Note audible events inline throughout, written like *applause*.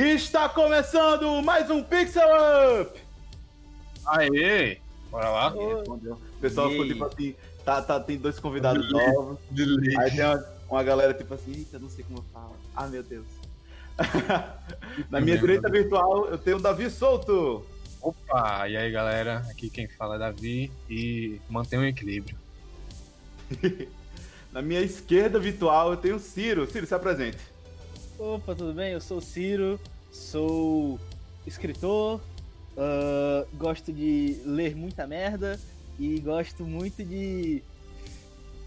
Está começando mais um Pixel Up! Aê! Bora lá. O pessoal ficou tipo assim, tá, tá, tem dois convidados novos. Aí tem uma, uma galera tipo assim, eita, não sei como eu falo. Ah, meu Deus. *laughs* Na minha direita virtual eu tenho o Davi Souto. Opa! E aí, galera? Aqui quem fala é Davi e mantém o equilíbrio. *laughs* Na minha esquerda virtual eu tenho o Ciro. Ciro, se apresente. Opa, tudo bem? Eu sou o Ciro, sou escritor, ah, gosto de ler muita merda e gosto muito de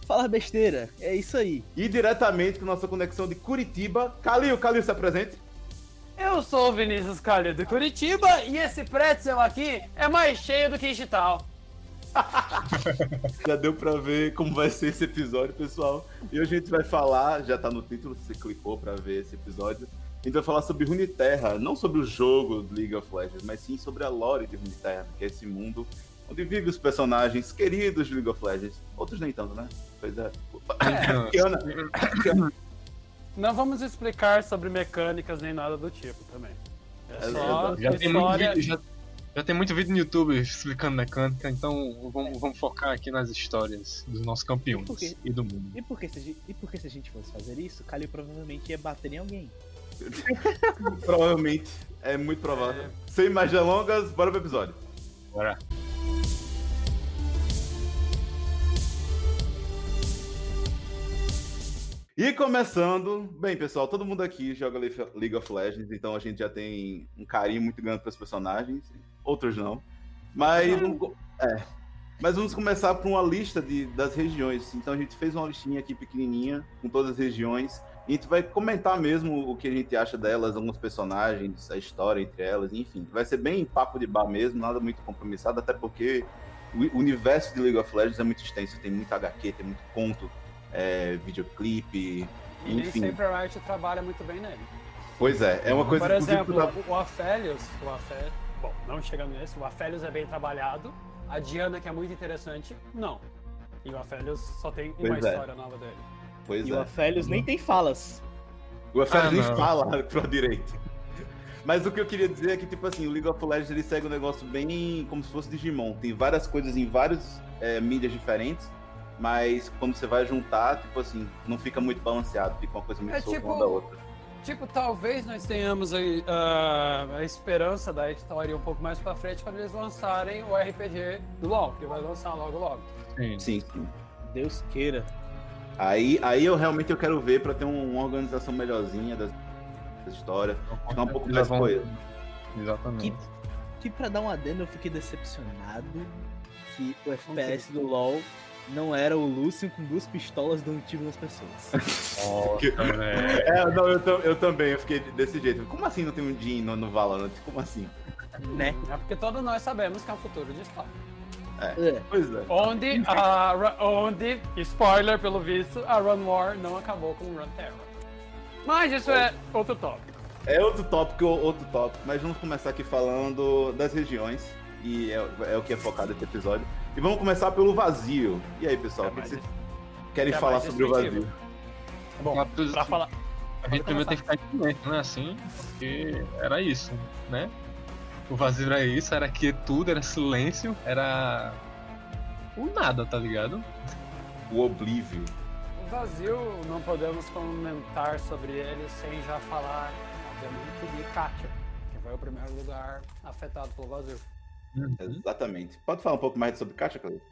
falar besteira. É isso aí. E diretamente com nossa conexão de Curitiba, Calil. Calil, se apresente. Eu sou o Vinícius Calil de Curitiba e esse pretzel aqui é mais cheio do que digital. *laughs* Já deu pra ver como vai ser esse episódio, pessoal. E hoje a gente vai falar, já tá no título, se você clicou pra ver esse episódio. A gente vai falar sobre Runeterra, não sobre o jogo do League of Legends, mas sim sobre a lore de Runeterra, que é esse mundo onde vivem os personagens queridos de League of Legends. Outros nem tanto, né? Pois é. Kiana, Não vamos explicar sobre mecânicas nem nada do tipo também. É É, só Já tem, muito história. vídeo, já, já tem muito vídeo no YouTube explicando mecânica, então vamos, vamos focar aqui nas histórias dos nossos campeões quê? e do mundo. E por que se a gente, e por que se a gente fosse fazer isso, Kalil provavelmente ia bater em alguém. *laughs* provavelmente, é muito provável. Sem mais delongas, bora pro episódio. Bora. E começando, bem pessoal, todo mundo aqui joga Le- League of Legends, então a gente já tem um carinho muito grande para os personagens, outros não. Mas, vamos, é, mas vamos começar por uma lista de, das regiões. Então a gente fez uma listinha aqui pequenininha com todas as regiões. E a gente vai comentar mesmo o que a gente acha delas, alguns personagens, a história entre elas, enfim. Vai ser bem papo de bar mesmo, nada muito compromissado, até porque o universo de League of Legends é muito extenso, tem muito HQ, tem muito conto, é, videoclipe, E nem enfim. sempre a Riot trabalha muito bem nele. Pois é, é uma coisa Por exemplo, que o Aphelios, o Aphelios, bom, não chegando nesse, o Aphelios é bem trabalhado, a Diana, que é muito interessante, não. E o Aphelios só tem uma Pois é. história nova dele. Pois E é. o Afélios nem tem falas. O Efério Ah, nem fala *laughs* pro direito. Mas o que eu queria dizer é que, tipo assim, o League of Legends ele segue um negócio bem como se fosse Digimon. Tem várias coisas em várias é, mídias diferentes, mas quando você vai juntar, tipo assim, não fica muito balanceado, fica uma coisa muito É solta tipo- uma da outra. Tipo, talvez nós tenhamos aí, ah, a esperança da história um pouco mais pra frente quando eles lançarem o RPG do LoL, que vai lançar logo logo. Sim. Sim, sim. Deus queira. Aí, aí eu realmente eu quero ver pra ter um- uma organização melhorzinha das, das histórias, ficar um pouco mais Levam- coeso. Exatamente. Que pra dar um adendo, eu fiquei decepcionado que o FPS do LoL não era o Lucian com duas pistolas dando tiro nas pessoas. Nossa, *laughs* velho. É, não, eu, eu também, eu fiquei desse jeito. Como assim não tem um Jin no, no Valorant? Como assim? né? É porque todos nós sabemos que é um futuro de história. É. Pois é. Onde, a, onde, spoiler pelo visto, a Run War não acabou com Run Terror. Mas isso é outro tópico. É outro tópico, outro tópico, mas vamos começar aqui falando das regiões, e é, é o que é focado nesse episódio. E vamos começar pelo vazio. E aí, pessoal, É o que vocês querem é falar sobre o destrutivo. vazio? Bom, Mas, pra falar. A gente primeiro tem que ficar em silêncio, né? Assim, porque era isso, né? O vazio era isso, era quietude, era silêncio, era. O nada, tá ligado? O Oblívio. O vazio, não podemos comentar sobre ele sem já falar, obviamente, de Katia, que foi o primeiro lugar afetado pelo vazio. Exatamente. Pode falar um pouco mais sobre Katia, Cleiton?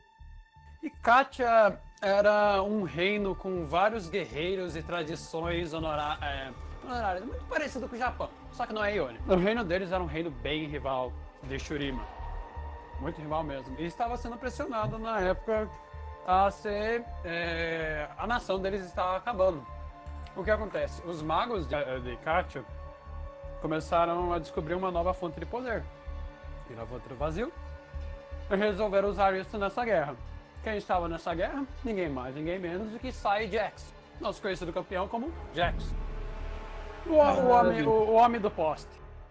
E Katia era um reino com vários guerreiros e tradições honora- é, honorárias, muito parecido com o Japão, só que não é Ione. O reino deles era um reino bem rival de Shurima. Muito rival mesmo. E estava sendo pressionado na época a ser. é, a nação deles estava acabando. O que acontece? Os magos de, de Katia começaram a descobrir uma nova fonte de poder. Do vazio. Resolveram usar isso nessa guerra. Quem estava nessa guerra? Ninguém mais, ninguém menos do que Sai Jax. Nosso conhecido campeão como Jax. O, o homem, o, o homem do poste.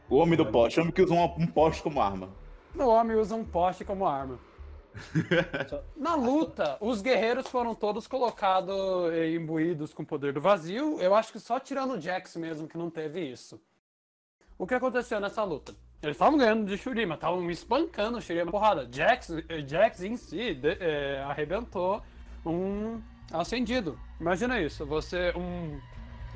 O homem do poste, o homem que usa um, um poste como arma. O homem usa um poste como arma. *laughs* Na luta, os guerreiros foram todos colocados e imbuídos com o poder do vazio. Eu acho que só tirando o Jax mesmo que não teve isso. O que aconteceu nessa luta? Eles estavam ganhando de Shurima, estavam espancando o Shurima porrada. Jax, Jax em si de, é, arrebentou um acendido. Imagina isso, você, um,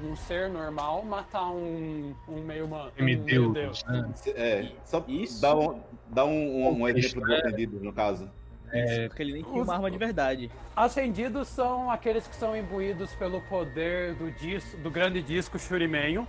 um ser normal, matar um, um meio humano. Um meio Deus, né? É, só Isso. dá um, dá um, um, um exemplo do É. atendido, no caso. Isso, porque ele nem tinha uma arma de verdade. Ascendidos são aqueles que são imbuídos pelo poder do, dis, do grande disco Shurimenho,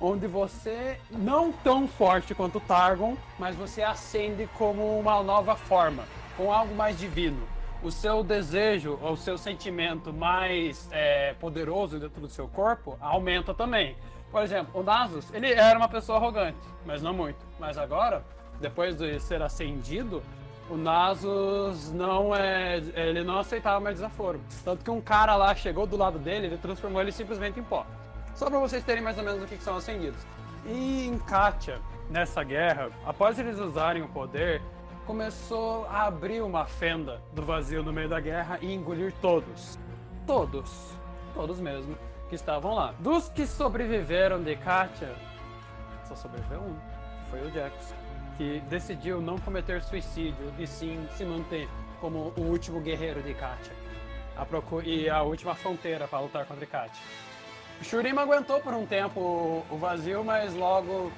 onde você, não tão forte quanto o Targon, mas você ascende como uma nova forma, com algo mais divino. O seu desejo, ou o seu sentimento mais é, poderoso dentro do seu corpo aumenta também. Por exemplo, o Nasus, ele era uma pessoa arrogante, mas não muito. Mas agora, depois de ser ascendido, o Nasus não é. Ele não aceitava mais desaforo. Tanto que um cara lá chegou do lado dele, ele transformou ele simplesmente em pó. Só pra vocês terem mais ou menos o que que são acendidos. E em Katia, nessa guerra, após eles usarem o poder, começou a abrir uma fenda do vazio no meio da guerra e engolir todos. Todos. Todos mesmo. Que estavam lá. Dos que sobreviveram de Katia, só sobreviveu um. que Foi o Jax que decidiu não cometer suicídio e sim se manter como o último guerreiro de Katia. A procu- e a última fronteira para lutar contra Katia. Shurima aguentou por um tempo o- vazio, mas logo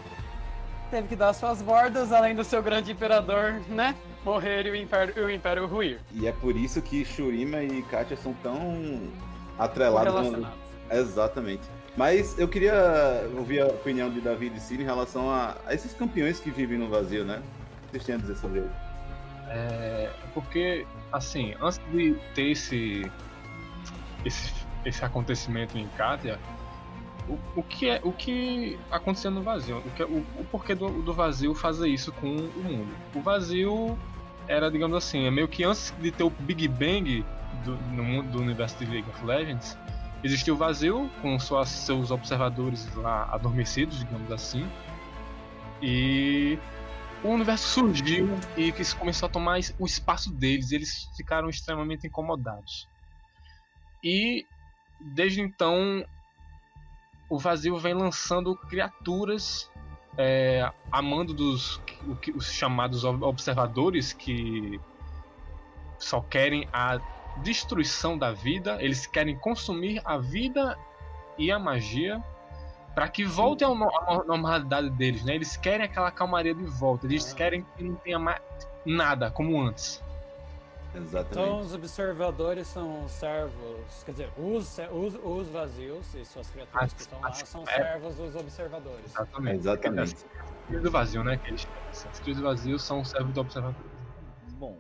teve que dar suas bordas, além do seu grande imperador, né? Morrer e o império, o império ruir. E é por isso que Shurima e Katia são tão atrelados. Relacionados. Exatamente. Mas eu queria ouvir a opinião de Davi e de Ciro em relação a, a esses campeões que vivem no vazio, né? O que vocês têm a dizer sobre eles? É, porque, assim, antes de ter esse, esse, esse acontecimento em Katia, o, o, que é, o que aconteceu no vazio? O, que, é- o, o porquê do, do vazio fazer isso com o mundo? O vazio era, digamos assim, é meio que antes de ter o Big Bang do, no mundo do universo de League of Legends, existia o vazio com suas, seus observadores lá adormecidos, digamos assim. E o universo surgiu e começou a tomar o espaço deles, eles ficaram extremamente incomodados. E desde então o vazio vem lançando criaturas é, a mando dos o os chamados ob- observadores que só querem a destruição da vida, eles querem consumir a vida e a magia para que volte à normalidade deles, né? Eles querem aquela calmaria de volta, eles querem que não tenha mais nada como antes. Exatamente. Então, os observadores são servos, quer dizer, os, os, os vazios e suas criaturas As- que estão lá são é. servos dos observadores. Exatamente. Exatamente. As crias do vazio, né? Que eles crias do vazio são os servos do observador. Bom,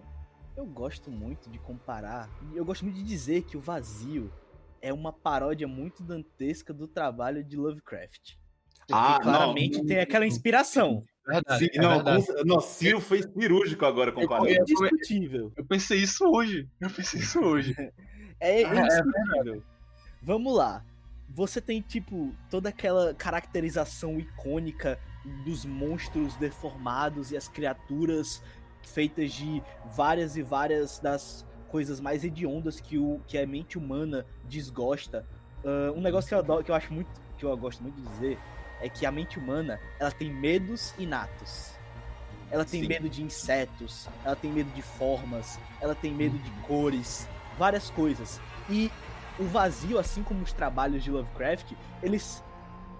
eu gosto muito de comparar, e eu gosto muito de dizer que o vazio é uma paródia muito dantesca do trabalho de Lovecraft. Porque Ah, não. claramente tem aquela inspiração. Verdade. Sim, é não, verdade. com- não, Ciro foi cirúrgico agora comparando. É eu- indiscutível. Eu pensei isso hoje. Eu pensei isso hoje. *laughs* É, Ah, é indiscutível. Vamos lá. Você tem, tipo, toda aquela caracterização icônica dos monstros deformados e as criaturas feitas de várias e várias das coisas mais hediondas que, o, que a mente humana desgosta. Ah, um negócio que eu, adoro, que eu acho muito, que eu gosto muito de dizer, é que a mente humana, ela tem medos inatos. Ela tem Sim. medo de insetos, ela tem medo de formas, ela tem medo de cores, várias coisas. E o vazio, assim como os trabalhos de Lovecraft, eles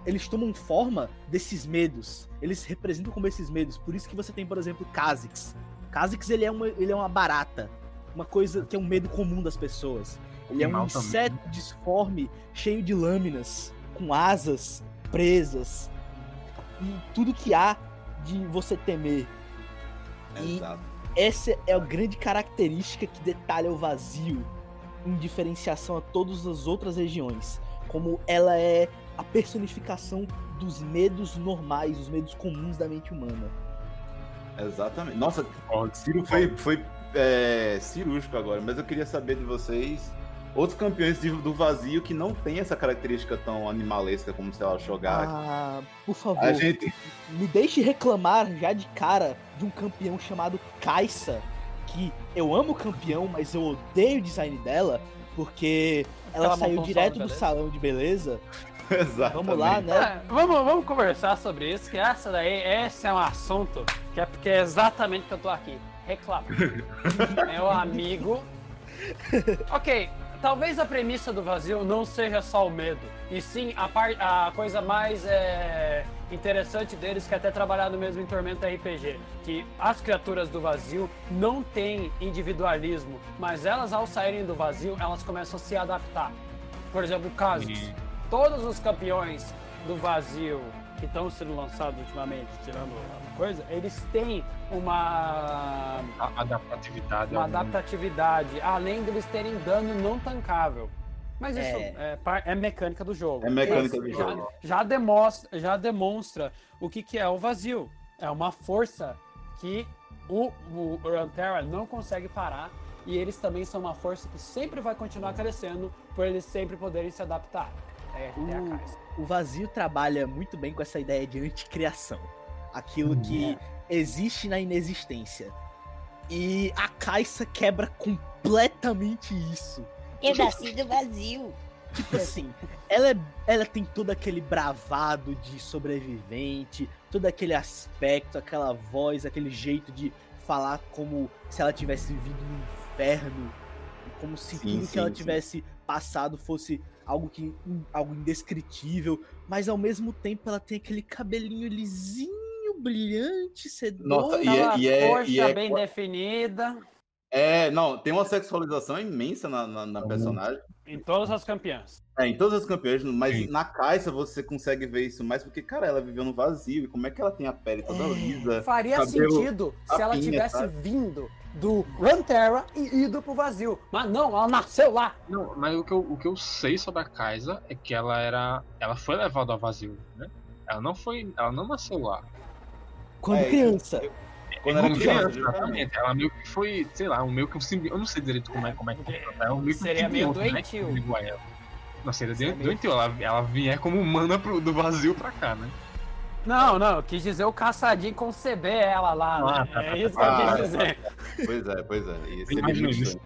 eles tomam forma desses medos. Eles se representam como esses medos. Por isso que você tem, por exemplo, Kha'Zix. Kha'Zix ele é uma ele é uma barata, uma coisa que é um medo comum das pessoas. Ele é um inseto disforme, cheio de lâminas, com asas presas e tudo que há de você temer. E Exato. essa é a grande característica que detalha o vazio em diferenciação a todas as outras regiões. Como ela é a personificação dos medos normais, os medos comuns da mente humana. Exatamente. Nossa. Ciro foi, foi é, cirúrgico agora, mas eu queria saber de vocês outros campeões do vazio que não tem essa característica tão animalesca como, sei lá, o Shogar. Ah, por favor, a gente. me deixe reclamar já de cara de um campeão chamado Kaisa, que eu amo o campeão, mas eu odeio o design dela, Porque ela, Ela saiu direto do salão de beleza. *laughs* Exato. Vamos lá, né? É, vamos, vamos conversar sobre isso, que essa daí, esse é um assunto que é porque é exatamente que eu tô aqui, reclamando. *laughs* Meu amigo. Ok, talvez a premissa do vazio não seja só o medo, e sim a, par, a coisa mais é, interessante deles que é até trabalhar no mesmo em Tormenta RPG, que as criaturas do vazio não têm individualismo, mas elas ao saírem do vazio, elas começam a se adaptar. Por exemplo, casos E- todos os campeões do vazio que estão sendo lançados ultimamente, tirando coisa, eles têm uma, adaptatividade. uma mundo. adaptatividade, além deles terem dano não tancável. Mas isso É. é, par- é mecânica do jogo. É mecânica Isso do já, jogo. Já demonstra, já demonstra o que, que é o vazio. É uma força que o, o Runeterra não consegue parar e eles também são uma força que sempre vai continuar crescendo por eles sempre poderem se adaptar. É, é. Kai'Sa. O vazio trabalha muito bem com essa ideia de anticriação. Aquilo que existe na inexistência. E a Caixa quebra completamente isso. Eu nasci do vazio. Tipo assim, ela, é- ela tem todo aquele bravado de sobrevivente, todo aquele aspecto, aquela voz, aquele jeito de falar como se ela tivesse vivido no inferno, como se Sim, tudo sim, que ela sim. tivesse passado fosse algo que algo indescritível, mas ao mesmo tempo ela tem aquele cabelinho lisinho, brilhante, sedoso. Nossa, e é- e é- coxa e é- bem definida É, não, tem uma sexualização imensa na, na, na personagem. em todas as campeãs. É, em todas as campeões, mas Sim. na Caixa você consegue ver isso mais porque, cara, ela viveu no vazio. E como é que ela tem a pele toda É. lisa? Faria sentido se ela papinha, tivesse sabe? vindo do Runeterra e ido pro vazio. Mas não, ela nasceu lá. Não, mas o que, eu, o que eu sei sobre a Kaisa é que ela era. Ela foi levada ao vazio, né? Ela não foi. Ela não nasceu lá. Quando É, criança. Quando era Como criança, criança, exatamente. Ela meio que foi, sei lá, um meio que um simbionte. Eu não sei direito como é, como é que funciona, é um meio que um seria meio simbionte, né, doentio. ela. Não, seria Seria do- meio- doentio. Ela, ela vier como humana pro, do vazio pra cá, né? Não, não, eu quis dizer o caçadinho conceber ela lá. Ah, né? tá, tá, é isso que eu quis dizer. Pois é, pois é. Imagina isso.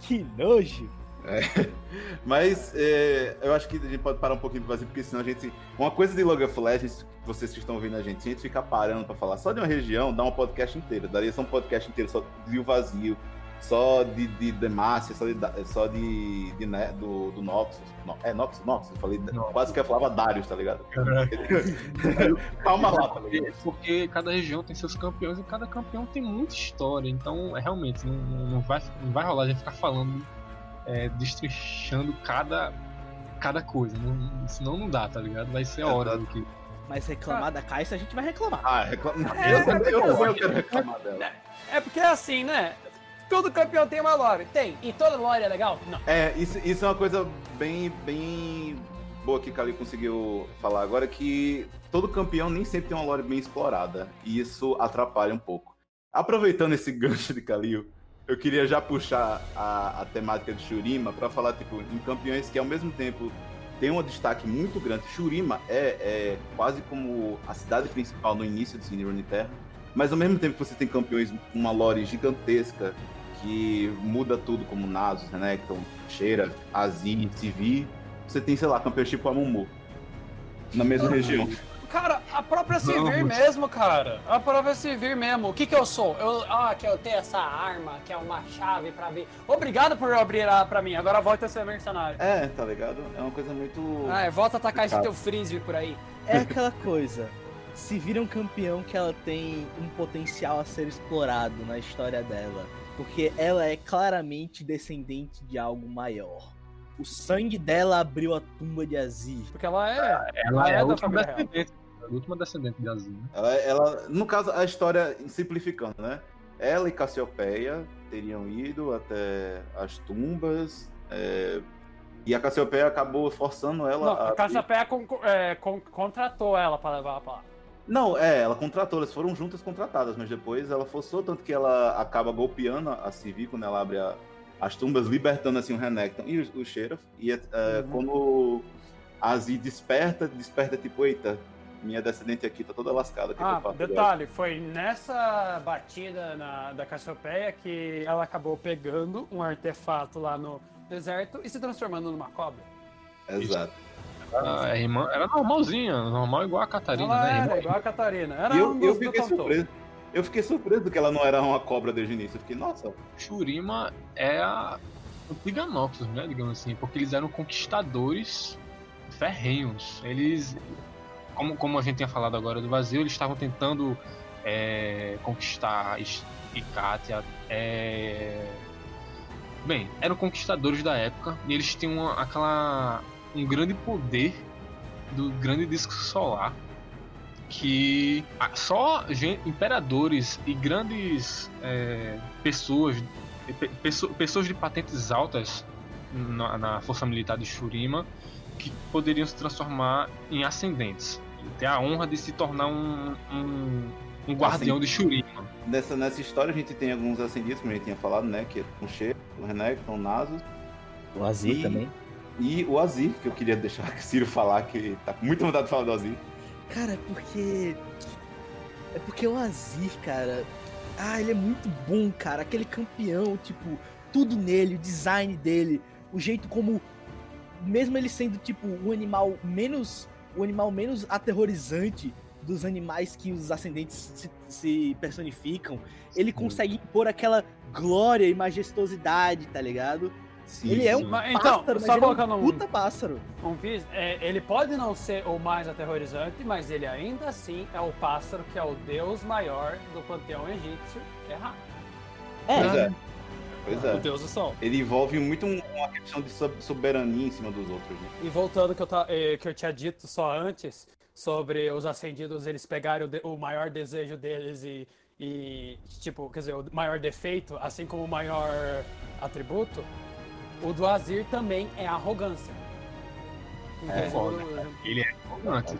Que nojo. *laughs* Mas é, eu acho que a gente pode parar um pouquinho do vazio, porque senão a gente. Uma coisa de of Legends, vocês que estão ouvindo a gente, se a gente ficar parando pra falar só de uma região, dá um podcast inteiro. Daria só um podcast inteiro só de o vazio, só de, de Demacia, só de, só de, de né, do, do Noxus. No- é, Noxus, Noxus. Eu falei, quase que eu falava Darius, tá ligado? *laughs* Calma lá, tá ligado? Porque, porque cada região tem seus campeões e cada campeão tem muita história. Então, é realmente, não, não, vai, não vai rolar a gente ficar falando, é, destrinchando cada, cada coisa. Não, senão não dá, tá ligado? Vai ser a hora do que. Mas reclamar da Caixa a gente vai reclamar. Ah, reclama. É, eu, também- eu, é, também quero reclamar dela. É porque é assim, né? Todo campeão tem uma lore. Tem. E toda lore é legal? Não. É, isso, isso é uma coisa bem, bem boa que o Kali conseguiu falar agora, que todo campeão nem sempre tem uma lore bem explorada, e isso atrapalha um pouco. Aproveitando esse gancho de Kalil, eu queria já puxar a, a temática de Shurima para falar, tipo, em campeões que ao mesmo tempo tem um destaque muito grande. Shurima é, é quase como a cidade principal no início de Cindy Terra, mas ao mesmo tempo que você tem campeões com uma lore gigantesca que muda tudo, como Nasus, Renekton, Sheira, Azir, Civi. Você tem, sei lá, campeões tipo Amumu. Na mesma região. Cara, a própria Vamos. mesmo, cara. A própria Sivir mesmo. O que que eu sou? Eu, ah, que eu tenho essa arma, que é uma chave pra abrir. Obrigado por abrir ela pra mim. Agora volta a ser mercenário. É, tá ligado? É uma coisa muito. Ah, é, volta a atacar esse teu frisbee por aí. É aquela coisa. Se vira um campeão que ela tem um potencial a ser explorado na história dela. Porque ela é claramente descendente de algo maior. O sangue dela abriu a tumba de Azir. Porque ela é. Ela é, é a da família real. Última descendente de Azul, né? Ela, ela, no caso, a história simplificando, né? Ela e Cassiopeia teriam ido até as tumbas. é, E a Cassiopeia acabou forçando ela Não, a. a Cassiopeia con é, con- contratou ela pra levar ela pra lá. Não, é, ela contratou, elas foram juntas contratadas, mas depois ela forçou, tanto que ela acaba golpeando a Civi quando ela abre a- as tumbas, libertando assim o Renekton e o, o Sheriff. E é, Uhum. quando a Zi desperta, desperta tipo, eita, minha descendente aqui tá toda lascada. que eu Ah, agora? detalhe, foi nessa batida na, da Cassiopeia que ela acabou pegando um artefato lá no deserto e se transformando numa cobra. Exato. A Ah, irmã era normalzinha, normal igual a Catarina, ela né? era Irmã- igual a Catarina. Era eu, um eu dos fiquei surpreso. Eu fiquei surpreso que ela não era uma cobra desde o início. Eu fiquei, nossa, Shurima é a antiga Noxus, né? Digamos assim, porque eles eram conquistadores ferrenhos. Eles, como, como a gente tinha falado agora do vazio, eles estavam tentando é, conquistar Is- Ikatia. É... Bem, eram conquistadores da época e eles tinham uma- aquela um grande poder do grande disco solar que só imperadores e grandes é, pessoas, pe- pesso- pessoas de patentes altas na, na força militar de Shurima que poderiam se transformar em ascendentes e ter a honra de se tornar um, um, um guardião de Shurima. nessa, nessa história a gente tem alguns ascendidos, como a gente tinha falado, né? Que é o Shea, o Renekton, o Nasus O Azir E- também. e o Azir, que eu queria deixar *laughs* o Ciro falar, que tá com muita vontade de falar do Azir. Cara, é porque. É porque o Azir, cara. Ah, ele é muito bom, cara. Aquele campeão, tipo, tudo nele, o design dele, o jeito como. Mesmo ele sendo, tipo, o animal menos. O animal menos aterrorizante dos animais que os ascendentes se, se personificam, ele consegue impor aquela glória e majestosidade, tá ligado? Sim, ele é sim. um Mas, então, pássaro, mas só ele é colocando um um- puta pássaro. Um é, ele pode não ser o mais aterrorizante, mas ele ainda assim é o pássaro que é o deus maior do panteão egípcio, que é Ra. Pois é. Pois O é. deus do sol. Ele envolve muito um- uma questão de sob- soberania em cima dos outros, né? E voltando que eu, ta- eh, que eu tinha dito só antes, sobre os ascendidos eles pegarem o, de- o maior desejo deles e, e, tipo, quer dizer, o maior defeito, assim como o maior atributo, o do Azir também é arrogância. É. Ele é arrogante.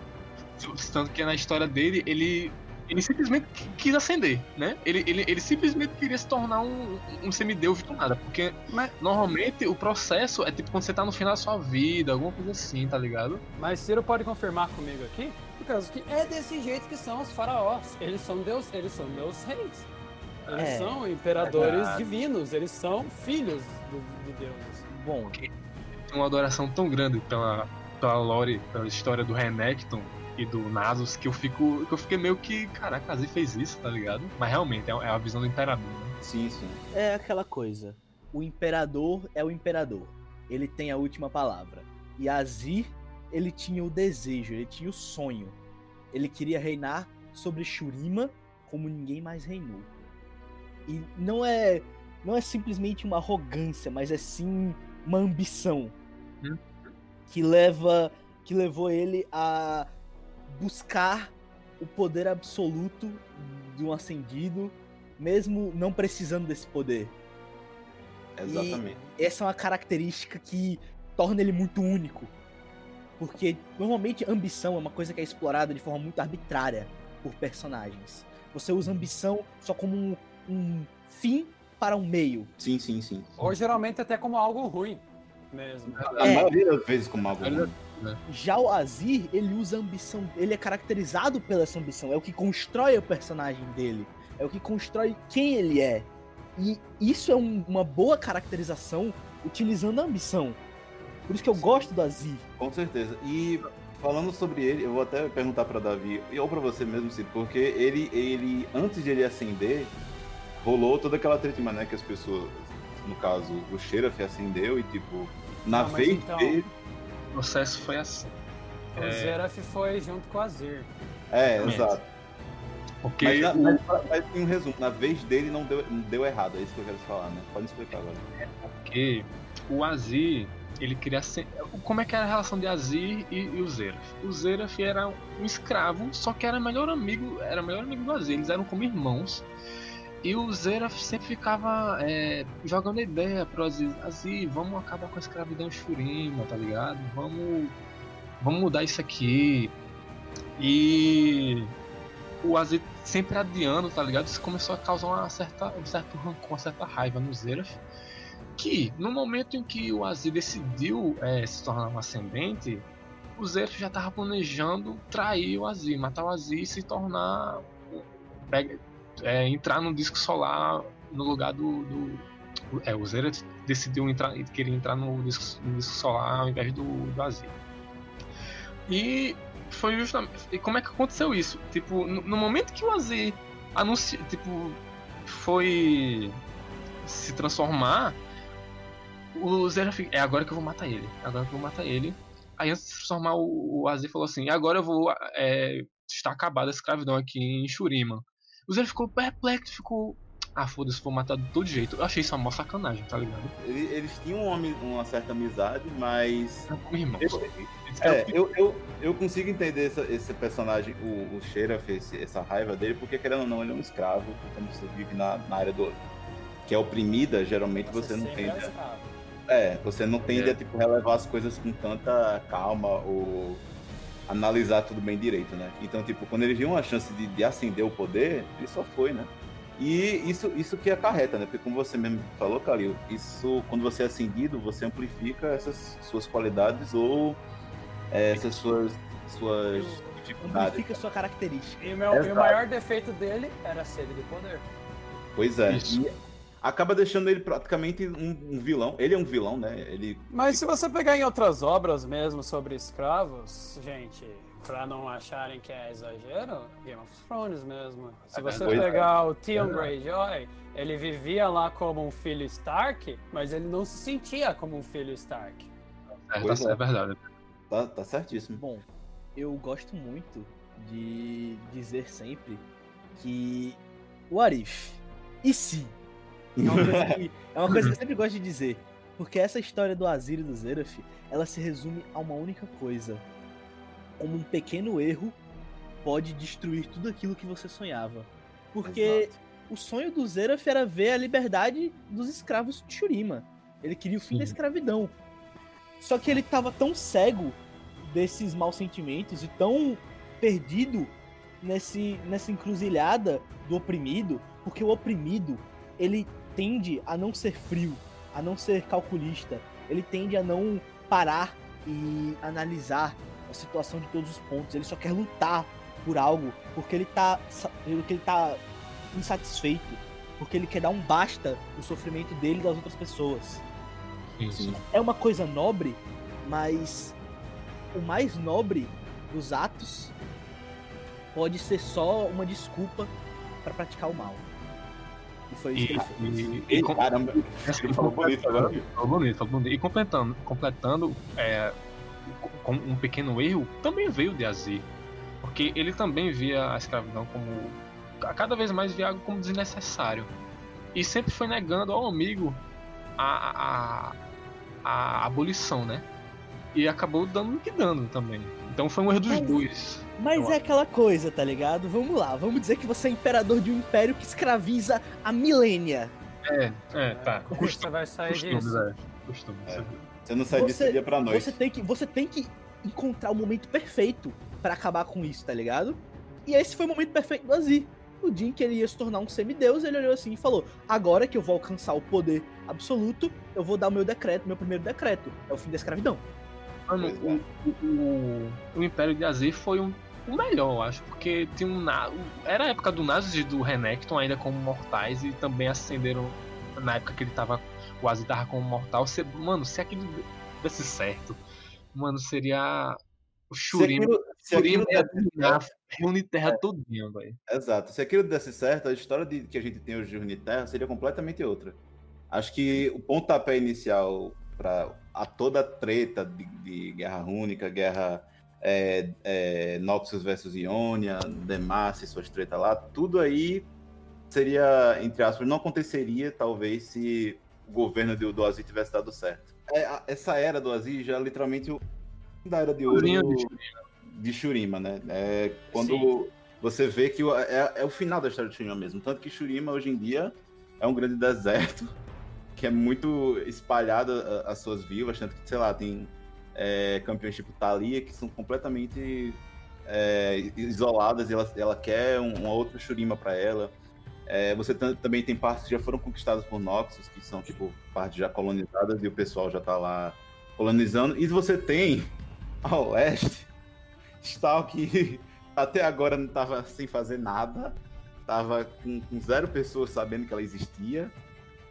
Tanto que na história dele, ele, ele simplesmente qu- quis ascender, né? Ele, ele, ele simplesmente queria se tornar um, um semideus do nada. Porque Mas- normalmente o processo é tipo quando você tá no final da sua vida, alguma coisa assim, tá ligado? Mas Ciro pode confirmar comigo aqui, por causa que é desse jeito que são os faraós. Eles são deus, eles são meus reis. Eles É, são imperadores verdade. divinos, eles são filhos do- de Deus. Bom, Tem uma adoração tão grande pela, pela lore, pela história do Renekton e do Nasus, que eu fico. que eu fiquei meio que, caraca, Azir fez isso, tá ligado? Mas realmente, é é a visão do imperador, né? Sim, sim. é aquela coisa. O imperador é o imperador. Ele tem a última palavra. E Azir, ele tinha o desejo, ele tinha o sonho. Ele queria reinar sobre Shurima como ninguém mais reinou. E não é não é simplesmente uma arrogância, mas é sim uma ambição Hum. que leva que levou ele a buscar o poder absoluto de um ascendido, mesmo não precisando desse poder. Exatamente. Essa é uma característica que torna ele muito único. Porque normalmente ambição é uma coisa que é explorada de forma muito arbitrária por personagens. Você usa ambição só como um, um fim para um meio. Sim, sim, sim. Ou geralmente até como algo ruim mesmo. A É. maioria das vezes como algo. Ele- ruim. Já o Azir, ele usa a ambição, ele é caracterizado pela essa ambição, é o que constrói o personagem dele, é o que constrói quem ele é. E isso é um- uma boa caracterização utilizando a ambição. Por isso que eu gosto do Azir. Com certeza. E falando sobre ele, eu vou até perguntar pra Davi, e ou pra você mesmo, Cid, porque ele, ele, antes de ele ascender, rolou toda aquela treta, né, que as pessoas, no caso, o Sheriff ascendeu e, tipo, na vez então- dele... O processo foi assim. O Zeraf foi junto com o Azir. É, Exatamente. exato. Porque Mas, na, mas, mas em um resumo, na vez dele não deu, não deu errado, é isso que eu quero falar, né? Pode explicar agora. porque o Azir, ele queria ser. Como é que era a relação de Azir e, e o Zeraf? O Zeraf era um escravo, só que era melhor amigo, era melhor amigo do Azir, eles eram como irmãos. E o Zeraf sempre ficava é, jogando ideia pro Azir, Azir, vamos acabar com a escravidão Shurima, tá ligado? Vamos, vamos mudar isso aqui. E o Azir sempre adiando, tá ligado? Isso começou a causar uma certa, um certo rancor, uma certa raiva no Zeraf. Que no momento em que o Azir decidiu é, se tornar um ascendente, o Zeraf já tava planejando trair o Azir, matar o Azir e se tornar. pega- é, entrar no disco solar no lugar do, do, é, o Zerath decidiu entrar, querer entrar no disco, no disco solar ao invés do, do Azir. E foi justamente. E como é que aconteceu isso? Tipo, no, no momento que o Azir anunciou, tipo, foi se transformar, o Zerath é agora que eu vou matar ele. Agora que eu vou matar ele. Aí antes de se transformar, o, o Azir falou assim: agora eu vou. É, está acabada a escravidão aqui em Shurima. O Zerath ficou perplexo, ficou. Ah, foda-se, vou matar de todo jeito. Eu achei isso uma mó sacanagem, tá ligado? Ele- Eles tinham uma, uma certa amizade, mas. É como irmão. Eu- É, eu, eu, eu consigo entender essa- esse personagem, o, o Sheriff, esse- essa raiva dele, porque querendo ou não, ele é um escravo, quando você vive na, na área do. que é oprimida, geralmente você, não sempre é tende. a- escravo. É, você não tende É. a tipo, relevar as coisas com tanta calma ou analisar tudo bem direito, né? Então, tipo, quando ele viu uma chance de, de ascender o poder, ele só foi, né? E isso, isso que acarreta, né? Porque como você mesmo falou, Kalil, isso, quando você é ascendido, você amplifica essas suas qualidades ou é, essas suas, suas dificuldades. Amplifica sua característica. E o, meu- e o maior defeito dele era a sede do poder. Pois é. Isso. E acaba deixando ele praticamente um, um vilão. Ele é um vilão, né? Ele Mas se você pegar em outras obras mesmo sobre escravos, gente, pra não acharem que é exagero, Game of Thrones mesmo. Se É você pegar o Theon Verdade. Greyjoy, ele vivia lá como um filho Stark, mas ele não se sentia como um filho Stark. É, tá é. é verdade. tá, tá certíssimo. Bom, eu gosto muito de dizer sempre que o Arif, e se? É uma coisa que, é uma coisa que eu *laughs* sempre gosto de dizer. Porque essa história do Azir e do Zeraf, ela se resume a uma única coisa. Como um pequeno erro pode destruir tudo aquilo que você sonhava. Porque Exato. o sonho do Zeraf era ver a liberdade dos escravos de Shurima. Ele queria o fim da Sim. escravidão. Só que ele tava tão cego desses maus sentimentos e tão perdido nesse, nessa encruzilhada do oprimido, porque o oprimido, ele tende a não ser frio, a não ser calculista, ele tende a não parar e analisar a situação de todos os pontos, ele só quer lutar por algo, porque ele tá, porque ele tá insatisfeito, porque ele quer dar um basta no sofrimento dele e das outras pessoas Isso. é uma coisa nobre, mas o mais nobre dos atos pode ser só uma desculpa pra praticar o mal. E foi isso E, que ele fez. e, e, Ei, com- caramba, ele falou bonito agora. Falou bonito, falou bonito. E completando, completando é, com um pequeno erro, também veio de Azir. Porque ele também via a escravidão como. a cada vez mais via algo como desnecessário. E sempre foi negando ao amigo a, a, a abolição, né? E acabou dando o que dando também. Então foi um erro dos Mas- dois. Mas é aquela coisa, tá ligado? Vamos lá, vamos dizer que você é imperador de um império que escraviza a milênia. É, é, tá. Como Costume, você vai sair costume, disso? velho. Costume. É. Você não sai disso dia pra noite. Você tem que, você tem que encontrar o momento perfeito pra acabar com isso, tá ligado? E esse foi o momento perfeito do Azir. No dia em que ele ia se tornar um semideus, ele olhou assim e falou: Agora que eu vou alcançar o poder absoluto, eu vou dar o meu decreto, meu primeiro decreto. É o fim da escravidão. Mano, o, o, o, o Império de Azir foi um, o melhor, eu acho, porque tinha um. Era a época do Nazis e do Renekton ainda como mortais e também ascenderam na época que ele tava. O Azir tava como mortal. Se, mano, se aquilo desse certo, mano, seria. O Se Shurima. aquilo, se aquilo desse dominar, reunir terra todinha, velho. Exato. Se aquilo desse certo, a história de, que a gente tem hoje de Runeterra seria completamente outra. Acho que o pontapé inicial para a toda a treta de, de Guerra Rúnica, Guerra é, é, Noxus versus Ionia, Demacia e suas tretas lá, tudo aí seria, entre aspas, não aconteceria talvez se o governo do, do Azir tivesse dado certo. É, a- essa era do Azir já é literalmente o da era de ouro de de Shurima, né? É quando Sim. você vê que o- é, é o final da história de Shurima mesmo. Tanto que Shurima hoje em dia é um grande deserto *laughs* que é muito espalhado a- as suas vilas, tanto que, sei lá, tem é, campeões tipo Thalia que são completamente é, isoladas e ela, ela quer um, uma outra Shurima para ela. É, você tam- também tem partes que já foram conquistadas por Noxus, que são tipo partes já colonizadas e o pessoal já tá lá colonizando. E você tem ao leste Stal que *laughs* até agora não tava sem fazer nada, tava com, com zero pessoas sabendo que ela existia.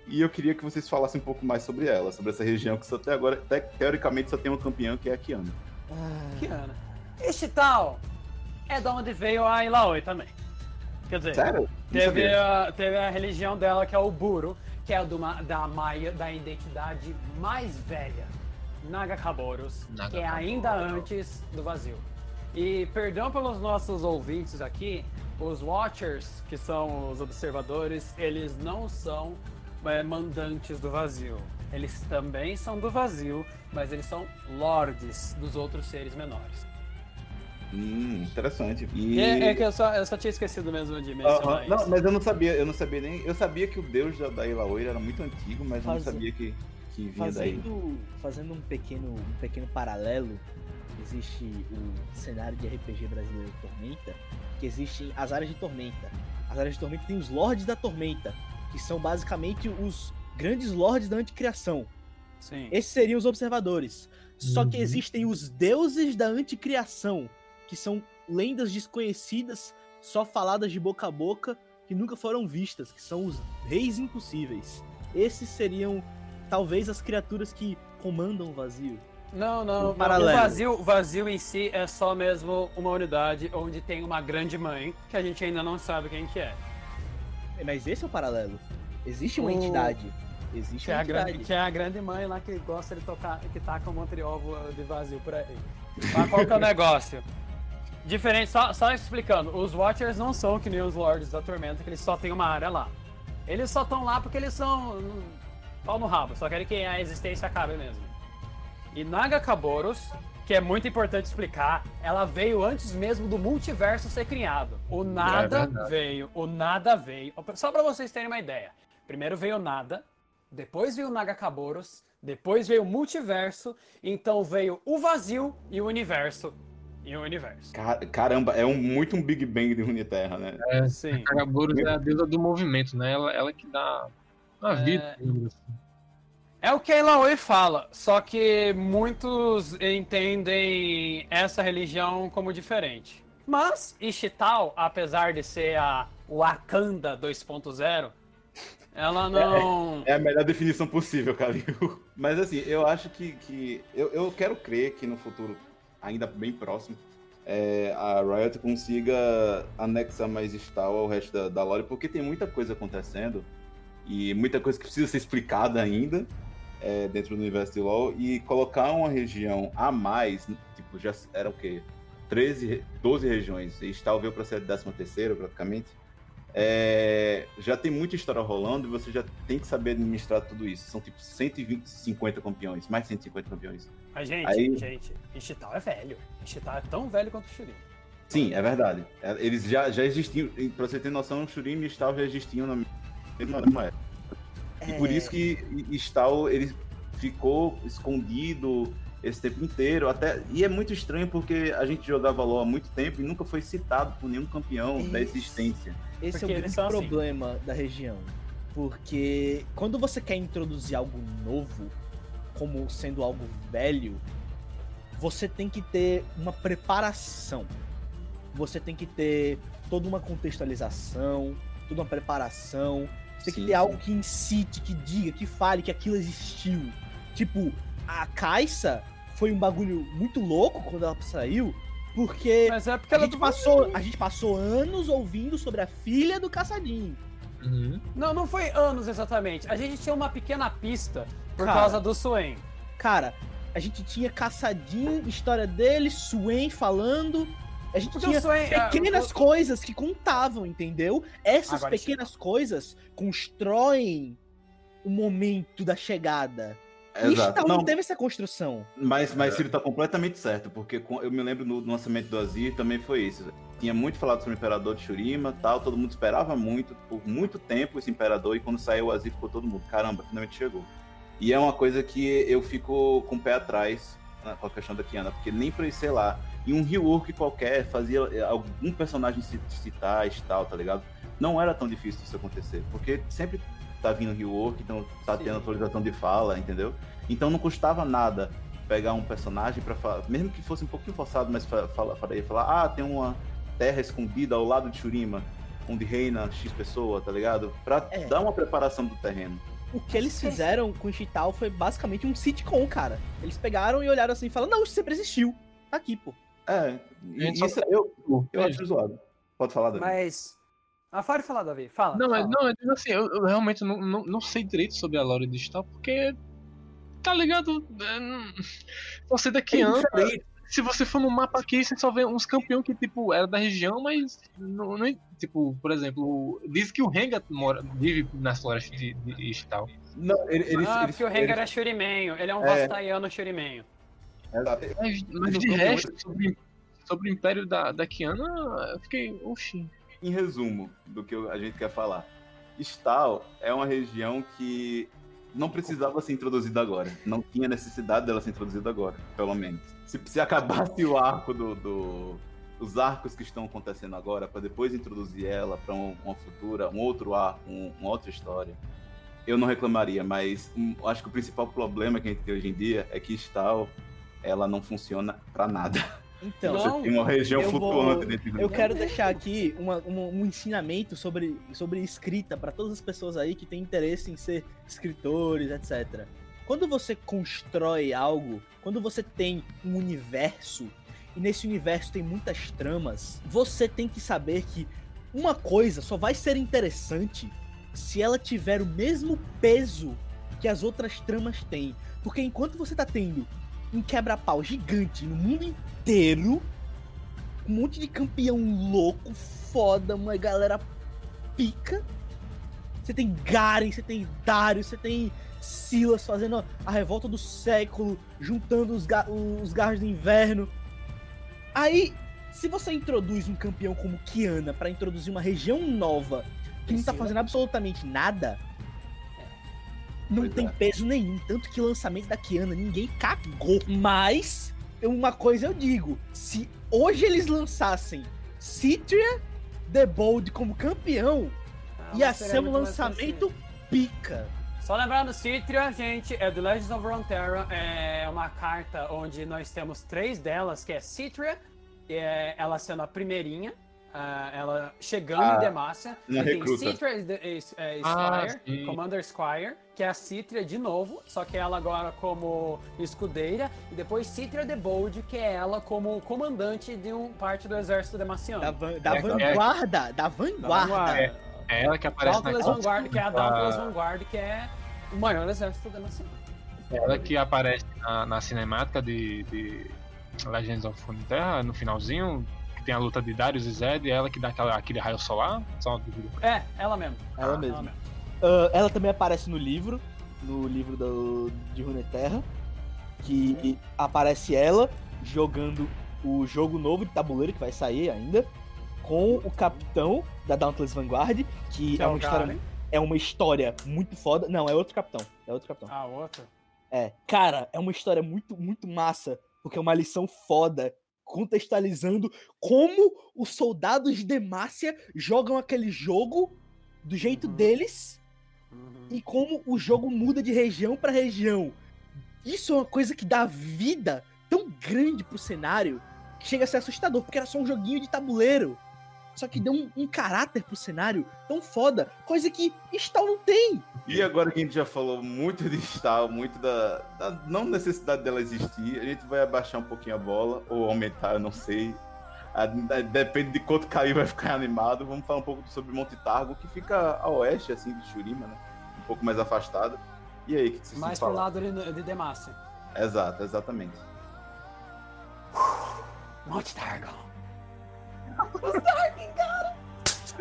E eu queria que vocês falassem um pouco mais sobre ela, sobre essa região que só até agora, te- teoricamente, só tem uma campeã que é a Kiana. Ah, Kiana. Este tal é de onde veio a Ilaoi também. Quer dizer, Sério? Teve a, teve a religião dela que é o Buro, que é do ma- da Maia, da identidade mais velha, Nagakaboros, que é ainda antes do vazio. E perdão pelos nossos ouvintes aqui, os Watchers, que são os observadores, eles não são é, mandantes do vazio. Eles também são do vazio, mas eles são lords dos outros seres menores. Hum, interessante. E... É, é que eu só, eu só tinha esquecido mesmo de mencionar Aham, isso. Não, mas eu não sabia, eu não sabia nem. Eu sabia que o deus da, da Ilaoi era muito antigo, mas eu não Faz- sabia que, que vinha daí. fazendo, fazendo um pequeno, um pequeno paralelo, existe o cenário de RPG brasileiro Tormenta, que existem as áreas de Tormenta. As áreas de Tormenta tem os Lords da Tormenta, que são basicamente os grandes Lords da Anticriação. Sim. Esses seriam os observadores. Só que Uhum. existem os deuses da anticriação, que são lendas desconhecidas, só faladas de boca a boca, que nunca foram vistas, que são os reis impossíveis. Esses seriam talvez as criaturas que comandam o vazio. Não, não, Um não. O paralelo. vazio, vazio em si é só mesmo uma unidade onde tem uma grande mãe, que a gente ainda não sabe quem que é. Mas esse é o paralelo. Existe uma O- entidade. Existe Que é, uma grande, entidade. que é a grande mãe lá que gosta de tocar, que taca um monte de ovo de vazio por aí. Mas qual que é o negócio? Diferente, só, só explicando, os Watchers não são que nem os Lords da Tormenta, que eles só tem uma área lá. Eles só estão lá porque eles são pau no rabo, só querem que a existência acabe mesmo. E Nagakaboros, que é muito importante explicar, ela veio antes mesmo do multiverso ser criado. O nada verdade. veio, o nada veio. Só pra vocês terem uma ideia. Primeiro veio o nada, depois veio o Nagakaboros, depois veio o multiverso, então veio o vazio e o universo. E o universo. Car- Caramba, é um, muito um Big Bang de Runeterra, né? É, Sim. Kagaboros é a deusa do movimento, né? Ela, ela que dá a É. vida. digamos assim. É o que a Ilaoi fala, só que muitos entendem essa religião como diferente. Mas Ishtal, apesar de ser a Wakanda 2.0, ela não. É a melhor definição possível, Calil. *laughs* Mas assim, eu acho que. que eu, eu quero crer que no futuro, ainda bem próximo, é, a Riot consiga anexar mais Stal ao resto da, da lore, porque tem muita coisa acontecendo e muita coisa que precisa ser explicada ainda é, dentro do universo de LoL e colocar uma região a mais, tipo, já era o quê? 13, re- 12 regiões, e Stal veio para ser a 13 terceira praticamente. É, já tem muita história rolando e você já tem que saber administrar tudo isso. São tipo 120, 50 campeões, mais de 150 campeões. Mas, gente, Aí- gente, Ishtal é velho. Ishtal é tão velho quanto o Shuri. Sim, é verdade. É, Eles já, já existiam, pra você ter noção, o Shurim e Stal já existiam na mesma época. E por É, isso que Stal ele ficou escondido esse tempo inteiro. Até, e é muito estranho porque a gente jogava LoL há muito tempo e nunca foi citado por nenhum campeão da existência. Esse Porque é o grande assim. problema da região. Porque quando você quer introduzir algo novo, como sendo algo velho, você tem que ter uma preparação. Você tem que ter toda uma contextualização, toda uma preparação. Você tem Sim, que ter sim. algo que incite, que diga, que fale que aquilo existiu. Tipo, a Caixa foi um bagulho muito louco quando ela saiu, porque Mas é porque a ela gente, passou, a gente passou anos ouvindo sobre a filha do caçadinho. Uhum. Não, não foi anos exatamente. A gente tinha uma pequena pista por Cara. causa do Swain. Cara, a gente tinha caçadinho, história dele, Swain falando. A gente Porque tinha o Swain. ah, pequenas o- coisas que contavam, entendeu? Essas Agora, pequenas coisas constroem o momento da chegada. E Exato. Não, teve essa construção. Mas, mas Ciro tá completamente certo, porque eu me lembro no, lançamento do Azir também foi isso. Tinha muito falado sobre o Imperador de Shurima tal, todo mundo esperava muito, por muito tempo, esse Imperador, e quando saiu o Azir ficou todo mundo, caramba, finalmente chegou. E é uma coisa que eu fico com o pé atrás com a questão da Kiana, porque nem pra, sei lá, em um rework qualquer, fazia eh, algum personagem se citar e tal, tá ligado? Não era tão difícil isso acontecer, porque sempre tá vindo rework, então tá Sim. tendo atualização de fala, entendeu? Então não custava nada pegar um personagem para falar, mesmo que fosse um pouquinho forçado, mas fa- fala, falar, falar, ah, tem uma terra escondida ao lado de Shurima, onde reina X pessoa, tá ligado? Pra É. dar uma preparação do terreno. O que eles fizeram com o Chital foi basicamente um sitcom, cara. Eles pegaram e olharam assim e falaram, não, isso sempre existiu. Tá aqui, pô. É, e Gente, só- isso eu, eu É. acho zoado. Pode falar, Davi. Mas. Ah, pode falar, Davi. Fala. Não, mas fala. não, eu digo assim, eu, eu realmente não, não, não sei direito sobre a lore digital, porque. Tá ligado? É, não- Você daqui anda. Se você for no mapa aqui, você só vê uns campeões que, tipo, era da região, mas. Não, não- tipo, por exemplo, diz que o Renga mora, vive nas florestas de, de digital. Não, ele- eles, ah, eles, porque o Rengar eles- é Shurimenho. Ele é um É. Vastaiano Shurimenho. Exato. Mas, mas de resto, sobre, sobre o Império da, da Kiana, eu fiquei. Oxi. Em resumo do que a gente quer falar, Stal é uma região que não precisava ser introduzida agora. Não tinha necessidade dela ser introduzida agora, pelo menos. Se, se acabasse o arco do, do- os arcos que estão acontecendo agora, para depois introduzir ela para uma futura, um outro arco, um- uma outra história, eu não reclamaria. Mas hum, acho que o principal problema que a gente tem hoje em dia é que Stal ela não funciona para nada. *laughs* Então, Você tem uma região flutuante dentro Eu quero deixar aqui uma- uma- um ensinamento sobre, sobre escrita para todas as pessoas aí que têm interesse em ser escritores, etc. Quando você constrói algo, quando você tem um universo, e nesse universo tem muitas tramas, você tem que saber que uma coisa só vai ser interessante se ela tiver o mesmo peso que as outras tramas têm. Porque enquanto você tá tendo um quebra-pau gigante no mundo inteiro, um monte de campeão louco, foda, uma galera pica. Você tem Garen, você tem Darius, você tem Silas fazendo a revolta do século, juntando os, ga os garras do inverno. Aí, se você introduz um campeão como Kiana pra introduzir uma região nova que não tá fazendo absolutamente nada, não Pois tem é. peso nenhum. Tanto que o lançamento da Kiana ninguém cagou. Mas, uma coisa eu digo: se hoje eles lançassem Citria The Bold como campeão, Ah, ia ser um lançamento pica. Só lembrando, Citria, gente, é do Legends of Runeterra, é uma carta onde nós temos três delas, que é Citria, é, ela sendo a primeirinha, ah, ela chegando Ah, em Demacia, e tem. Citria is- is- é, Ah, Squire, sim. Commander Squire, que é a Citria de novo, só que ela agora como escudeira, e depois Citria the Bold, que é ela como comandante de um parte do exército demaciano. Da, van- da É, vanguarda, da Da vanguarda. É. É ela que aparece Dauntless na Vanguard, que é a da- Dauntless Vanguard, que é o maior exército demaciano. É ela que aparece na, na cinemática de, de Legends of Runeterra, no finalzinho, que tem a luta de Darius e Zed, e ela que dá aquela, aquele raio solar. Só uma dúvida. É, ela mesmo. Ela Ela mesma. mesmo. Ah, ela também aparece no livro, no livro do, de Runeterra, que aparece ela jogando o jogo novo de tabuleiro que vai sair ainda, com o capitão da Dauntless Vanguard, que, Que é, é uma história, Garen. é uma história muito foda. Não, é outro capitão. É outro capitão. A outra. É. Cara, é uma história muito, muito massa, porque é uma lição foda, contextualizando como os soldados de Demacia jogam aquele jogo do jeito Uhum. deles Uhum. e como o jogo muda de região pra região. Isso é uma coisa que dá vida tão grande pro cenário que chega a ser assustador, porque era só um joguinho de tabuleiro. Só que deu um, um caráter pro cenário tão foda, coisa que Stal não tem. E agora que a gente já falou muito de Stal, muito da, da não necessidade dela existir, a gente vai abaixar um pouquinho a bola, ou aumentar, eu não sei. Depende de quanto cair, vai ficar animado. Vamos falar um pouco sobre Monte Targo, que fica a oeste, assim, de Shurima, né? Um pouco mais afastado. E aí, o que que vocês Mais pro falar? lado de, de Demacia. Exato, exatamente. Monte Targon. Os Targon, cara.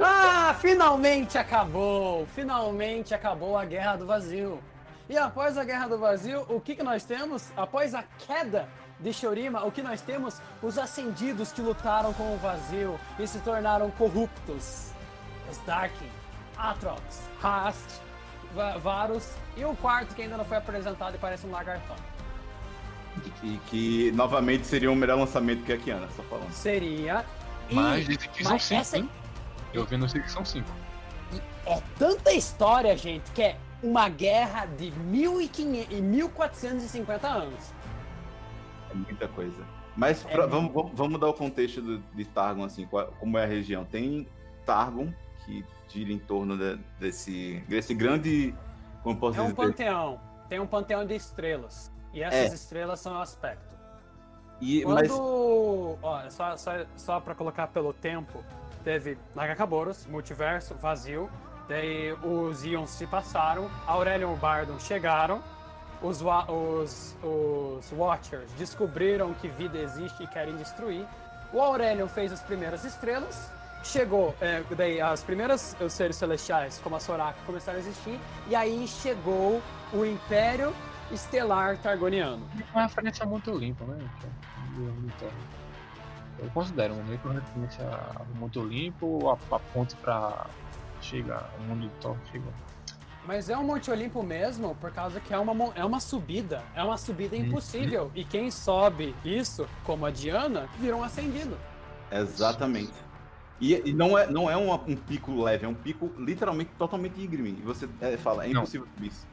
Ah, finalmente acabou! Finalmente acabou a Guerra do Vazio. E após a Guerra do Vazio, o que, que nós temos? Após a queda de Shurima, o que nós temos? Os ascendidos que lutaram com o vazio e se tornaram corruptos. Os Darkin, Atrox, Hast, Va- Varus e o quarto que ainda não foi apresentado e parece um lagartão. E que novamente seria o melhor lançamento que a Kiana, só falando. Seria. E- Mas dizem que são mas cinco. essa- hein? Eu vi no sei que são cinco. É tanta história, gente, que é uma guerra de 1500 e 1450 anos. É muita coisa. Mas É pra- vamos, vamos, vamos dar o contexto do- de Targon, assim, qual- como é a região. Tem Targon, que gira em torno de- desse, desse grande Como posso É um dizer? panteão. Tem um panteão de estrelas. E essas É. estrelas são o aspecto. E, Quando. mas Ó, só, só, só pra colocar pelo tempo, teve Nagakaboros, Multiverso, Vazio. Daí os Ions se passaram, Aurelion e Bardon chegaram. Os, os, os Watchers descobriram que vida existe e querem destruir. O Aurelion fez as primeiras estrelas. Chegou, é, daí as primeiras os seres celestiais, como a Soraka, começaram a existir. E aí chegou o Império Estelar Targoniano. É uma referência muito limpa, né? Eu considero um uma referência muito limpo, a, a ponte pra chegar ao mundo do Thor chegou. Mas é um Monte Olimpo mesmo, por causa que é uma, é uma subida. É uma subida impossível. E quem sobe isso, como a Diana, vira um ascendido. Exatamente. E, e não é, não é uma- um pico leve, é um pico literalmente totalmente íngreme. E você é, fala, é Não. impossível subir isso.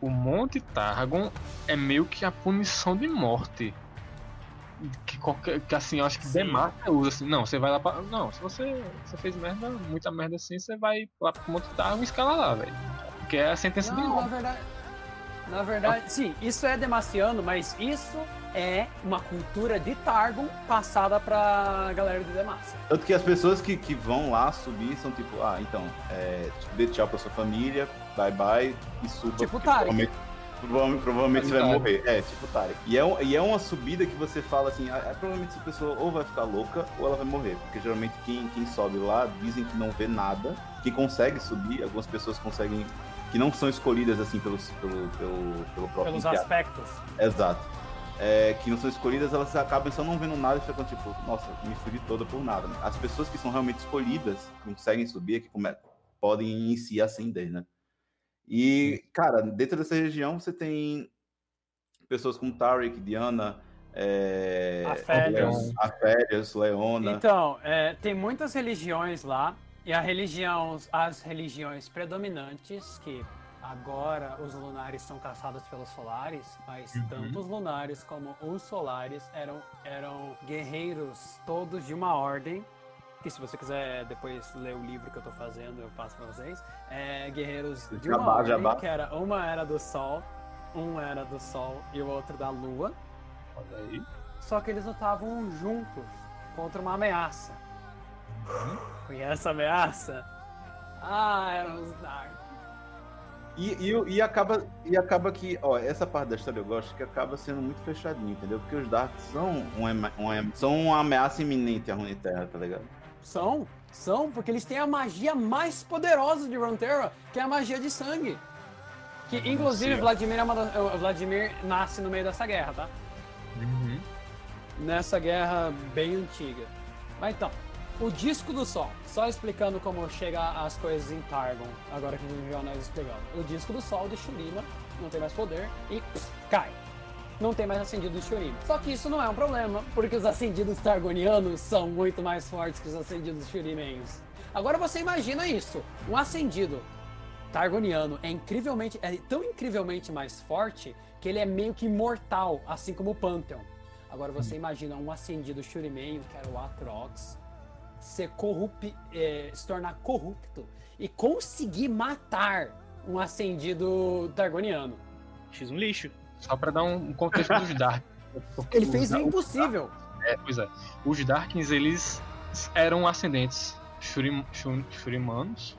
O Monte Targon é meio que a punição de morte. Que, qualquer, que assim, eu acho que Sim. Demacia usa assim. Não, você vai lá pra. Não, se você, você fez merda, muita merda assim, você vai lá pro Monte Targon e escala lá, velho. Porque é a sentença de Não, na morte. verdade. Na verdade, sim, isso é demaciano, mas isso é uma cultura de Targon passada pra galera de Demacia. Tanto que as pessoas que, que vão lá subir são tipo, ah, então, é, tipo, dê tchau pra sua família, bye bye, e suba. Tipo. Provavelmente, provavelmente, provavelmente você vai morrer. É, tipo Tarek. E é, e é uma subida que você fala assim, ah, é, provavelmente essa pessoa ou vai ficar louca ou ela vai morrer. Porque geralmente quem, quem sobe lá dizem que não vê nada. Quem consegue subir, algumas pessoas conseguem. Que não são escolhidas assim pelos, pelo, pelo, pelo próprio. Pelos entre aspectos. Exato. É, que não são escolhidas, elas acabam só não vendo nada e ficam tipo, nossa, me fudi toda por nada. As pessoas que são realmente escolhidas, que conseguem subir, que podem em si ascender, né? E, cara, dentro dessa região você tem pessoas como Tarek, Diana, é... Aphelios. Aphelios, Leona. Então, é, tem muitas religiões lá, e a religião, as religiões predominantes, que agora os lunares são caçados pelos solares, mas Uhum. tanto os lunares como os solares eram, eram guerreiros todos de uma ordem. Que se você quiser depois ler o livro que eu tô fazendo, eu passo pra vocês. É, guerreiros de uma Jabá, jabá. que era uma era do sol, um era do sol e o outro da lua. Olha aí. Só que eles lutavam juntos contra uma ameaça. E essa ameaça? Ah, eram os Dark. E, e, e acaba, e acaba que, ó, essa parte da história eu gosto que acaba sendo muito fechadinho, entendeu? Porque os Darks são, um, ema- um, em- são uma ameaça iminente à Runeterra, tá ligado? São, são, porque eles têm a magia mais poderosa de Runeterra, que é a magia de sangue. Que inclusive. Vladimir, é Vladimir nasce no meio dessa guerra, tá? Uhum. Nessa guerra bem antiga. Mas então, o disco do sol, só explicando como chega as coisas em Targon, agora que o jornal explicando. O disco do sol de Shurima não tem mais poder e pff, cai. Não tem mais acendido de Shurima. Só que isso não é um problema, porque os acendidos targonianos são muito mais fortes que os acendidos shurimenhos. Agora você imagina isso, um acendido Targoniano é incrivelmente, é tão incrivelmente mais forte que ele é meio que imortal, assim como o Pantheon. Agora você imagina um acendido Shurimenho, que era o Atrox, ser corrup, é, se tornar corrupto e conseguir matar um acendido Targoniano. X um lixo. Só pra dar um contexto dos *laughs* Dark. Ele fez o impossível. É, pois é. Os Darkins, eles eram ascendentes shurim, shur- shurimanos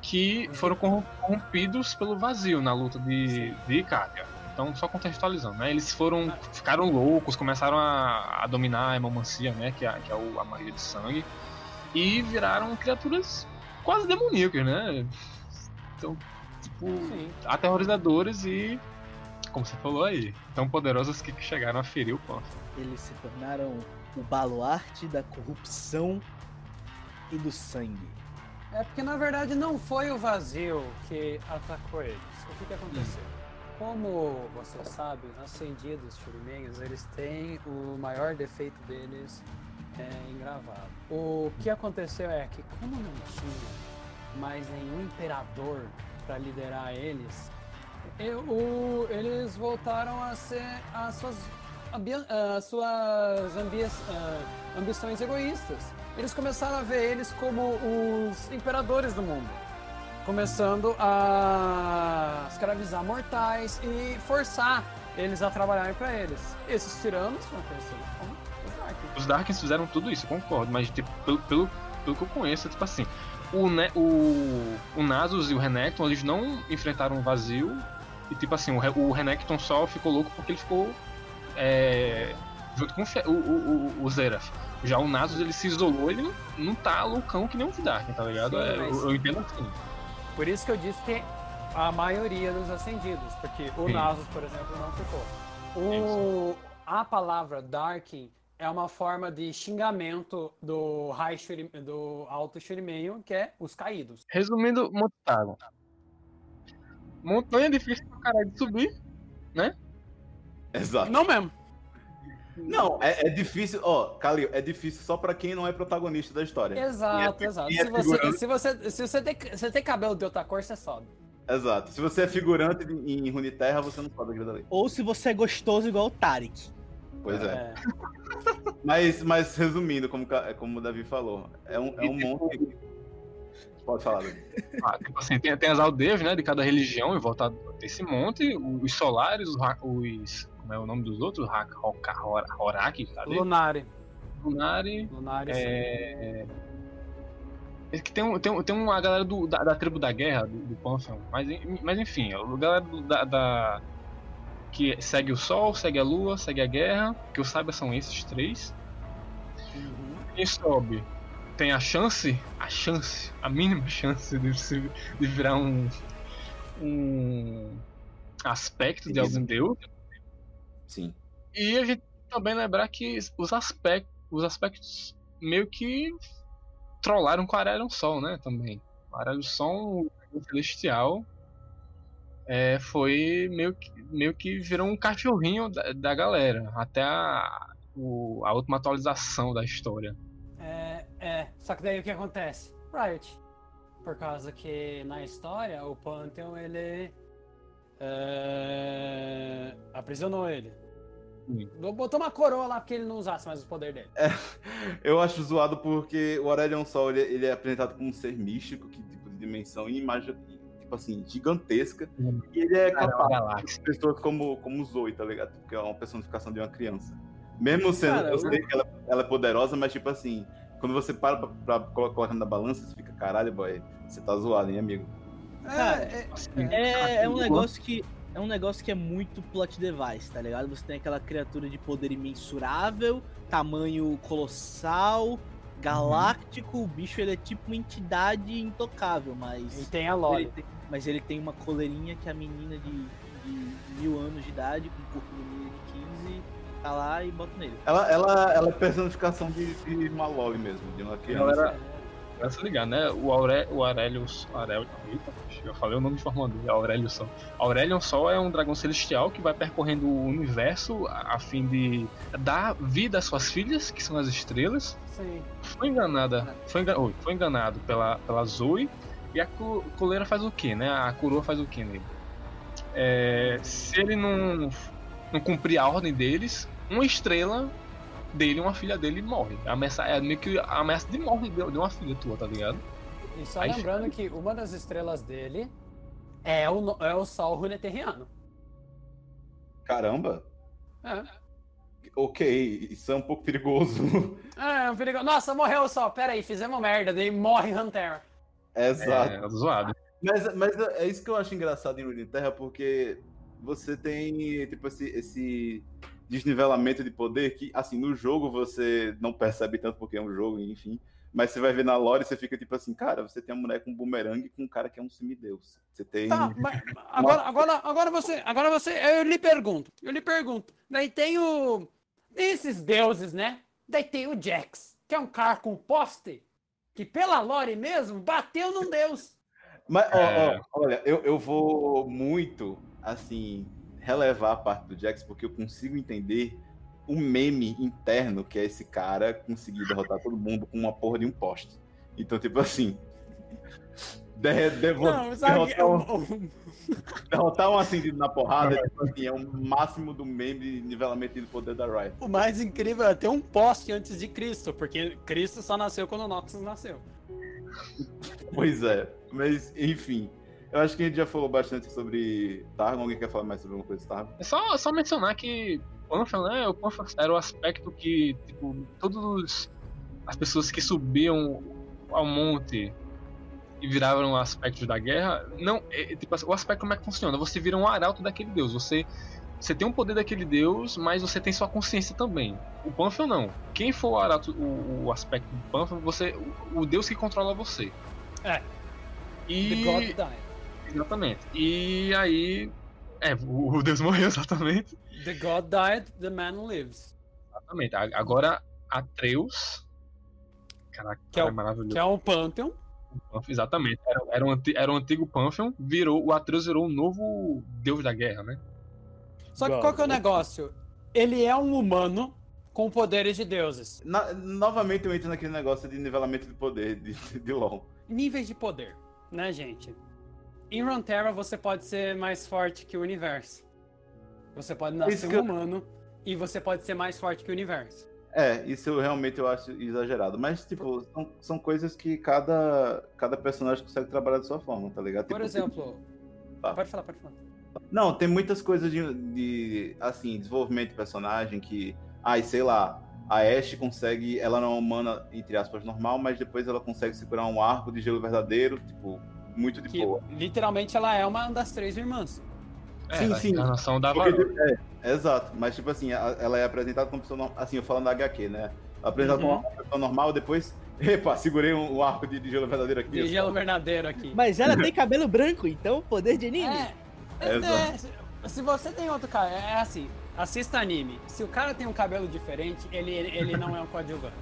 que foram corrom- corrompidos pelo vazio na luta de, de Icaria. Então, só contextualizando, né? Eles foram, ficaram loucos, começaram a, a dominar a hemomancia, né? Que é, que é o- a magia de sangue. E viraram criaturas quase demoníacas, né? Então, tipo, Sim. aterrorizadores e, como você falou aí, tão poderosos que chegaram a ferir o Pantheon. Eles se tornaram o baluarte da corrupção e do sangue. É porque na verdade não foi o vazio que atacou eles. O que, que aconteceu? Como você sabe, os acendidos shurimenhos, eles têm o maior defeito deles é, engravado. O que aconteceu é que como não tinha mais nenhum imperador para liderar eles, o- eles voltaram a ser as suas, ambi- as suas ambi- ah, ambições egoístas. Eles começaram a ver eles como os imperadores do mundo. começando a escravizar mortais e forçar eles a trabalharem pra eles. Esses tiranos foram conhecidos como os Darkins. Os Darkins fizeram tudo isso, concordo, mas tipo, pelo, pelo, pelo que eu conheço, tipo assim, o, ne o, o Nasus e o Renekton, eles não enfrentaram o vazio, e tipo assim, o, o Renekton só ficou louco porque ele ficou é, junto com o, o, o, o, o Zerath. Já o Nasus, ele se isolou, ele não, não tá loucão que nem os Darkins, tá ligado? Sim, É, mas- eu, eu entendo assim. Por isso que eu disse que a maioria dos ascendidos, porque o Sim. Nasus, por exemplo, não ficou. O, a palavra Darkin é uma forma de xingamento do, high Shuri- do alto Shurimeio, que é os caídos. Resumindo, montanha. Montanha é difícil pra caralho de subir. Exato. Não mesmo. Não, é, é difícil, ó, Calil, é difícil só pra quem não é protagonista da história. Exato, é- exato. é Se você, se, você, se você, tem, você tem cabelo de outra cor, você sobe. Exato. Se você é figurante em Runeterra, você não sobe aquilo dali. Ou se você é gostoso igual o Tarek. Pois é. Mas, mas resumindo, como, como o Davi falou, é um, é um monte. Pode falar. Ah, tipo assim, tem, tem as aldeias, né, de cada religião em volta desse monte, os solares, os, os como é o nome dos outros? Hoka, Hora- Horaki, cadê? Lunari. Lunari, Lunari, sim. é... é que tem, um- tem, um- tem uma galera do, da, da tribo da guerra, do, do Pantheon, mas, mas enfim, a galera do- da, da- que segue o sol, segue a lua, segue a guerra, que eu saiba são esses três. Uhum. Quem sobe tem a chance, a chance, a mínima *laughs* chance de, se, de virar um, um aspecto de algum deus. Sim. E a gente também lembrar que os aspectos, os aspectos meio que trollaram com o Aurelion Sol, né? Também. O Aurelion Sol, o celestial, é, foi meio que, meio que virou um cachorrinho da, da galera. Até a, o- a última atualização da história. É, é, só que daí o que acontece? Riot. Por causa que na história o Pantheon ele é, aprisionou ele. Sim. Botou uma coroa lá porque ele não usasse mais o poder dele. Eu acho zoado porque o Aurelion Sol ele, ele é apresentado como um ser místico, que tipo de dimensão imagem, tipo assim, gigantesca. Hum. E ele é Cara, capaz de pessoas como, como Zoe, tá ligado? Porque é uma personificação de uma criança. Mesmo sendo, Cara, eu eu- sei que ela, ela é poderosa, mas tipo assim, quando você para pra, pra colo- colocar na balança, você fica, caralho, boy, você tá zoado, hein, amigo? Cara, é, É, é um negócio que é um negócio que é muito plot device, tá ligado? Você tem aquela criatura de poder imensurável, tamanho colossal, galáctico, o bicho ele é tipo uma entidade intocável, e mas tem a tem, mas ele tem uma coleirinha que a menina de, de mil anos de idade, com o corpo de menina de 15, tá lá e bota nele. Ela, ela, ela é personificação de, de mesmo, de uma criança. Galera, Pra se ligar, né? O, Aure, o Aurelius. Aurel, eita, eu falei o nome de forma dele, Aurelius Sol. Aurelion Sol é um dragão celestial que vai percorrendo o universo a, a fim de dar vida às suas filhas, que são as estrelas. Sim. Foi enganada. Foi, engan- oi, foi enganado pela, pela Zoe. E a co- coleira faz o quê, né? A coroa faz o quê nele? É, se ele não, não cumprir a ordem deles, uma estrela dele, uma filha dele, morre. A ameaça, é meio que a ameaça de morte de, uma filha tua, tá ligado? E só Aí- lembrando que uma das estrelas dele é o, no- é o Sol Runeterriano. Caramba, É. ok, isso é um pouco perigoso. *laughs* É, um perigo. Nossa, morreu o Sol. Pera aí, fizemos merda. Daí morre Runeterra. Exato. É, zoado. Mas, mas é isso que eu acho engraçado em Runeterra, porque você tem, tipo, esse, esse desnivelamento de poder que, assim, no jogo você não percebe tanto porque é um jogo, enfim. Mas você vai ver na lore e você fica tipo assim, cara, você tem uma mulher com um bumerangue com um cara que é um semideus. Você tem. Tá, *laughs* mas agora, *laughs* agora, agora você, agora você, eu lhe pergunto, eu lhe pergunto. Daí tem o, tem esses deuses, né? Daí tem o Jax, que é um cara com poste, que pela lore mesmo bateu num deus. Mas, ó, É. ó, olha, eu, eu vou muito, assim, relevar a parte do Jax, porque eu consigo entender o meme interno que é esse cara conseguir derrotar todo mundo com uma porra de um poste. Então, tipo assim. *laughs* de- devo- Não, que derrotar, um, *laughs* derrotar um acendido na porrada tipo assim, é o máximo do meme de nivelamento de poder da Riot. o mais incrível é ter um poste antes de Cristo, porque Cristo só nasceu quando Noxus nasceu. Pois é, mas enfim. Eu acho que a gente já falou bastante sobre Targon. Alguém quer falar mais sobre alguma coisa de Targon? É só, só mencionar que Pantheon, né? O Pantheon era o aspecto que, tipo, todos as pessoas que subiam ao monte e viravam aspectos da guerra, não, é, tipo, o aspecto como é que funciona? Você vira um arauto daquele deus. Você você tem um poder daquele deus, mas você tem sua consciência também. O Pantheon não. Quem for o, arauto, o, o aspecto do Pantheon, você, o, o deus que controla você. É. E... The God died. Exatamente. E aí. É, o, o Deus morreu, *laughs* exatamente. The God died, the man lives. Exatamente. Agora, Atreus. Caraca, Que é o- é maravilhoso. Que é um Pantheon. Exatamente. Era, era, um, era um antigo Pantheon, virou. O Atreus virou o novo deus da guerra, né? Só que God. qual que é o negócio? Ele é um humano com poderes de deuses. Na- novamente eu entro naquele negócio de nivelamento de poder de, de LoL. Níveis de poder, né, gente? Em Runeterra você pode ser mais forte que o universo. Você pode nascer eu- um humano e você pode ser mais forte que o universo. É, isso eu realmente eu acho exagerado. Mas, tipo, são, são coisas que cada, cada personagem consegue trabalhar de sua forma, tá ligado? Por Tipo, exemplo. Tá. Pode falar, pode falar. Não, tem muitas coisas de, de, assim, desenvolvimento de personagem que, ai, sei lá, a Ashe consegue, ela não é uma humana, entre aspas, normal, mas depois ela consegue segurar um arco de gelo verdadeiro, tipo, muito de Que boa. literalmente ela é uma das três irmãs. É, Sim, a sim. encarnação da Porque, é, exato, mas tipo assim, a- ela é apresentada como pessoa, normal, assim, eu falando da HQ, né? Apresentada Uhum. como uma pessoa normal, depois, *laughs* epa, segurei um, um arco de, de gelo verdadeiro aqui. De gelo verdadeiro aqui. Mas ela tem cabelo branco, então poder de anime. É, é, Exato. é, se- se você tem outro cara, é assim, assista anime. Se o cara tem um cabelo diferente, ele, ele não é um coadjuvante.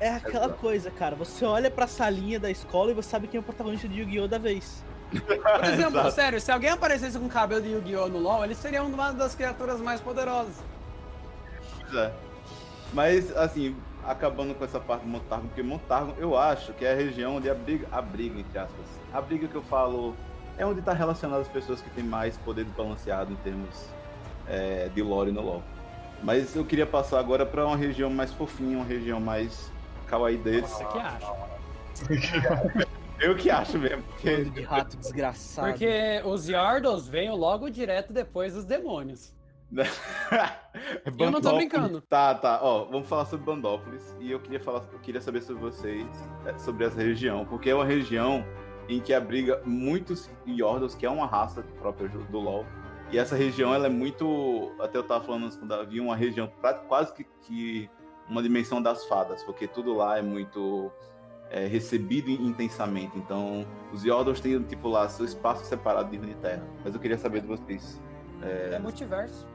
É aquela Exato. coisa, cara. Você olha pra salinha da escola e você sabe quem é o protagonista de Yu-Gi-Oh! da vez. Por *laughs* exemplo, Exato. sério, se alguém aparecesse com cabelo de Yu-Gi-Oh! no LoL, ele seria uma das criaturas mais poderosas. Pois é. Mas, assim, acabando com essa parte do Montargon, porque Montargon eu acho que é a região onde abriga, abriga entre aspas. A briga que eu falo é onde está relacionado as pessoas que têm mais poder desbalanceado em termos é, de lore no LoL. Mas eu queria passar agora para uma região mais fofinha, uma região mais kawaii deles. Você que acha? *laughs* Eu que acho mesmo. Porque... De rato desgraçado. Porque os Yardos vêm logo direto depois dos demônios. *laughs* Eu não tô brincando. Tá, tá. Ó, vamos falar sobre Bandópolis. E eu queria falar, eu queria saber sobre vocês, é, sobre essa região. Porque é uma região em que abriga muitos Yordles, que é uma raça própria do do LoL. E essa região, ela é muito... Até eu tava falando antes com o Davi, uma região pra- quase que, que uma dimensão das fadas. Porque tudo lá é muito... é, recebido intensamente. Então, os Yordles têm, tipo, lá, seu espaço separado de Runeterra. Mas eu queria saber de vocês. É multiverso.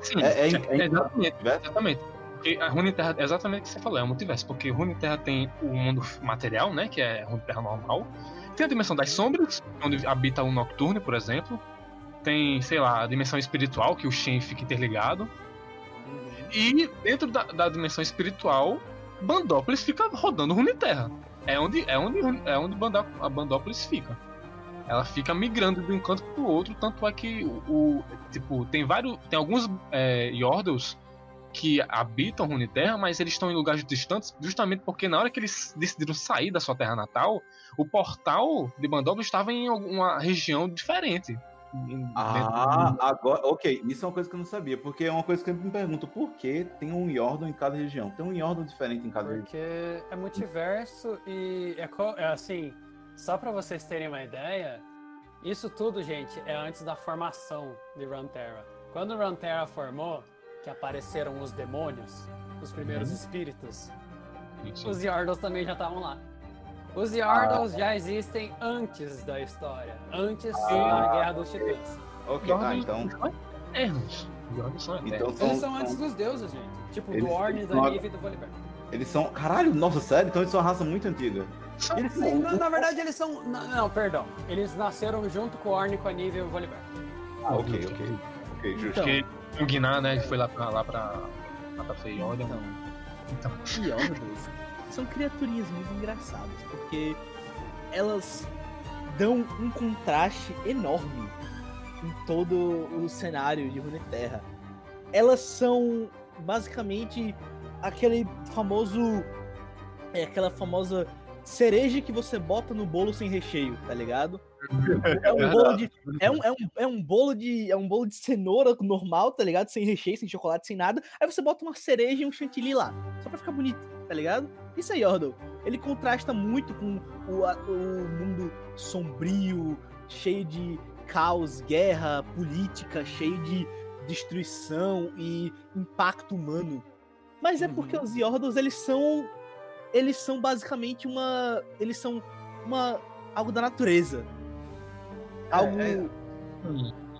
Sim, É- é- é, é- exatamente. Multiverso? Exatamente. Porque a Runeterra é exatamente o que você falou, é um multiverso. Porque Runeterra tem o mundo material, né? Que é Runeterra normal. Tem a dimensão das sombras, onde habita o Nocturne, por exemplo. Tem, sei lá, a dimensão espiritual, que o Shen fica interligado. E dentro da, da dimensão espiritual, Bandópolis fica rodando Runeterra. É onde, é onde, é onde Bandó- a Bandópolis fica. Ela fica migrando de um canto pro outro, tanto é que o, o- tipo, tem vários. Tem alguns é, Yordles que habitam Runeterra, mas eles estão em lugares distantes, justamente porque na hora que eles decidiram sair da sua terra natal, o portal de Bandópolis estava em alguma região diferente. Ah, agora, ok, isso é uma coisa que eu não sabia, porque é uma coisa que eu me pergunto, por que tem um Yordle em cada região? Tem um Yordle diferente em cada região. Porque é multiverso e é, é assim, só pra vocês terem uma ideia, isso tudo, gente, é antes da formação de Runeterra. Quando Runeterra formou, que apareceram os demônios, os primeiros Uhum. espíritos, Isso. os Yordles também já estavam lá. Os Yordles já existem antes da história, antes da Guerra dos Titãs. Ok, ah, então. eternos. Yordles são eternos. Então são, Eles são antes dos deuses, gente. Tipo, Eles- do Orne, da Nive e do Volibear. eles são. Caralho, nossa, sério? Então eles são uma raça muito antiga. Eles são, na, na verdade, eles são. Não, não, perdão. Eles nasceram junto com o Orne, com a Nive e o Volibear. Ah, ok, ok. Ok, justo. Então, Porque o Guiná, né, foi lá pra, lá pra, lá pra Feyord. então, Então, Yordles são criaturinhas muito engraçadas, porque elas dão um contraste enorme em todo o cenário de Runeterra. Elas são basicamente aquele famoso é aquela famosa cereja que você bota no bolo sem recheio, tá ligado? É um bolo de. É um, é, um, é um bolo de. É um bolo de cenoura normal, tá ligado? Sem recheio, sem chocolate, sem nada. Aí você bota uma cereja e um chantilly lá. Só pra ficar bonito, tá ligado? Isso aí, Yordle. Ele contrasta muito com o, o mundo sombrio, cheio de caos, guerra, política, cheio de destruição e impacto humano. Mas é porque os Yordles, eles são. Eles são basicamente uma. Eles são uma. algo da natureza. Algo. é.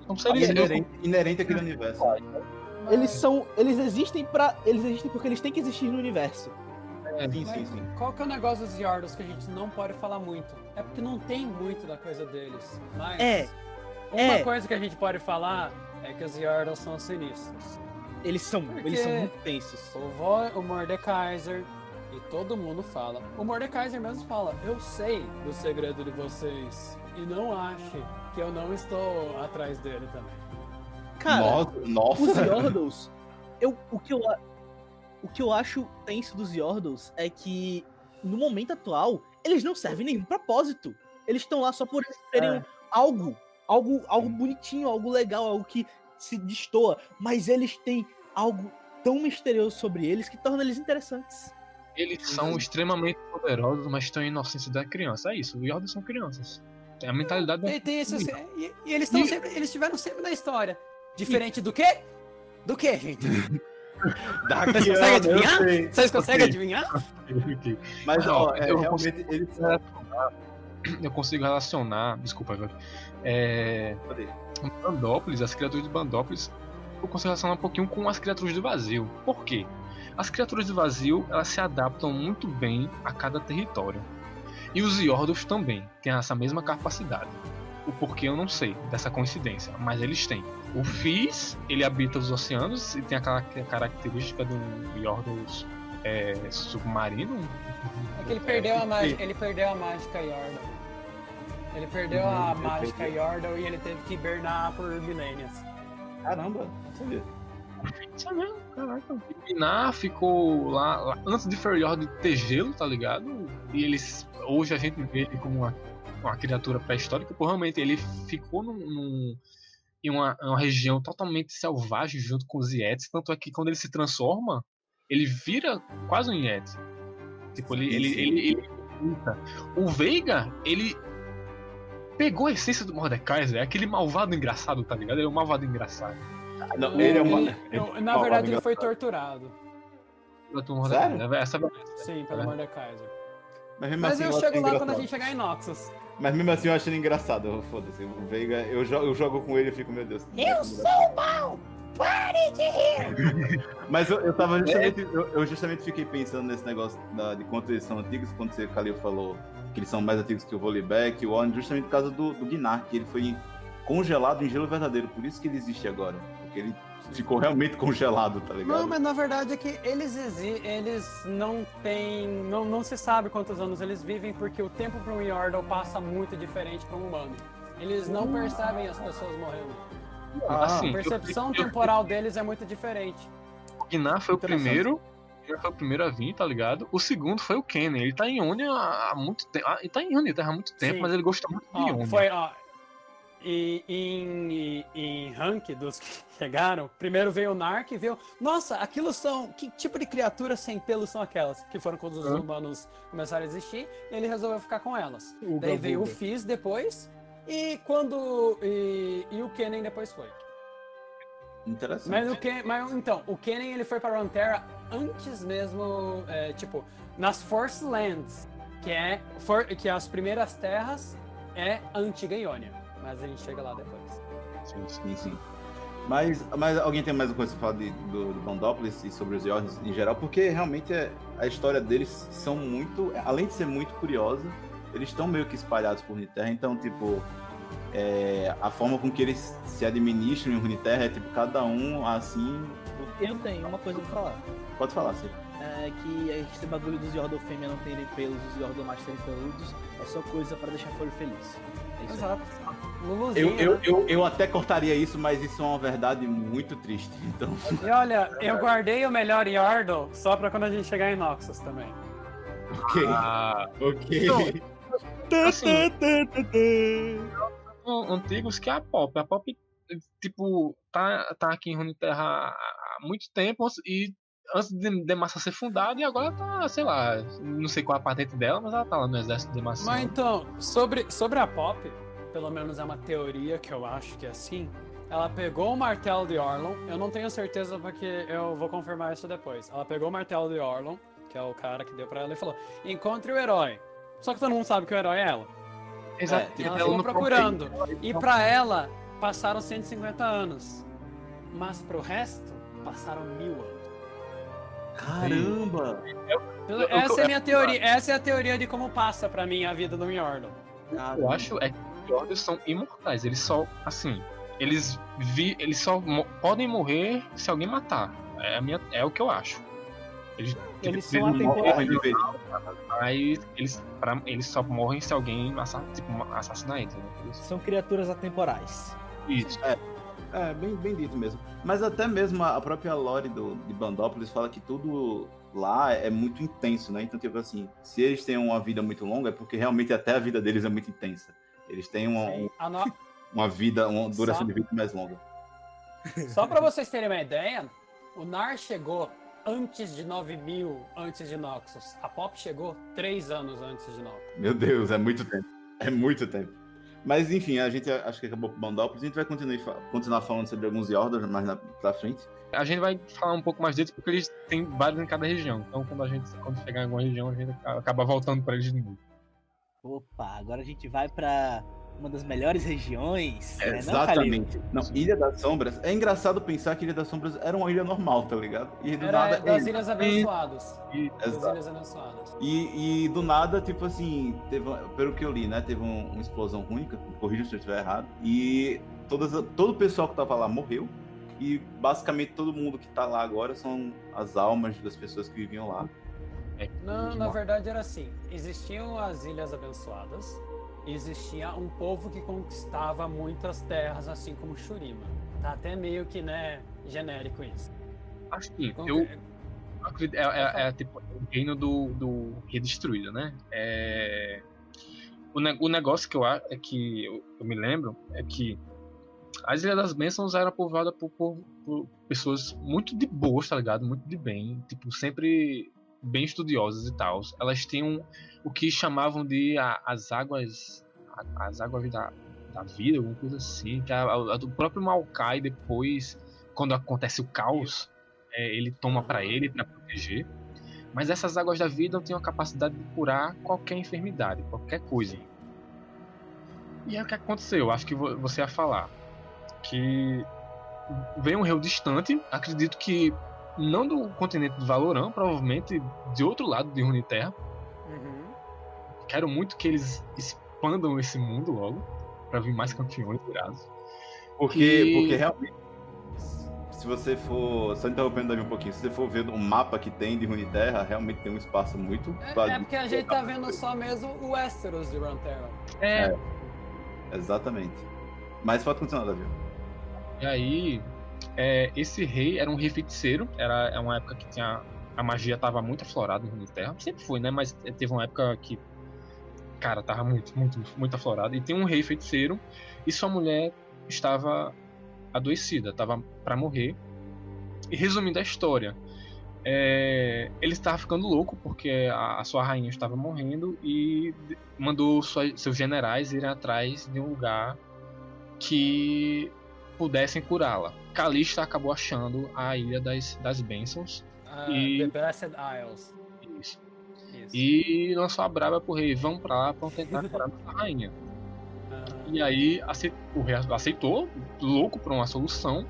Não É seria inerente, inerente àquele universo. Eles são. Eles existem para Eles existem porque eles têm que existir no universo. Sim, sim, sim. Qual que é o negócio dos Yordles que a gente não pode falar muito? É porque não tem muito da coisa deles. Mas É, uma é. coisa que a gente pode falar é que os Yordles são sinistros. Eles são. Porque- Eles são muito tensos. O, Vo- o Mordekaiser e todo mundo fala. O Mordekaiser mesmo fala: Eu sei do segredo de vocês. E não ache que eu não estou atrás dele também. Cara, nossa, os. Yordles. Eu, o, que eu, o que eu acho tenso dos Yordles é que, no momento atual, eles não servem nenhum propósito. Eles estão lá só por eles terem É. algo. Algo, algo bonitinho, algo legal, algo que se destoa. Mas eles têm algo tão misterioso sobre eles que torna eles interessantes. Eles são extremamente poderosos, mas têm a inocência da criança. É isso, os Yordles são crianças. Tem a mentalidade da E, tem esse, e, e eles estão E- sempre. Eles estiveram sempre na história. Diferente do quê? Do quê, gente? *laughs* Daqui Vocês conseguem adivinhar? Vocês conseguem adivinhar? Mas, Não, ó, é, eu realmente, eles *clears throat* eu consigo relacionar, desculpa, velho. É, Bandópolis, as criaturas de Bandópolis, eu consigo relacionar um pouquinho com as criaturas do vazio. Por quê? As criaturas do vazio, elas se adaptam muito bem a cada território. E os Yordles também têm essa mesma capacidade. O porquê eu não sei dessa coincidência, mas eles têm. O Fizz, ele habita os oceanos e tem aquela característica do Yordles é, submarino. É que ele perdeu a mágica, ele perdeu a mágica Yordle. Ele perdeu a Uhum, ele mágica perdeu. Yordle e ele teve que hibernar por milênios. Caramba, não sabia. Isso é mesmo, caraca. Pinar ficou lá, lá antes de Feriord ter gelo, tá ligado? E eles. Hoje a gente vê ele como uma, uma criatura pré-histórica, porque realmente ele ficou num, num- em uma, uma região totalmente selvagem junto com os Yetis. Tanto é que quando ele se transforma, ele vira quase um Yeti. Tipo, ele. Ele, ele, ele. O Veiga, ele. Pegou a essência do Mordekaiser, é aquele malvado engraçado, tá ligado? Ele é um malvado engraçado. Não, ele é uma. Ele- eu- na verdade, ele foi torturado. Sério? Essa Sim, pelo É. Mordekaiser. Mas mesmo Mas assim, eu acho chego lá engraçado. quando a gente chegar em Noxus. Mas mesmo assim eu acho ele engraçado. Foda-se. O Veiga, eu jogo, eu jogo com ele e fico, meu Deus. Eu sou mal! Pare de rir! *laughs* Mas eu, eu tava justamente. Eu, eu justamente fiquei pensando nesse negócio da- de quanto eles são antigos, quando você, Kalil, falou que eles são mais antigos que o Volibeck o Warren, justamente por causa do, do Gnar, que ele foi congelado em gelo verdadeiro. Por isso que ele existe agora. Porque ele ficou realmente congelado, tá ligado? Não, mas na verdade é que eles eles não têm. Não, não se sabe quantos anos eles vivem, porque o tempo para um Yordle passa muito diferente para um humano. Eles não percebem as pessoas morrendo. Ah, assim, A eu- percepção eu- temporal deles é muito diferente. O Gnar foi o primeiro. Já foi o primeiro a vir, tá ligado? O segundo foi o Kennen. Ele tá em Ionia há muito tempo. Ah, ele tá em Ionia há muito tempo, Sim. mas ele gosta muito de Ionia. foi, ó. E em, em rank dos que *laughs* chegaram, primeiro veio o Narc e veio. Nossa, aquilo são. Que tipo de criaturas sem pelo são aquelas? Que foram quando os Hã? humanos começaram a existir, e ele resolveu ficar com elas. Uga, Daí veio o. Fizz depois, e quando. E, e o Kennen depois foi. Interessante. Mas o Ken, mas então, o Kennen ele foi para Runeterra antes mesmo, é, tipo, nas Force Lands, que é for, que as primeiras terras é a antiga Ionia, mas a gente chega lá depois. Sim, sim. Sim. Mas, mas alguém tem mais uma coisa pra falar de, do, do Bondópolis e sobre os Yorns em geral? Porque realmente é, a história deles são muito. Além de ser muito curiosa, eles estão meio que espalhados por Runeterra, então, tipo. é, a forma com que eles se administram em Runeterra é tipo cada um assim. Eu tenho uma coisa pra falar. Pode falar, sim. É que esse bagulho dos Yordle fêmea não terem pelos, os Yordle machos terem peludos, é só coisa pra deixar folho feliz. É isso aí. Luluzinho, Eu, eu, né? eu, eu até cortaria isso, mas isso é uma verdade muito triste. *laughs* Então, E olha, eu guardei o melhor Yordle só pra quando a gente chegar em Noxus também. Ok. Ah, ok. *laughs* Não. assim, *laughs* antigos que é a Pop. A Pop, tipo, tá, tá aqui em Runeterra há muito tempo e antes de Demacia ser fundada e agora tá, sei lá, não sei qual é a patente dela, mas ela tá lá no exército de Demacia. Mas então, sobre, sobre a Pop, pelo menos é uma teoria que eu acho que é assim. Ela pegou o martelo de Orlon, eu não tenho certeza porque eu vou confirmar isso depois. Ela pegou o martelo de Orlon, que é o cara que deu pra ela, e falou: encontre o herói. Só que todo mundo sabe que o herói é ela. Exato. É, Ela ficou procurando. E pra ela, passaram 150 anos. Mas pro resto, passaram mil anos. Caramba! Essa é a minha teoria. Essa é a teoria de como passa pra mim a vida do Yordle. eu acho é Jordan são imortais. Eles só, assim, eles vi, eles só mo- podem morrer se alguém matar. É, a minha, é o que eu acho. Eles, Eles tipo, são atemporais. mas eles, pra, eles só morrem se alguém assa- tipo, assassinar eles. Né? São criaturas atemporais. Isso. É, bem, bem dito mesmo. Mas até mesmo a a própria lore do, de Bandópolis fala que tudo lá é muito intenso, né? Então, tipo assim, se eles têm uma vida muito longa, é porque realmente até a vida deles é muito intensa. Eles têm uma, um- A no- *laughs* uma vida, uma duração Sabe? de vida mais longa. *laughs* Só pra vocês terem uma ideia, o Nar chegou antes de 9000 antes de Noxus. A Pop chegou 3 anos antes de Noxus. Meu Deus, é muito tempo. É muito tempo. Mas enfim, a gente acho que acabou com Bandópolis. A gente vai continuar, continuar falando sobre alguns Yordles mais na, pra frente. A gente vai falar um pouco mais deles porque eles têm vários em cada região. Então, quando a gente quando chegar em alguma região, a gente acaba voltando pra eles de novo. Opa, agora a gente vai pra uma das melhores regiões. né, não, Exatamente. Não, Ilha das Sombras. É engraçado pensar que Ilha das Sombras era uma ilha normal, tá ligado? E do Era nada. das é- Ilhas Abençoadas. E Das. Ilhas Abençoadas. E, e do nada, tipo assim, teve, pelo que eu li, né? Teve um- uma explosão ruim, que- corrija se eu estiver errado. E todas, todo o pessoal que tava lá morreu. E basicamente todo mundo que tá lá agora são as almas das pessoas que viviam lá. É, Não, na verdade era assim. Existiam as Ilhas Abençoadas. e Existia um povo que conquistava muitas terras, assim como Shurima. Tá até meio que, né, genérico isso. acho que Con- eu acredito- é, é- é, tipo o reino do, do redestruído, né? É, o, ne- o negócio que eu é que eu, eu me lembro é que as Ilhas das Bênçãos eram povoadas por, por- por pessoas muito de boas, tá ligado? Muito de bem, tipo, sempre bem estudiosas e tal. Elas tinham o que chamavam de a- as águas a- as águas da, da vida, alguma coisa assim, que a, a- do próprio Maokai depois, quando acontece o caos, é, ele toma pra ele pra proteger. Mas essas águas da vida tinham a capacidade de curar qualquer enfermidade, qualquer coisa. E aí o que aconteceu? Acho que vo- você ia falar que veio um rio distante, acredito que não do continente do Valorão, provavelmente de outro lado de Runeterra. Uhum. Quero muito que eles expandam esse mundo logo, pra vir mais campeões virados. Porque, E- porque realmente, se você for. Só interrompendo Davi um pouquinho, se você for ver o mapa que tem de Runeterra, realmente tem um espaço muito. É, é porque a gente tá vendo só mesmo o Westeros de Runeterra. É, Exatamente. Mas pode continuar, Davi. E aí, é, esse rei era um rei feiticeiro. Era é uma época que tinha a magia tava muito aflorada em Runeterra. Sempre foi, né? Mas teve uma época que, cara, tava muito, muito, muito aflorada. E tem um rei feiticeiro e sua mulher estava adoecida, estava para morrer. E resumindo a história, é, ele estava ficando louco porque a, a sua rainha estava morrendo e mandou sua- seus generais irem atrás de um lugar que pudessem curá-la. Calista acabou achando a Ilha das, das Bênçãos. Ah, E- The Blessed Isles. Isso. Isso. E lançou a braba pro rei, vamos pra lá pra tentar curar nossa rainha. *laughs* Aham. E aí o rei aceitou, louco por uma solução.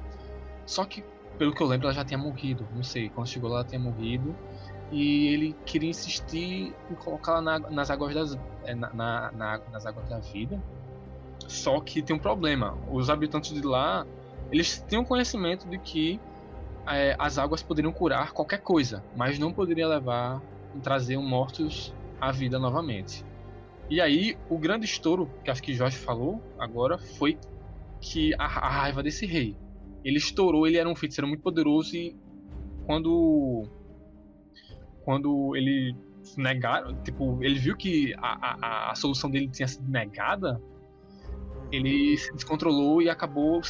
Só que, pelo que eu lembro, ela já tinha morrido. Não sei, quando chegou lá ela tinha morrido. E ele queria insistir em colocá-la na- nas águas das. na- na- na- nas águas da vida. Só que tem um problema. Os habitantes de lá, eles tinham conhecimento de que é, as águas poderiam curar qualquer coisa, mas não poderia levar trazer mortos à vida novamente. E aí, o grande estouro, que acho que Jorge falou agora, foi que a, a raiva desse rei. Ele estourou, ele era um feiticeiro muito poderoso e quando quando ele negaram, tipo, ele viu que a, a, a solução dele tinha sido negada, ele se descontrolou e acabou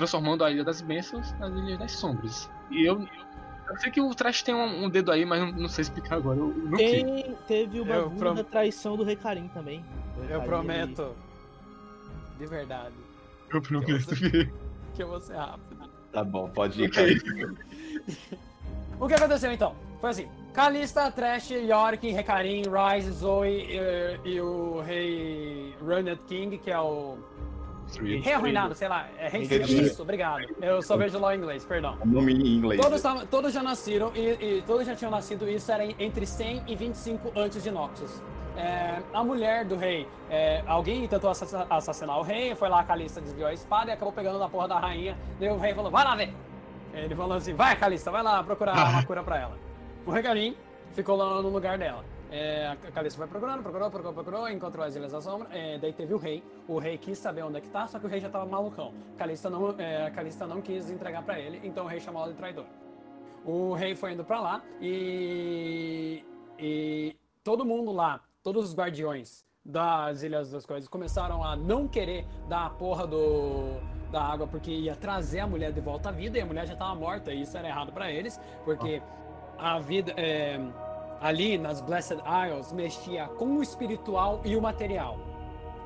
transformando a Ilha das Bênçãos nas Ilhas das Sombras. E eu, eu sei que o Trash tem um, um dedo aí, mas não, não sei explicar agora. Eu, eu sei. Tem, teve o Eu bagulho prom- da traição do Recarim também. O Eu Recarim, prometo. De verdade. Eu prometo que. Que eu vou ser rápido. Tá bom, pode ir, Ok. cara. *laughs* O que aconteceu então? Foi assim: Kalista, Trash, Yorick, Recarim, Rise, Zoe e, e o rei Runned King, que é o. Rei arruinado, sei lá. É. Isso, obrigado. Eu só vejo lá em inglês, perdão. O nome em inglês. Todos, todos já nasceram e, e todos já tinham nascido, e isso era entre 100 e 25 antes de Noxus. É, a mulher do rei, é, alguém tentou assass- assassinar o rei, foi lá a Calista desviou a espada e acabou pegando na porra da rainha. Daí o rei falou: vai lá ver. Ele falou assim: vai, Calista, vai lá procurar *laughs* uma cura pra ela. O regalim ficou lá no lugar dela. É, a Calista foi procurando, procurou, procurou, procurou, encontrou as Ilhas da Sombra. é, daí teve o rei. O rei quis saber onde é que tá, só que o rei já tava malucão. Calista não, é, a Calista não quis entregar pra ele, então o rei chamou ela de traidor. O rei foi indo pra lá e, e todo mundo lá, todos os guardiões das Ilhas das Coisas começaram a não querer dar a porra do, da água porque ia trazer a mulher de volta à vida e a mulher já estava morta e isso era errado pra eles porque a vida é, ali nas Blessed Isles mexia com o espiritual e o material.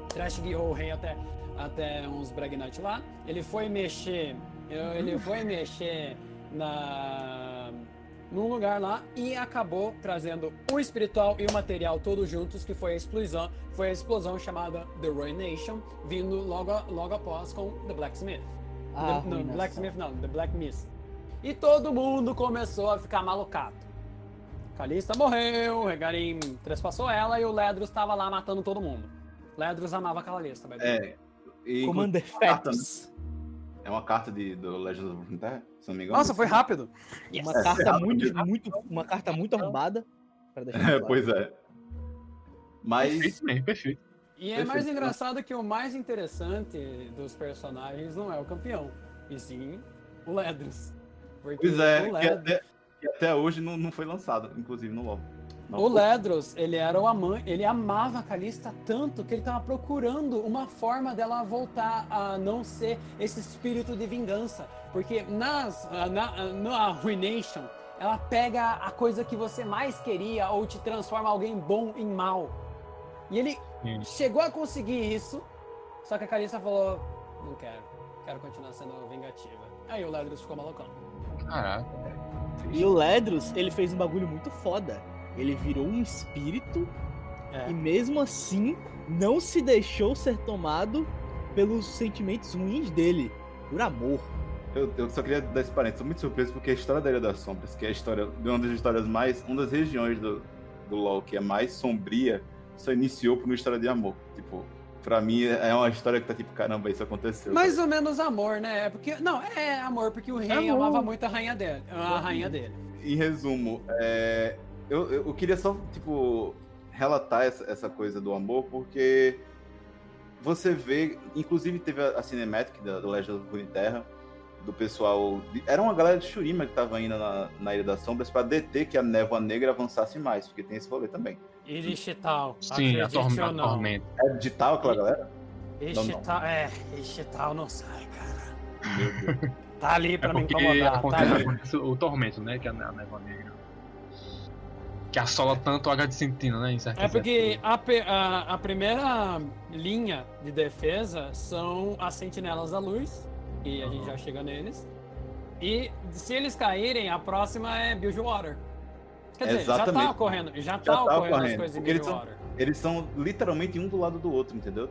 Trash guiou o rei até, até uns Bragnite lá. Ele foi mexer. Ele foi mexer na. num lugar lá e acabou trazendo o espiritual e o material todos juntos, que foi a explosão, foi a explosão chamada The Ruination, vindo logo, logo após com The Blacksmith. A The- não. Blacksmith não, The Black Mist. E todo mundo começou a ficar malucado. Calista morreu, o Regarim trespassou ela e o Ledros estava lá matando todo mundo. Ledros amava a Calista, the way. É. E Commander carta, né? É uma carta de, do Legends of Runeterra, se não me engano. Nossa, foi rápido. Uma É, carta rápido, muito, né? muito, uma carta muito arrombada. Pra *laughs* deixar É, claro. pois é. Mas Perfeito mesmo, perfeito. E é Perfeito. mais engraçado que o mais interessante dos personagens não é o campeão, e sim o Ledros. Porque Pois é, o, que Led- até, que até hoje não, não foi lançado, inclusive no LoL. Não o foi. Ledros, ele era o amante, ele amava a Calista tanto que ele tava procurando uma forma dela voltar a não ser esse espírito de vingança. Porque nas, na, na Ruination, ela pega a coisa que você mais queria ou te transforma alguém bom em mal. E ele Sim. chegou a conseguir isso, só que a Calista falou: Não quero, quero continuar sendo vingativa. Aí o Ledros ficou malucão. Caraca. E o Ledros, ele fez um bagulho muito foda. Ele virou um espírito É. e mesmo assim não se deixou ser tomado pelos sentimentos ruins dele, por amor. Eu, eu só queria dar esse parênteses. Tô muito surpreso porque a história da Ilha das Sombras, que é a história de uma das histórias mais. Uma das regiões do, do LoL que é mais sombria, só iniciou por uma história de amor. Tipo, pra mim é uma história que tá tipo, caramba, isso aconteceu. Mais ou menos amor, né? É Porque, não, é amor, porque o rei Amor. amava muito a rainha dele. A rainha dele. Em resumo, é, eu, eu, queria só, tipo, relatar essa, essa coisa do amor, porque você vê, inclusive teve a, a cinematic da, do Legend of Runeterra, do pessoal. de- era uma galera de Shurima que tava indo na, na Ilha das Sombras pra deter que a névoa negra avançasse mais, porque tem esse rolê também. Irichital. Sim, a, torme- a tormenta. É digital aquela galera? Irichital, é, Irichital não sai, cara. Meu Deus. Tá ali É pra me porque incomodar, tá acontece, ali. acontece o tormento, né? Que é a névoa negra. Que assola tanto o H de Sentina, né? É porque a, a, a primeira linha de defesa são as sentinelas da luz, e a gente já chega neles. E se eles caírem, a próxima é Bilgewater. Quer dizer, já Exatamente. tá ocorrendo, já tá, tá ocorrendo as ocorrendo, coisas em eles são-. Eles são literalmente um do lado do outro, entendeu?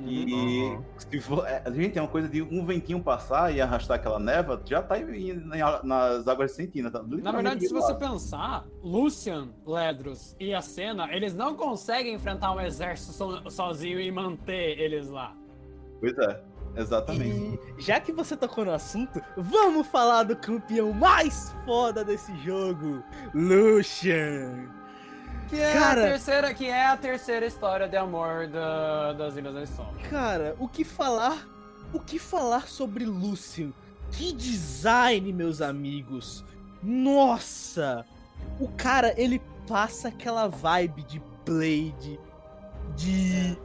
E Uhum. se for, é, a gente tem uma coisa de um ventinho passar e arrastar aquela neva, já tá em- em- nas águas de Sentina. Tá Na verdade, se você pensar, Lucian, Ledros e a Senna, eles não conseguem enfrentar um exército so- sozinho e manter eles lá. Pois é, exatamente. E já que você tocou no assunto, vamos falar do campeão mais foda desse jogo, Lucian. Que é, Cara- a, terceira, que é a terceira história de amor da- das Ilhas das Sombras. Cara, o que falar? O que falar sobre Lucian? Que design, meus amigos! Nossa! O cara, ele passa aquela vibe de Blade, de.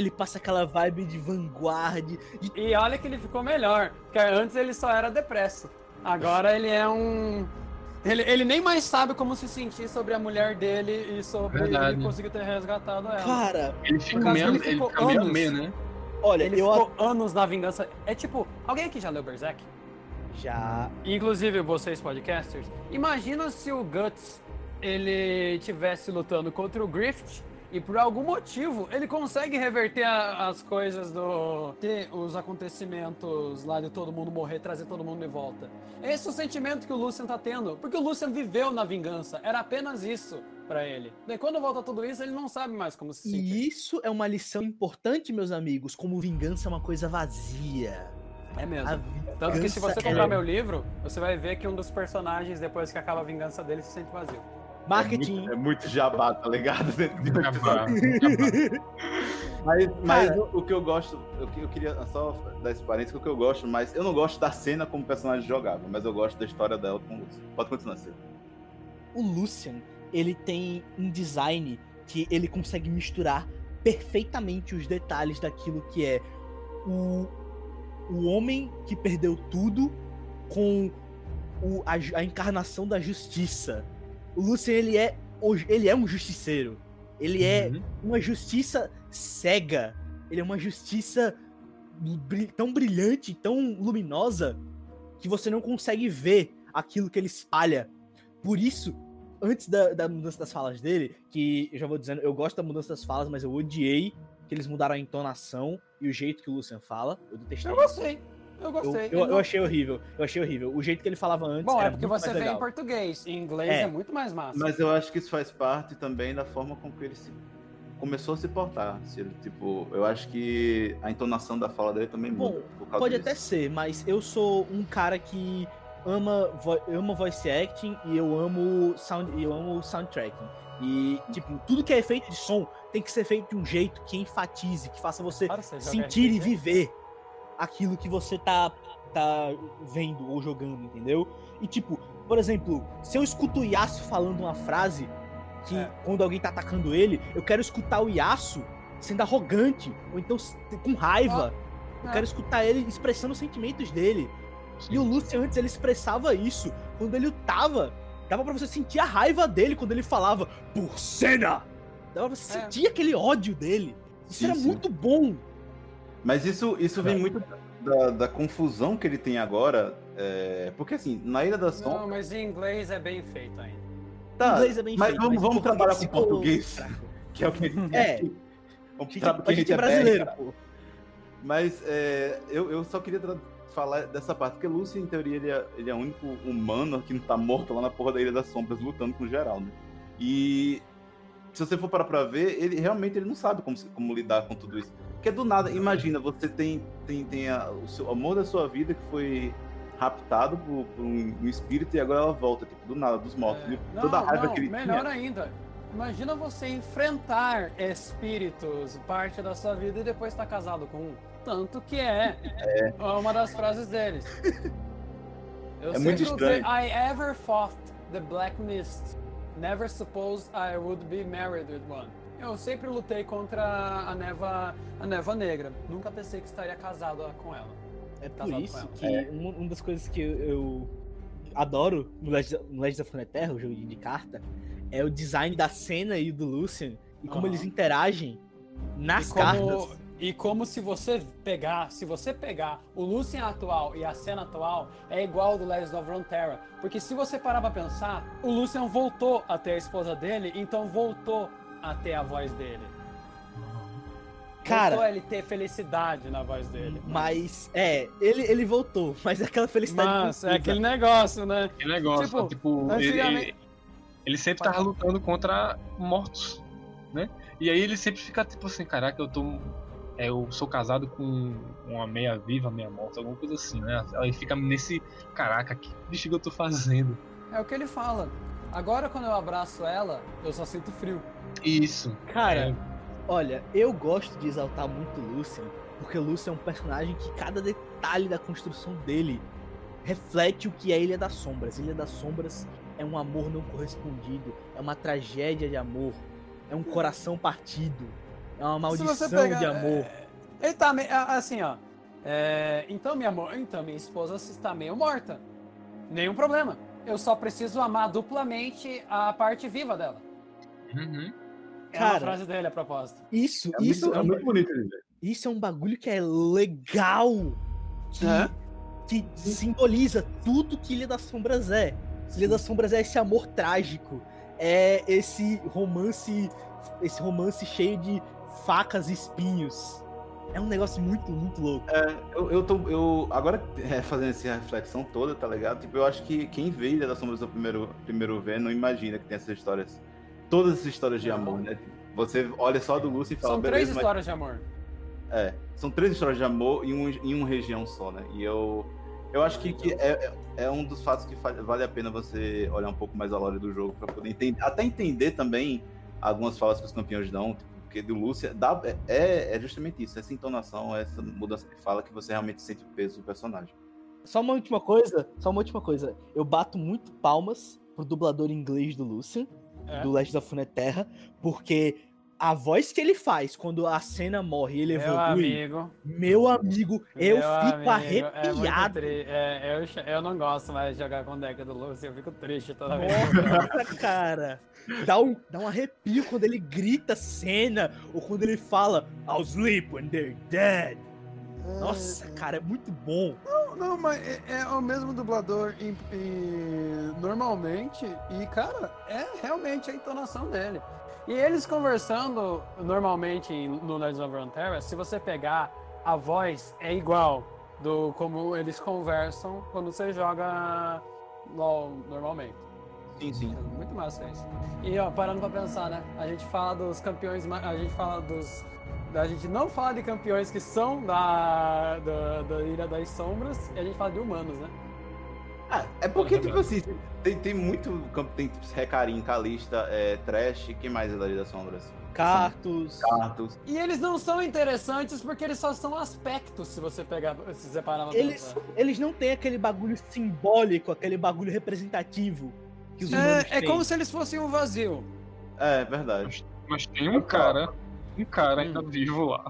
Ele passa aquela vibe de Vanguard. De... E olha que ele ficou melhor, porque antes ele só era depresso. Agora ele é um. Ele, ele nem mais sabe como se sentir sobre a mulher dele e sobre Verdade. ele conseguir ter resgatado ela. Cara, Ele fica meio, ele ele ficou fica meio a anos. meio, né? olha, Ele eu ficou anos na vingança. É tipo, alguém aqui já leu Berserk? já. Inclusive vocês podcasters, imagina se o Guts ele tivesse lutando contra o Grift e por algum motivo ele consegue reverter a- as coisas do ter os acontecimentos lá de todo mundo morrer, trazer todo mundo de volta. Esse é o sentimento que o Lucian tá tendo, porque o Lucian viveu na vingança, era apenas isso pra ele. Daí quando volta tudo isso, ele não sabe mais como se sentir. E isso é uma lição importante, meus amigos, como vingança é uma coisa vazia. É mesmo. Tanto que se você é- comprar meu livro, você vai ver que um dos personagens, depois que acaba a vingança dele, se sente vazio. Marketing. É muito, é muito jabá, tá ligado? *laughs* Dentro de Jabá. Mas, mas o, o que eu gosto, eu, eu queria só dar esse parênteses, que o que eu gosto, mas eu não gosto da cena como o personagem jogava, mas eu gosto da história dela com o Lúcio. Pode continuar, Ciro. o Lucian, ele tem um design que ele consegue misturar perfeitamente os detalhes daquilo que é o, o homem que perdeu tudo com o- a, a encarnação da justiça. O Lucian, ele é, ele é um justiceiro. Ele é Uhum. uma justiça cega. Ele é uma justiça bri- tão brilhante, tão luminosa, que você não consegue ver aquilo que ele espalha. Por isso, antes da, da mudança das falas dele, que eu já vou dizendo, eu gosto da mudança das falas, mas eu odiei que eles mudaram a entonação e o jeito que o Lucian fala. Eu detestei. Eu gostei. Eu Eu, gostei. eu- Ele não- eu achei horrível. Eu achei horrível. O jeito que ele falava antes Bom, era é porque muito você vê em português. Em inglês É. é, muito mais massa. Mas eu acho que isso faz parte também da forma com que ele se começou a se portar, Ciro. Tipo, eu acho que a entonação da fala dele também Bom, muda. por causa Pode disso. até ser, mas eu sou um cara que ama, vo ama voice acting e eu amo sound, e eu amo soundtracking. E, tipo, tudo que é efeito de som tem que ser feito de um jeito que enfatize, que faça você sentir e viver aquilo que você tá, tá vendo ou jogando, entendeu? E tipo, por exemplo, se eu escuto o Yasuo falando uma frase que É. quando alguém tá atacando ele, eu quero escutar o Yasuo sendo arrogante, ou então com raiva. eu é. quero escutar ele expressando os sentimentos dele. E o Lucian antes ele expressava isso. Quando ele lutava, dava pra você sentir a raiva dele quando ele falava por cena. Dava pra você É. sentir aquele ódio dele. Isso Sim, era sim. muito bom. Mas isso, isso vem É. muito da, da confusão que ele tem agora. é, Porque assim, na Ilha das Não, Sombras. mas em inglês é bem feito ainda. Tá, o inglês é bem mas feito, vamos, mas vamos o trabalhar com ficou português, fraco. *laughs* que é o que É. O A gente, tra- que a gente é BR, brasileiro, pô. Mas é, eu, eu só queria falar dessa parte, porque Lúcio, em teoria, ele é, ele é o único humano que não tá morto lá na porra da Ilha das Sombras, lutando com geral, né? E se você for parar pra ver, ele realmente ele não sabe como, como lidar com tudo isso. Porque do nada, imagina, você tem, tem, tem a- o seu amor da sua vida que foi raptado por, por um, um espírito e agora ela volta, tipo, do nada, dos mortos. É, E não, Toda a raiva não, que ele melhor tinha. ainda. Imagina você enfrentar espíritos, parte da sua vida, e depois estar casado com um. Tanto que é, uma das frases deles. *laughs* Eu É muito estranho. I ever fought the Black Mist. Never supposed I would be married with one. Eu sempre lutei contra a neva, a neva negra. Nunca pensei que estaria casado com ela. É por Casado com isso ela. que uma uma das coisas que eu, eu adoro no Legends, no Legends of Runeterra, o jogo de carta, é o design da cena e do Lucian e como Aham. eles interagem nas e como, cartas. E como se você pegar, se você pegar o Lucian atual e a cena atual, é igual ao do Legends of Runeterra. Porque se você parar pra pensar, o Lucian voltou a ter a esposa dele, então voltou a ter a voz dele. Cara, voltou ele ter felicidade na voz dele. mas é, ele, ele voltou, mas é aquela felicidade Mas é aquele negócio, né? Aquele negócio, Tipo, tipo, ele, antigamente- ele, ele sempre tava lutando contra mortos, né? E aí ele sempre fica tipo assim, caraca, eu tô. é, eu sou casado com uma meia viva, meia morta, alguma coisa assim, né? Aí fica nesse, caraca, que bicho que eu tô fazendo? É o que ele fala. Agora quando eu abraço ela, eu só sinto frio. Isso. Cara, É. olha, eu gosto de exaltar muito o Lucian, porque o Lucian é um personagem que cada detalhe da construção dele reflete o que é Ilha das Sombras. Ilha das Sombras é um amor não correspondido, é uma tragédia de amor, é um coração partido, é uma maldição pegar- de amor. é, Ele tá meio. Assim, ó. é, então, minha amor, então minha esposa está meio morta. Nenhum problema. Eu só preciso amar duplamente a parte viva dela. Uhum. É uma Cara, frase dele a propósito. Isso, É isso, muito, é é um, muito bonito isso é um bagulho que é legal, que, É? que simboliza tudo que Ilha das Sombras é. Ilha das Sombras é esse amor trágico, é esse romance, esse romance cheio de facas e espinhos. É um negócio muito, muito louco. Eu, eu tô. Eu, agora, é, fazendo essa reflexão toda, tá ligado? Tipo, eu acho que quem vê Ilha das Sombras no primeiro, primeiro ver não imagina que tem essas histórias. Todas essas histórias de amor, né? Você olha só do Lúcio e fala, São três beleza, mas histórias de amor. É, são três histórias de amor em, um, em uma região só, né? E eu, eu acho que, que é, é é um dos fatos que vale a pena você olhar um pouco mais a lore do jogo pra poder entender, até entender também algumas falas que os campeões dão, tipo, porque do Lúcia dá, é, é justamente isso, essa entonação, essa mudança de fala que você realmente sente o peso do personagem. Só uma última coisa, só uma última coisa. Eu bato muito palmas pro dublador inglês do Lucian, É. do Legends of Runeterra, porque a voz que ele faz quando a cena morre e ele Meu evolui, amigo. meu amigo, eu meu fico amigo, É arrepiado. tri- é, eu, eu não gosto mais de jogar com o deck do Lúcio, eu fico triste toda vez. Nossa, cara. Dá um, dá um arrepio quando ele grita cena ou quando ele fala I'll sleep when they're dead. Nossa, cara, é muito bom. Não, mas é, é o mesmo dublador em- em- normalmente e, cara, é realmente a entonação dele. E eles conversando normalmente no Legends of Runeterra, se você pegar a voz é igual do como eles conversam quando você joga LoL normalmente. Sim, sim. É muito massa isso. E ó, parando pra pensar, né? A gente fala dos campeões, a gente fala dos. A gente não fala de campeões que são da, da, da Ilha das Sombras e a gente fala de humanos, né? Ah, é porque, tipo assim, tem, tem muito campo, tem tipo, Recarim, Calista, é, Trash, quem mais é da das Sombras? Cartos. Cartos. E eles não são interessantes porque eles só são aspectos, se você pegar, se você parar pra Eles, eles não têm aquele bagulho simbólico, aquele bagulho representativo que os humanos É, é como se eles fossem um vazio. É, verdade. Mas tem um cara, um cara ainda vivo lá,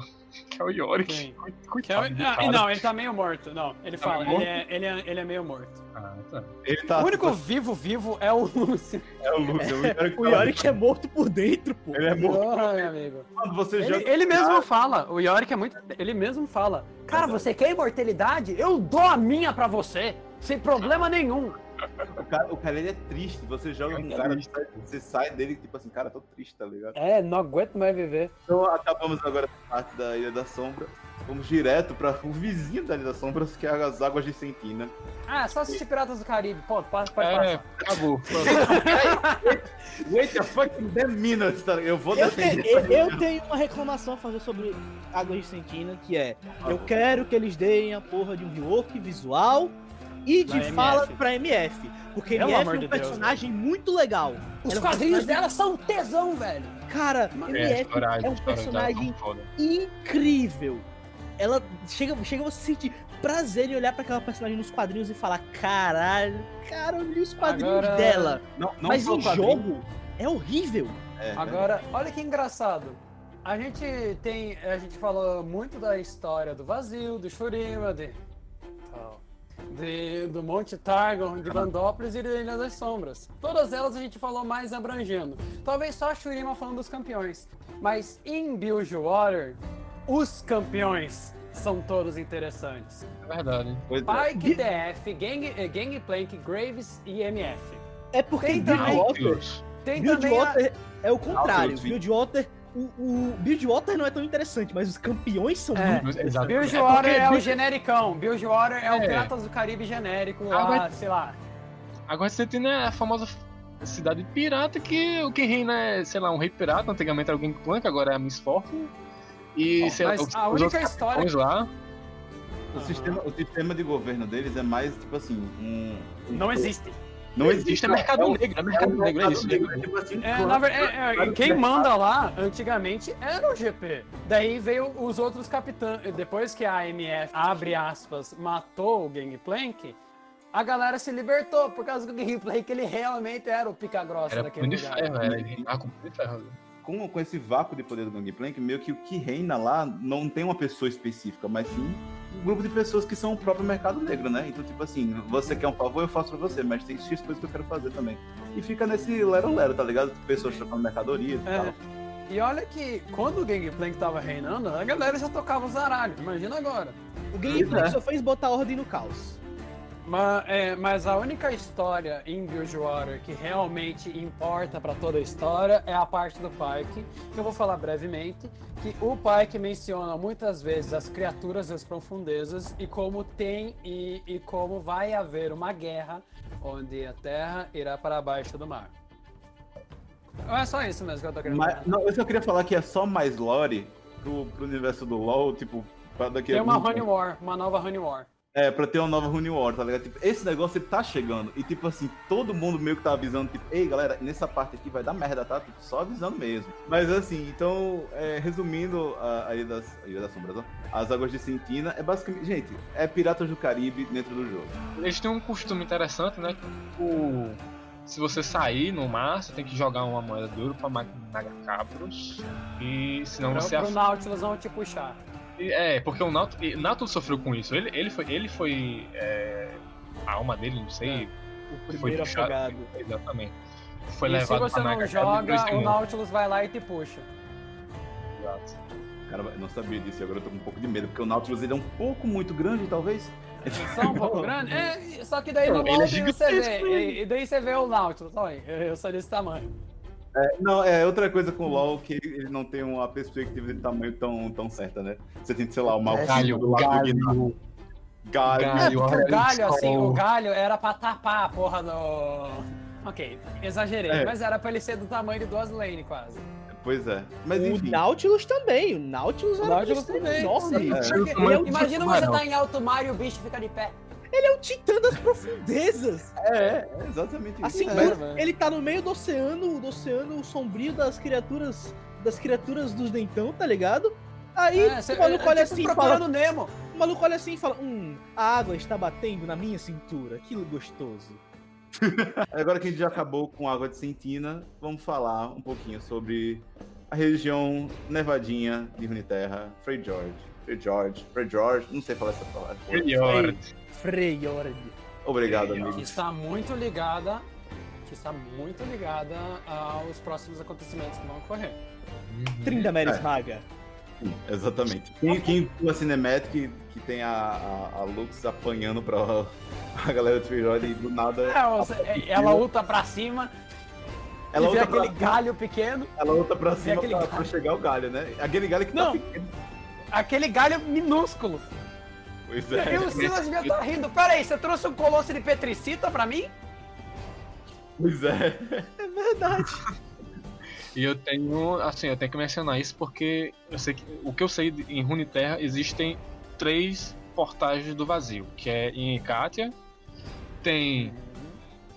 que é o Yorick. Coitado Que é o- ah, não, ele tá meio morto. Não, ele Tá fala, ele é, ele, é, ele é meio morto. Ah, tá. Ele tá. o único tipo, vivo vivo é o Lúcio. é o Lúcio. O Yorick, *laughs* O Yorick é morto por dentro, pô. Ele é morto. Porra, meu amigo. Quando você Ele, joga. ele mesmo fala, o Yorick é muito. Ele mesmo fala. Cara, você quer imortalidade? Eu dou a minha pra você, sem problema nenhum. O cara, o cara ele é triste. Você joga com um cara, você sai dele tipo assim, cara, tô triste, tá ligado? É, não aguento mais viver. Então acabamos agora a parte da Ilha da Sombra. Vamos direto para o vizinho da Ilha da Sombra, que é as Águas de Sentina. Ah, só assistir Piratas do Caribe. Pô, pode, pode É, passar. acabou. *laughs* Wait a fucking 10 minutes, tá ligado? Eu vou Eu, te- defender. eu- eu tenho uma reclamação a fazer sobre Águas de Sentina, que é eu quero que eles deem a porra de um rework visual e de Da fala MF. pra MF. Porque Pelo MF é um de Deus, personagem muito legal. Os Ela é um quadrinhos personagem- dela são tesão, velho. Cara, É, MF história- é um dela personagem incrível. Ela chega, chega você sentir prazer em olhar pra aquela personagem nos quadrinhos e falar: caralho, cara, eu li os quadrinhos Agora- dela. Não, não Mas em quadrinho. jogo é horrível. É, Agora, olha que engraçado. A gente tem. A gente falou muito da história do vazio, do Shurima, de. tal, de- do Monte Targon, de Bandópolis e da Ilha das Sombras. Todas elas a gente falou mais abrangendo. Talvez só a Shurima falando dos campeões. Mas em Bilgewater, os campeões são todos interessantes. É verdade. Pois é. Pike, TF, Gang, eh, Gangplank, Graves e MF. É porque Tem em também-. Tem também a, é o contrário. Nautilus. O, o Buildwater não é tão interessante, mas os campeões são É. muito. Bilgewater É é, o genericão. Bilgewater é, o É. Piratas do Caribe genérico Ah, lá, vai- sei lá. Agora Sentina é a famosa cidade pirata que o que reina é, sei lá, um rei pirata. Antigamente era o Gangplank, agora é a Miss Fortune. E sei lá, Mas os, a os única história- lá. O, sistema, o sistema de governo deles é mais, tipo assim, um. Não existe. Não Existe é mercado é negro, é é mercado um negro, é isso. é É, é, é, quem manda lá, antigamente, era o GP. Daí veio os outros capitães. Depois que a AMF, abre aspas, matou o Gangplank, a galera se libertou por causa do gameplay que ele realmente era o pica-grossa Era daquele lugar. ferro, era. Ele com ferro. Com, com esse vácuo de poder do Gangplank, meio que o que reina lá não tem uma pessoa específica, mas sim um grupo de pessoas que são o próprio mercado negro, né? Então, tipo assim, você quer um favor, eu faço pra você, mas tem X coisas que eu quero fazer também. E fica nesse lero-lero, tá ligado? Pessoas trocando mercadorias e É. tal. E olha que quando o Gangplank tava reinando, a galera já tocava os zaralhos. Imagina agora. O gameplay é. só fez botar ordem no caos. Mas, é, mas a única história em Bridgewater que realmente importa pra toda a história é a parte do Pike, que eu vou falar brevemente, que o Pike menciona muitas vezes as criaturas das profundezas e como tem e, e como vai haver uma guerra onde a Terra irá para baixo do mar. É só isso mesmo que eu tô querendo Mas, falar. não, eu só queria falar que é só mais lore pro, pro universo do LoL, tipo, pra daqui a Tem uma Honey. War, uma nova Honey War. É, pra ter uma nova Rune War, tá ligado? Tipo, esse negócio ele tá chegando. E tipo assim, todo mundo meio que tá avisando, tipo, ei galera, nessa parte aqui vai dar merda, tá? Tipo, só avisando mesmo. Mas assim, então, é, resumindo a, a Ilha das, a Ilha das Sombras, ó, as Águas de Sentina é basicamente. Gente, é Piratas do Caribe dentro do jogo. Eles têm um costume interessante, né? Que, o- se você sair no mar, você tem que jogar uma moeda de ouro pra Magacabros. E senão Pro, você pro af- Nautilus não te puxar. É, porque o Nautilus, o Nautilus sofreu com isso. Ele, ele foi. Ele foi é, a alma dele, não sei. O Foi primeiro puxado. afogado. Exatamente. Foi e se levado você pra não joga, o um- Nautilus vai lá e te puxa. Exato. Cara, eu não sabia disso e agora eu tô com um pouco de medo, porque o Nautilus ele é um pouco muito grande, talvez. Só um pouco *laughs* grande? É, só que daí no é molde você vê. E, e daí você vê o Nautilus. Olha, eu, eu sou desse tamanho. Não, é outra coisa com o LoL que ele não tem uma perspectiva de tamanho tão, tão certa, né? Você tem, sei lá, uma alcinha Galho, do lado do Guiná. galho. Galho. É, Galho, o galho, assim, o galho era pra tapar a porra do. Ok, exagerei, É. mas era pra ele ser do tamanho de duas lane quase. Pois é. Mas O enfim. Nautilus também. O Nautilus O era Nautilus também. É. É imagina você tá em alto mar e o bicho fica de pé. Ele é o titã das profundezas. É, é exatamente isso. Assim, É, ele tá no meio do oceano, do oceano sombrio das criaturas, das criaturas dos dentão, tá ligado? Aí É, cê- o maluco é olha tipo assim e fala, procurando Nemo. o maluco olha assim e fala, hum, a água está batendo na minha cintura, que gostoso. *laughs* Agora que a gente já acabou com água de Sentina, vamos falar um pouquinho sobre a região nevadinha de Runeterra, Frey George. Frey George, Frey George, não sei falar essa palavra. Melhor. Freyord. Obrigado, Frey Que amigo. está muito ligada. Que está muito ligada aos próximos acontecimentos que vão ocorrer. Trindameres É. Maga. Sim, Exatamente. Quem, quem viu a Cinematic, que tem a, a, a Lux apanhando pra *laughs* a galera do Frey George e do nada. É, você- é, ela luta pra cima, Ela e vê luta pra, aquele galho pequeno, ela luta pra cima aquele pra, galho. pra chegar o galho, né? Aquele galho que tá Não. pequeno. aquele galho minúsculo. Pois E é. o Silas devia estar rindo. Pera aí, você trouxe um colosso de petricita pra mim? Pois é. É verdade. E eu tenho, assim, eu tenho que mencionar isso porque eu sei que o que eu sei de- em Runeterra existem três portais do vazio, que é em Ikatia, tem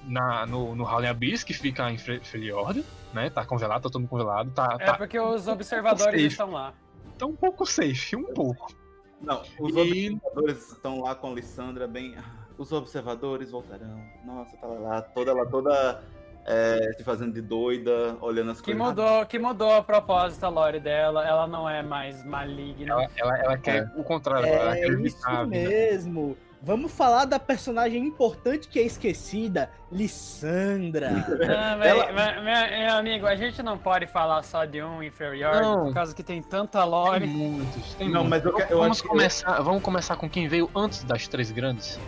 na, no, no Howling Abyss, que fica em Freljord, né? Tá congelado, tá todo mundo congelado, tá, É tá, porque os observadores safe. estão lá. tá um pouco safe, um pouco. Não, os E observadores estão lá com a Alessandra bem. "Ah, Os observadores voltarão. Nossa, tá lá, toda ela toda é, se fazendo de doida, olhando as Que coisas. mudou, que mudou a propósito a lore dela. Ela não é mais maligna. ela, ela, ela quer o contrário, ela É quer isso evitar a vida. mesmo. Vamos falar da personagem importante que é esquecida, Lissandra. *laughs* Ah, Ela- mas, meu amigo, a gente não pode falar só de um inferior, Não. por causa que tem tanta Tem lore. muitos, tem Não, muitos. mas eu eu vamos, acho que- começar, vamos começar com quem veio antes das três grandes.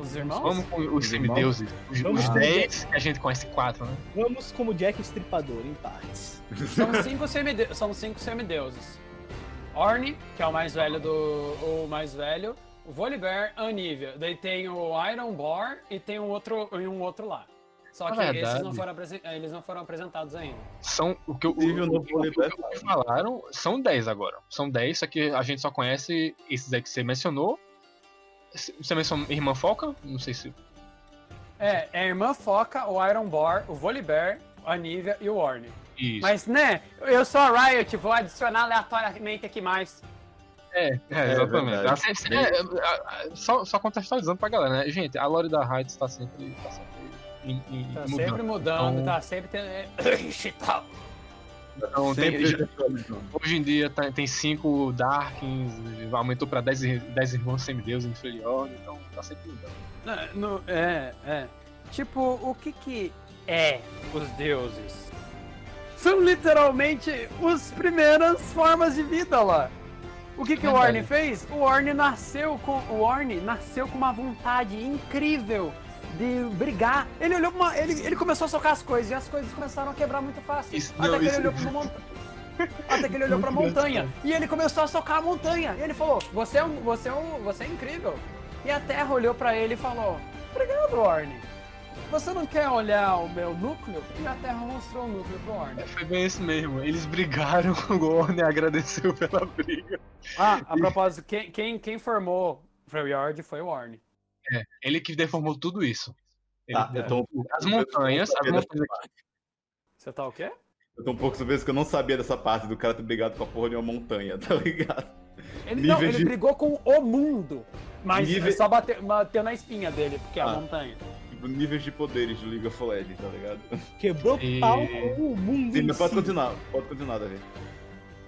Os irmãos? Vamos com os Os semideuses. Os, Vamos os com- 10, que a gente conhece quatro, né? Vamos como Jack Estripador, em partes. São cinco, semide são cinco semideuses. Orne, que é o mais velho do. o mais velho. O Volibear, Anivia. Daí tem o Iron Bor e tem um outro, um outro lá. Só que Na esses verdade- não foram, apresen- eles não foram apresentados ainda. São o que, o o, o, o que falaram são 10 agora. São 10, só que a gente só conhece esses aí que você mencionou. Você mencionou Irmã Foca? Não sei se. É, é a Irmã Foca, o Iron Bor, o Volibear, a Anivia e o Orne. Isso. Mas, né, eu sou a Riot, vou adicionar aleatoriamente aqui mais. É, é, É exatamente. é, é, é, só, só contextualizando pra galera, né? Gente, a lore da Heights tá sempre, tá sempre em, em, Tá mudando. sempre mudando, Então- tá sempre tendo. *coughs* Tal. Então, tem- hoje em dia tá- tem cinco Darkins, aumentou pra 10, ir- 10 irmãos semideuses inferiores, então tá sempre mudando. No- é, é. Tipo, o que que é os deuses? São literalmente as primeiras formas de vida lá. O que que o. Orne fez? O Orne nasceu com o Orne nasceu com uma vontade incrível de brigar. Ele olhou pra uma, ele, ele começou a socar as coisas e as coisas começaram a quebrar muito fácil. Isso- até não, que isso- ele olhou pra montanha. Até que ele olhou Muito montanha e ele começou a socar a montanha. E ele falou: "Você é um, você é um, você é incrível". E a Terra olhou pra ele e falou: "Obrigado, Orne. Você não quer olhar o meu núcleo?" E a Terra mostrou o núcleo pro Orne. Foi bem isso mesmo. Eles brigaram, *laughs* o Gorn agradeceu pela briga. Ah, a propósito, quem, quem, quem formou Freljord foi o Orne. Ele que deformou tudo isso. Ele- Tá, eu tô- as montanhas, as eu tô- montanhas Você tá o quê? Eu tô um pouco surpreso que eu não sabia dessa parte do cara ter brigado com a porra de uma montanha, *laughs* tá ligado? Ele, não, ele de- brigou com o mundo. Mas Nível- só bateu, bateu na espinha dele, porque é a Ah. montanha. Níveis de poderes de League of Legends, tá ligado? Quebrou E- pau o mundo. Sim, mas pode si. continuar, pode continuar, Davi.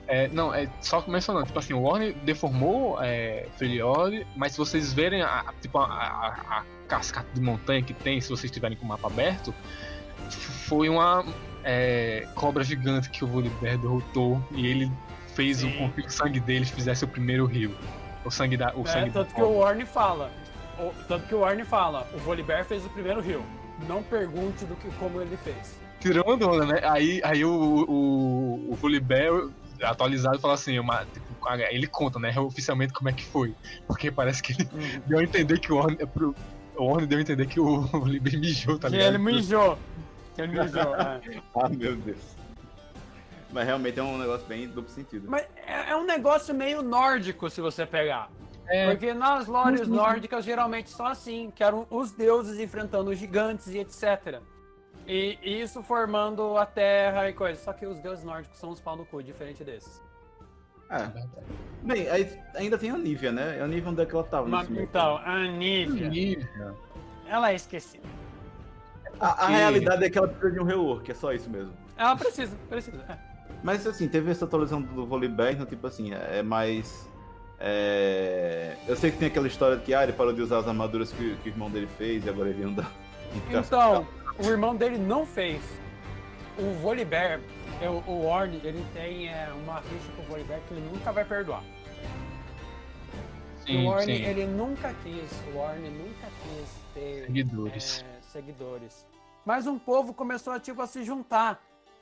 É, não, é só mencionando, tipo assim, o Warner deformou é, Freljord, mas se vocês verem a, a- tipo, a, a- a cascata de montanha que tem, se vocês estiverem com o mapa aberto, foi uma é, cobra gigante que o Volibear derrotou e ele fez Sim. com que o sangue deles fizesse o primeiro rio. O sangue da. O É, sangue tanto da que o cobra. Warne fala. O- tanto que o Warne fala, o Volibear fez o primeiro rio. Não pergunte do que como ele fez. Tirando onda, né? Aí, aí o, o, o Volibear atualizado fala assim, uma, tipo, ele conta, né, oficialmente como é que foi. Porque parece que ele deu a entender que o pro- o Warner deu a entender que o *laughs* Volibear mijou, tá que ligado? ele mijou. Que ele mijou, é. *laughs* Ah, meu Deus. Mas realmente é um negócio bem duplo sentido. Mas é, é um negócio meio nórdico, se você pegar. É, Porque nas lores nórdicas geralmente são assim, que eram os deuses enfrentando os gigantes e etc. E isso formando a terra e coisa. Só que os deuses nórdicos são os pau no cu, diferente desses. É. Bem, aí ainda tem a Nívia, né? A Nívia onde é que ela tava Mas, então, a Nívia, nível. ela é esquecida. A, a realidade é que ela precisa de um rework, é só isso mesmo. Ela precisa, precisa. é. Mas assim, teve essa atualização do Volibear, então tipo assim, é mais. É, Eu sei que tem aquela história de que ah, ele parou de usar as armaduras que, que o irmão dele fez e agora ele anda. *laughs* Então, o irmão dele não fez. O Volibear, o Orne, ele tem é, uma rixa com o Volibear que ele nunca vai perdoar. Sim, o Orne, sim. ele nunca quis, o Orne nunca quis ter Seguidores. é, seguidores. Mas um povo começou a, tipo, a se juntar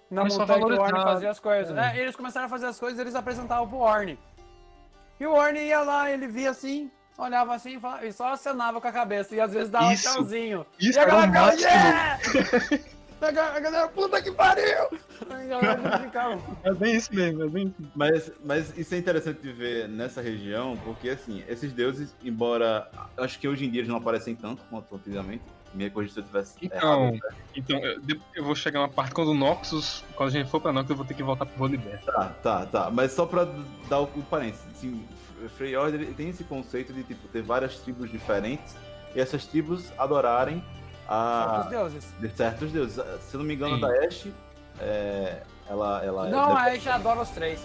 na Começou montanha que o. Orne fazia as coisas. É, eles começaram a fazer as coisas, eles apresentavam pro Orne. E o Orne ia lá, ele via assim, olhava assim e falava- e só acenava com a cabeça. E às vezes dava Isso. um tchauzinho. Isso e a galera ficava, yeah! *laughs* A ga- a galera, puta que pariu! A galera ficava, É bem isso mesmo, é bem isso. Mas, mas isso é interessante de ver nessa região, porque assim, esses deuses, embora. Acho que hoje em dia eles não aparecem tanto quanto antigamente. Me corrija se eu tivesse. Então, errado. então eu, eu vou chegar uma parte quando o Noxus, quando a gente for pra Noxus, eu vou ter que voltar pro Volibear. Tá, tá, tá. Mas só pra dar o, o parênteses, assim, Freyord ele tem esse conceito de tipo, ter várias tribos diferentes e essas tribos adorarem a deuses. de certos deuses. Se eu não me engano, Sim. da Ashe, é, ela, ela Não, é, a Ashe adora os três.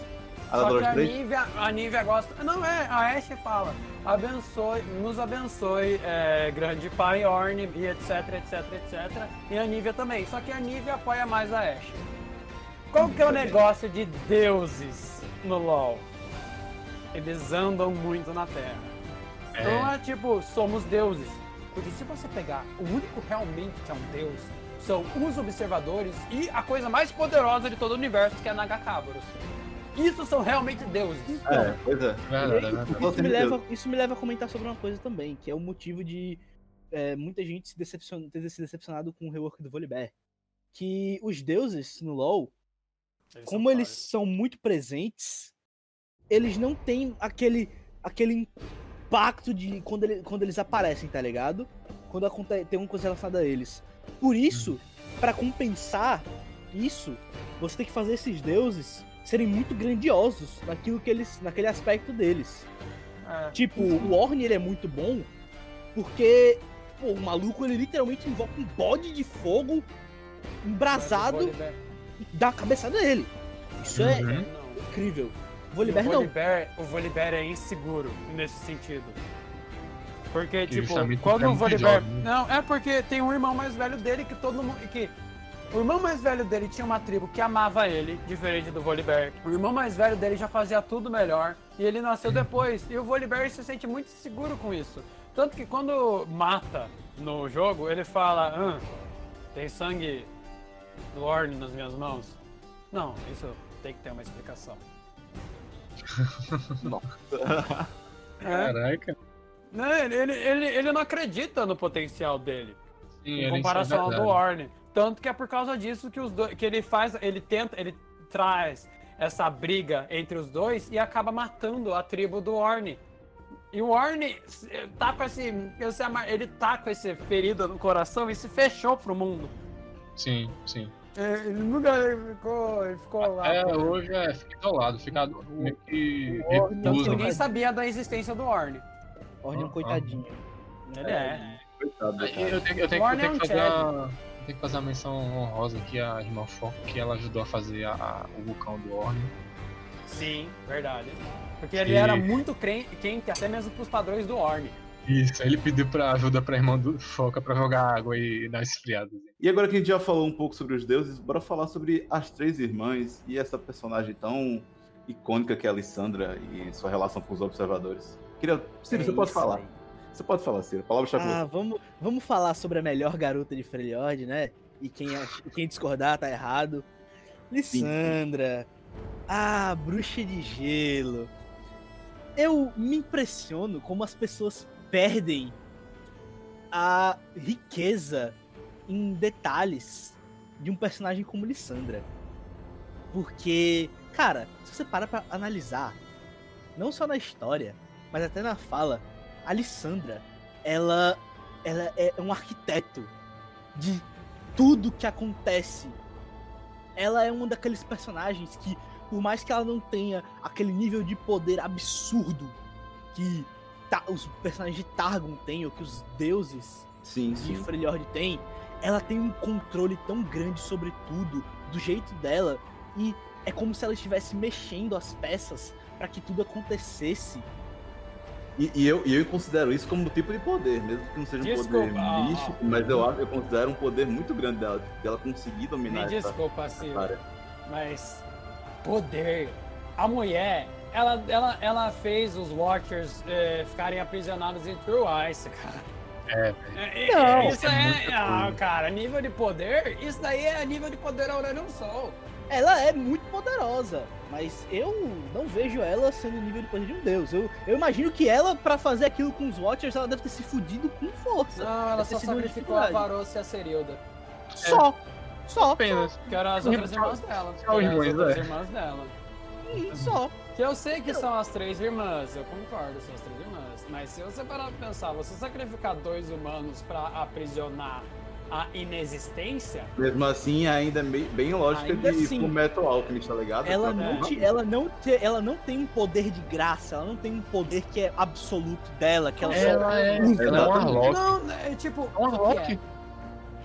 Ela Só que a? Nívia, a Nívia gosta. Não, é, a Ashe fala. Abençoe, nos abençoe, é, grande pai, Orne, e etc, etc, etc. E a Nívia também. Só que a Nívia apoia mais a Ashe. Qual que é o negócio de deuses no LoL? Eles andam muito na Terra. Então é tipo, somos deuses. Porque se você pegar o único realmente que é um deus, são os observadores e a coisa mais poderosa de todo o universo, que é a Nagakaboros. Isso são realmente deuses. É, pois é. Isso me, leva, isso me leva a comentar sobre uma coisa também, que é o motivo de é, muita gente se decepcion- ter se decepcionado com o rework do Volibear. Que os deuses no LoL, como eles são muito presentes, eles não têm aquele, aquele impacto de quando, ele- quando eles aparecem, tá ligado? Quando tem uma coisa relacionada a eles. Por isso, pra compensar isso, você tem que fazer esses deuses serem muito grandiosos naquilo que eles, naquele aspecto deles. É. Tipo, o Orne ele é muito bom porque pô, o maluco ele literalmente invoca um bode de fogo embrasado Volibear- e dá a cabeçada nele. Isso é Uhum. Não. incrível. Volibear o não. Volibear, o Volibear é inseguro nesse sentido. Porque, tipo, quando é o muito Volibear. né? Não, é porque tem um irmão mais velho dele que todo mundo. Que o irmão mais velho dele tinha uma tribo que amava ele, diferente do Volibear. O irmão mais velho dele já fazia tudo melhor. E ele nasceu depois. E o Volibear se sente muito seguro com isso. Tanto que quando mata no jogo, ele fala: "Hã, tem sangue do Orne nas minhas mãos. Não, isso tem que ter uma explicação. *laughs* É. Caraca. Não, ele, ele, ele, ele não acredita no potencial dele, Sim, em era comparação ao é do. Orne. Tanto que é por causa disso que os dois, que ele faz, ele tenta, ele traz essa briga entre os dois e acaba matando a tribo do Orne. E o Orne tá com esse, esse ele tá com esse ferida no coração e se fechou pro mundo. Sim, sim. É, Ele nunca ele ficou, ele ficou lá. É, hoje é, fica isolado, fica meio que recluso. né? Ninguém sabia da existência do Orne. Orne é um coitadinho. Ele é. Coitado, Eu tenho, eu tenho- eu tenho que é um tenho que fazer a menção honrosa aqui à irmã Foco, que ela ajudou a fazer a- a- o vulcão do Orne. Sim, verdade. Porque ele E- era muito quente, até mesmo pros padrões do Orne. Isso, aí ele pediu pra ajuda pra irmã do Foca pra jogar água e dar esfriada. E agora que a gente já falou um pouco sobre os deuses, bora falar sobre as três irmãs e essa personagem tão icônica que é a Alessandra e sua relação com os observadores. Queria. Ciro, É você pode falar. aí. Você pode falar, Ciro. A palavra está com Ah, vamos, vamos falar sobre a melhor garota de Freljord, né? E quem, ach- quem discordar tá errado. Lissandra, a bruxa de gelo. Eu me impressiono como as pessoas perdem a riqueza em detalhes de um personagem como Lissandra. Porque, cara, se você para pra analisar, não só na história, mas até na fala, a Lissandra, ela, ela é um arquiteto de tudo que acontece. Ela é um daqueles personagens que, por mais que ela não tenha aquele nível de poder absurdo que ta- os personagens de Targon têm, ou que os deuses Sim, de. Freljord tem, ela tem um controle tão grande sobre tudo, do jeito dela, e é como se ela estivesse mexendo as peças para que tudo acontecesse. E, e eu, e eu considero isso como um tipo de poder, mesmo que não seja um Desculpa, poder ah, místico, mas eu, acho- eu considero um poder muito grande dela, dela conseguir Me dominar essa desculpa, Ciro, área. mas poder. A mulher, ela, ela, ela fez os Watchers eh, ficarem aprisionados em True Ice, cara. É, É, Não, é, isso é é. Ah, cara, nível de poder, isso daí é nível de poder Aurelion Sol. Ela é muito poderosa, mas eu não vejo ela sendo o nível de poder de um deus. Eu, eu imagino que ela, pra fazer aquilo com os Watchers, ela deve ter se fudido com força. Não, ela só sacrificou a. Varossa e a Serilda. Só. Só. apenas. Que eram as outras irmãs dela. só Que eram as irmãs, outras é. irmãs dela. Hum, Só. Que eu sei que são as três irmãs, eu concordo, são as três irmãs. Mas se você parar pra pensar, você sacrificar dois humanos pra aprisionar a inexistência, Mesmo assim, ainda é bem lógica Ainda de assim. Fullmetal Alchemist, tá ligado? Ela Pra- não, te- ela, não te- ela não tem um poder de graça, ela não tem um poder que é absoluto dela, que ela, só Ela é, usa. ela é um. Não, é tipo. É um é?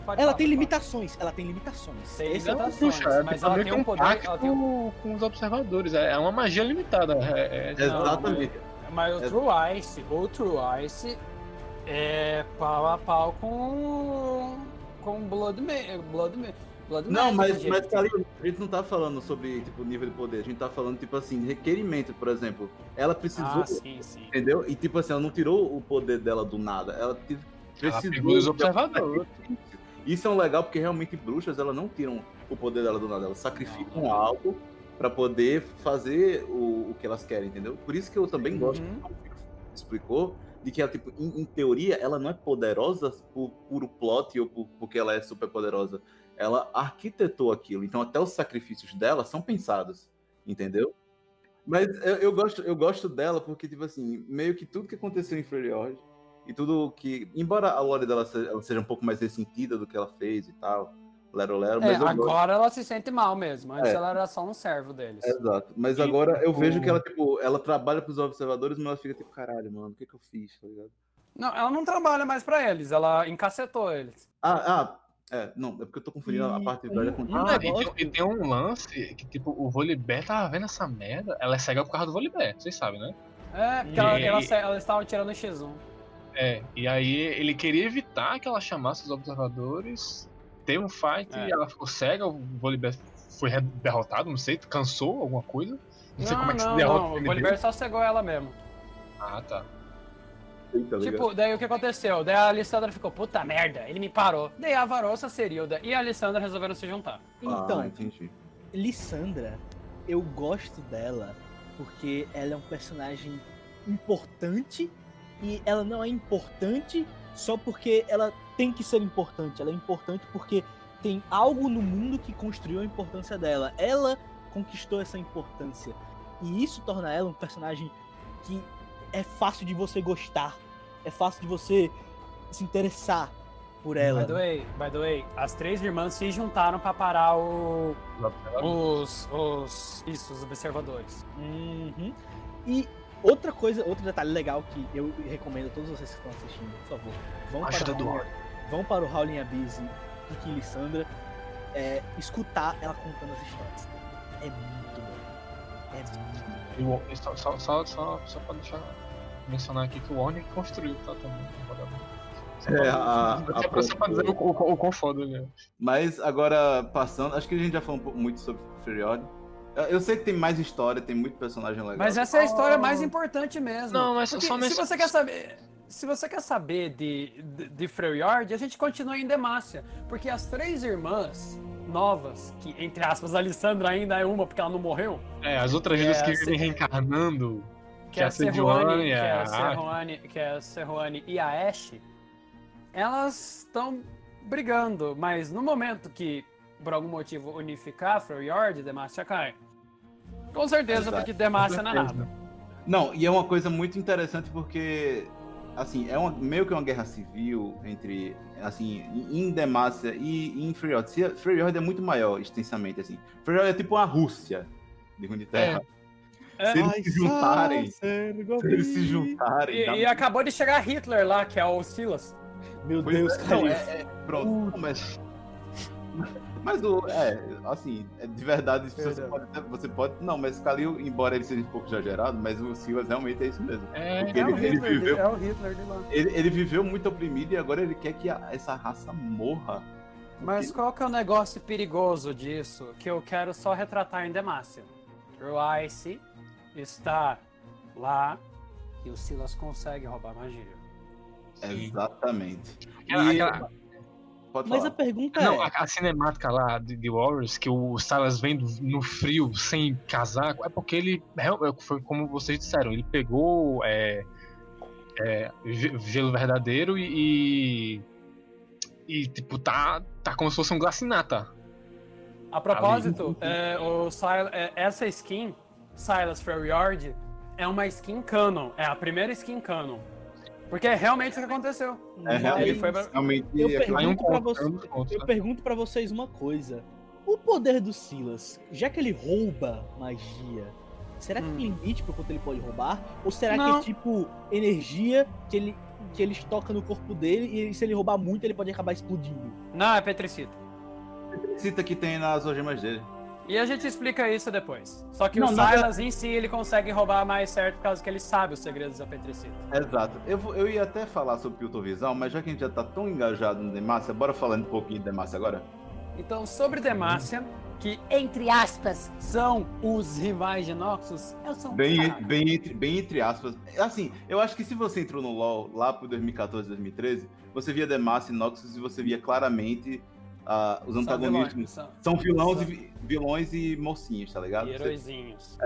Pode Ela falar, tem limitações, ela tem limitações. Tem é limitações. Puxa, mas ela tem um poder- ela tem um- com os observadores. É é uma magia limitada. É, é- Não, Exatamente. Mas o É- True Ice, o True Ice é pau a pau com. Com Blood Ma Blood, Ma Blood Não, mas, gente. mas cara, a gente não tá falando sobre tipo, nível de poder, a gente tá falando, tipo assim, requerimento, por exemplo. Ela precisou, Ah, sim, sim. entendeu? E tipo assim, ela não tirou o poder dela do nada. Ela Ela precisou. pegou os observadores. Isso é um legal porque realmente bruxas elas não tiram o poder dela do nada, elas sacrificam Não, não. algo pra poder fazer o, o que elas querem, entendeu? Por isso que eu também gosto, Uhum. explicou, de que ela, tipo, em, em teoria, ela não é poderosa por puro plot ou por, porque ela é super poderosa. Ela arquitetou aquilo, então até os sacrifícios dela são pensados, entendeu? Mas eu, eu gosto, eu gosto dela porque, tipo assim, meio que tudo que aconteceu em Freljord e tudo que. Embora a lore dela seja, ela seja um pouco mais ressentida do que ela fez e tal, Lero Lero, É, gosto. agora ela se sente mal mesmo. Antes É. ela era só um servo deles. Exato. Mas E agora eu vejo que ela, tipo, ela trabalha pros observadores, mas ela fica tipo, caralho, mano, o que que eu fiz, tá ligado? Não, ela não trabalha mais pra eles, ela encacetou eles. Ah, ah, é, não, é porque eu tô confundindo a E parte um- velha com um Ah, e, e tem um lance que, tipo, o Volibear tava vendo essa merda, ela é cega por causa do Volibear, vocês sabem, né? É, porque ela, ela, ela estava tirando o X1. É, e aí ele queria evitar que ela chamasse os observadores, teve um fight É. e ela ficou cega, o Volibear foi derrotado, não sei, cansou alguma coisa. Não, sei Não, como é que não, se derrota. não. O Bolivar só cegou ela mesmo. Ah, tá. tá ligado? Tipo, daí o que aconteceu? Daí a Alessandra ficou, puta merda, ele me parou. Daí a Varossa, Cerilda e a Alessandra resolveram se juntar. Então, Ah, entendi. Lissandra, eu gosto dela porque ela é um personagem importante e ela não é importante só porque ela tem que ser importante. Ela é importante porque tem algo no mundo que construiu a importância dela. Ela conquistou essa importância. E isso torna ela um personagem que é fácil de você gostar. É fácil de você se interessar por ela. By the way, by the way, as três irmãs se juntaram pra parar o, os, os, isso, os observadores. Uhum. E outra coisa, outro detalhe legal que eu recomendo a todos vocês que estão assistindo, por favor, vão para, Ajuda o do Howling, vão para o Howling Abyss e Kilissandra é, escutar ela contando as histórias. É muito bom. É muito bom. O- só, só, só, só, só pra deixar mencionar aqui que o Warner construiu, tá? Também. Só É, pra- a- só a pra- só pra dizer o, o, o quão foda ele é. Mas agora, passando, acho que a gente já falou um pouco muito sobre Furiod. Eu- sei que tem mais história, tem muito personagem legal. Mas essa é a história mais importante mesmo. Não, mas Porque só se nesse- você quer saber. Se você quer saber de, de, de a gente continua em Demacia. Porque as três irmãs novas, que entre aspas a Alessandra ainda é uma porque ela não morreu, É, as outras É, vidas que vivem reencarnando. que é a Serruane, que é a Serruane, que é a Serruane e a Ashe, elas estão brigando, mas no momento que por algum motivo unificar Freyard, Demacia cai. Com certeza, Exato. porque Demacia não é nada. Não, e é uma coisa muito interessante porque, assim, é uma, meio que uma guerra civil entre, assim, em Demacia e em Freljord. Se- Freljord é muito maior, extensamente, assim. Freljord é tipo uma Rússia de Runeterra. É. Se eles se juntarem, se eles se juntarem... dá- E, e acabou de chegar Hitler lá, que é o Silas. Meu Pois Deus, é, cara. é- é- pronto, mas... Mas o, é, assim, é de verdade, você pode, você pode. Não, mas Kalil, embora ele seja um pouco exagerado, mas o Silas realmente é isso mesmo. É, Porque É ele, o ele Hitler, viveu, é o Hitler de lá. ele, ele viveu muito oprimido e agora ele quer que a- essa raça morra. Mas qual que é o negócio perigoso disso que eu quero só retratar em Demacia? O Ice está lá e o Silas consegue roubar magia. Sim. Exatamente. Aquela- E- aquela- Pode Mas falar. a pergunta Não, é. a, a cinemática lá de, de Warriors, que o Silas vem do- no frio, sem casaco, é porque ele, real- é, foi como vocês disseram, ele pegou é, é, ge- gelo verdadeiro e, e, e, tipo, tá, tá como se fosse um glacinata. A propósito, é, o Sil- é, essa skin, Silas Freryard, é uma skin canon. É a primeira skin canon. Porque é realmente o que aconteceu. É, realmente, Ele foi pra- realmente eu é- pergunto um pra conto, você- dos contos, Eu né? pergunto pra vocês uma coisa. O poder do Silas, já que ele rouba magia, será que Hum. tem limite pro quanto ele pode roubar? Ou será Não. que é tipo energia que ele, que ele estoca no corpo dele e se ele roubar muito ele pode acabar explodindo? Não, é Petricita. cita que tem nas algemas dele. E a gente explica isso depois. Só que Não, o Silas em si, ele consegue roubar mais certo por causa que ele sabe os segredos da Petricita. Exato. Eu, vou- eu ia até falar sobre Piltovisão, mas já que a gente já tá tão engajado no Demacia, bora falar um pouquinho de Demacia agora? Então, sobre Demacia, que entre aspas são os rivais de Noxus, eu sou um Bem, cara. bem, entre, bem entre aspas. Assim, eu acho que se você entrou no LoL lá pro 2014, 2013, você via Demacia e Noxus e você via claramente ah, os antagonistas. são- São vilões, São- e, vi- vilões e mocinhos, tá ligado? e heróizinhos.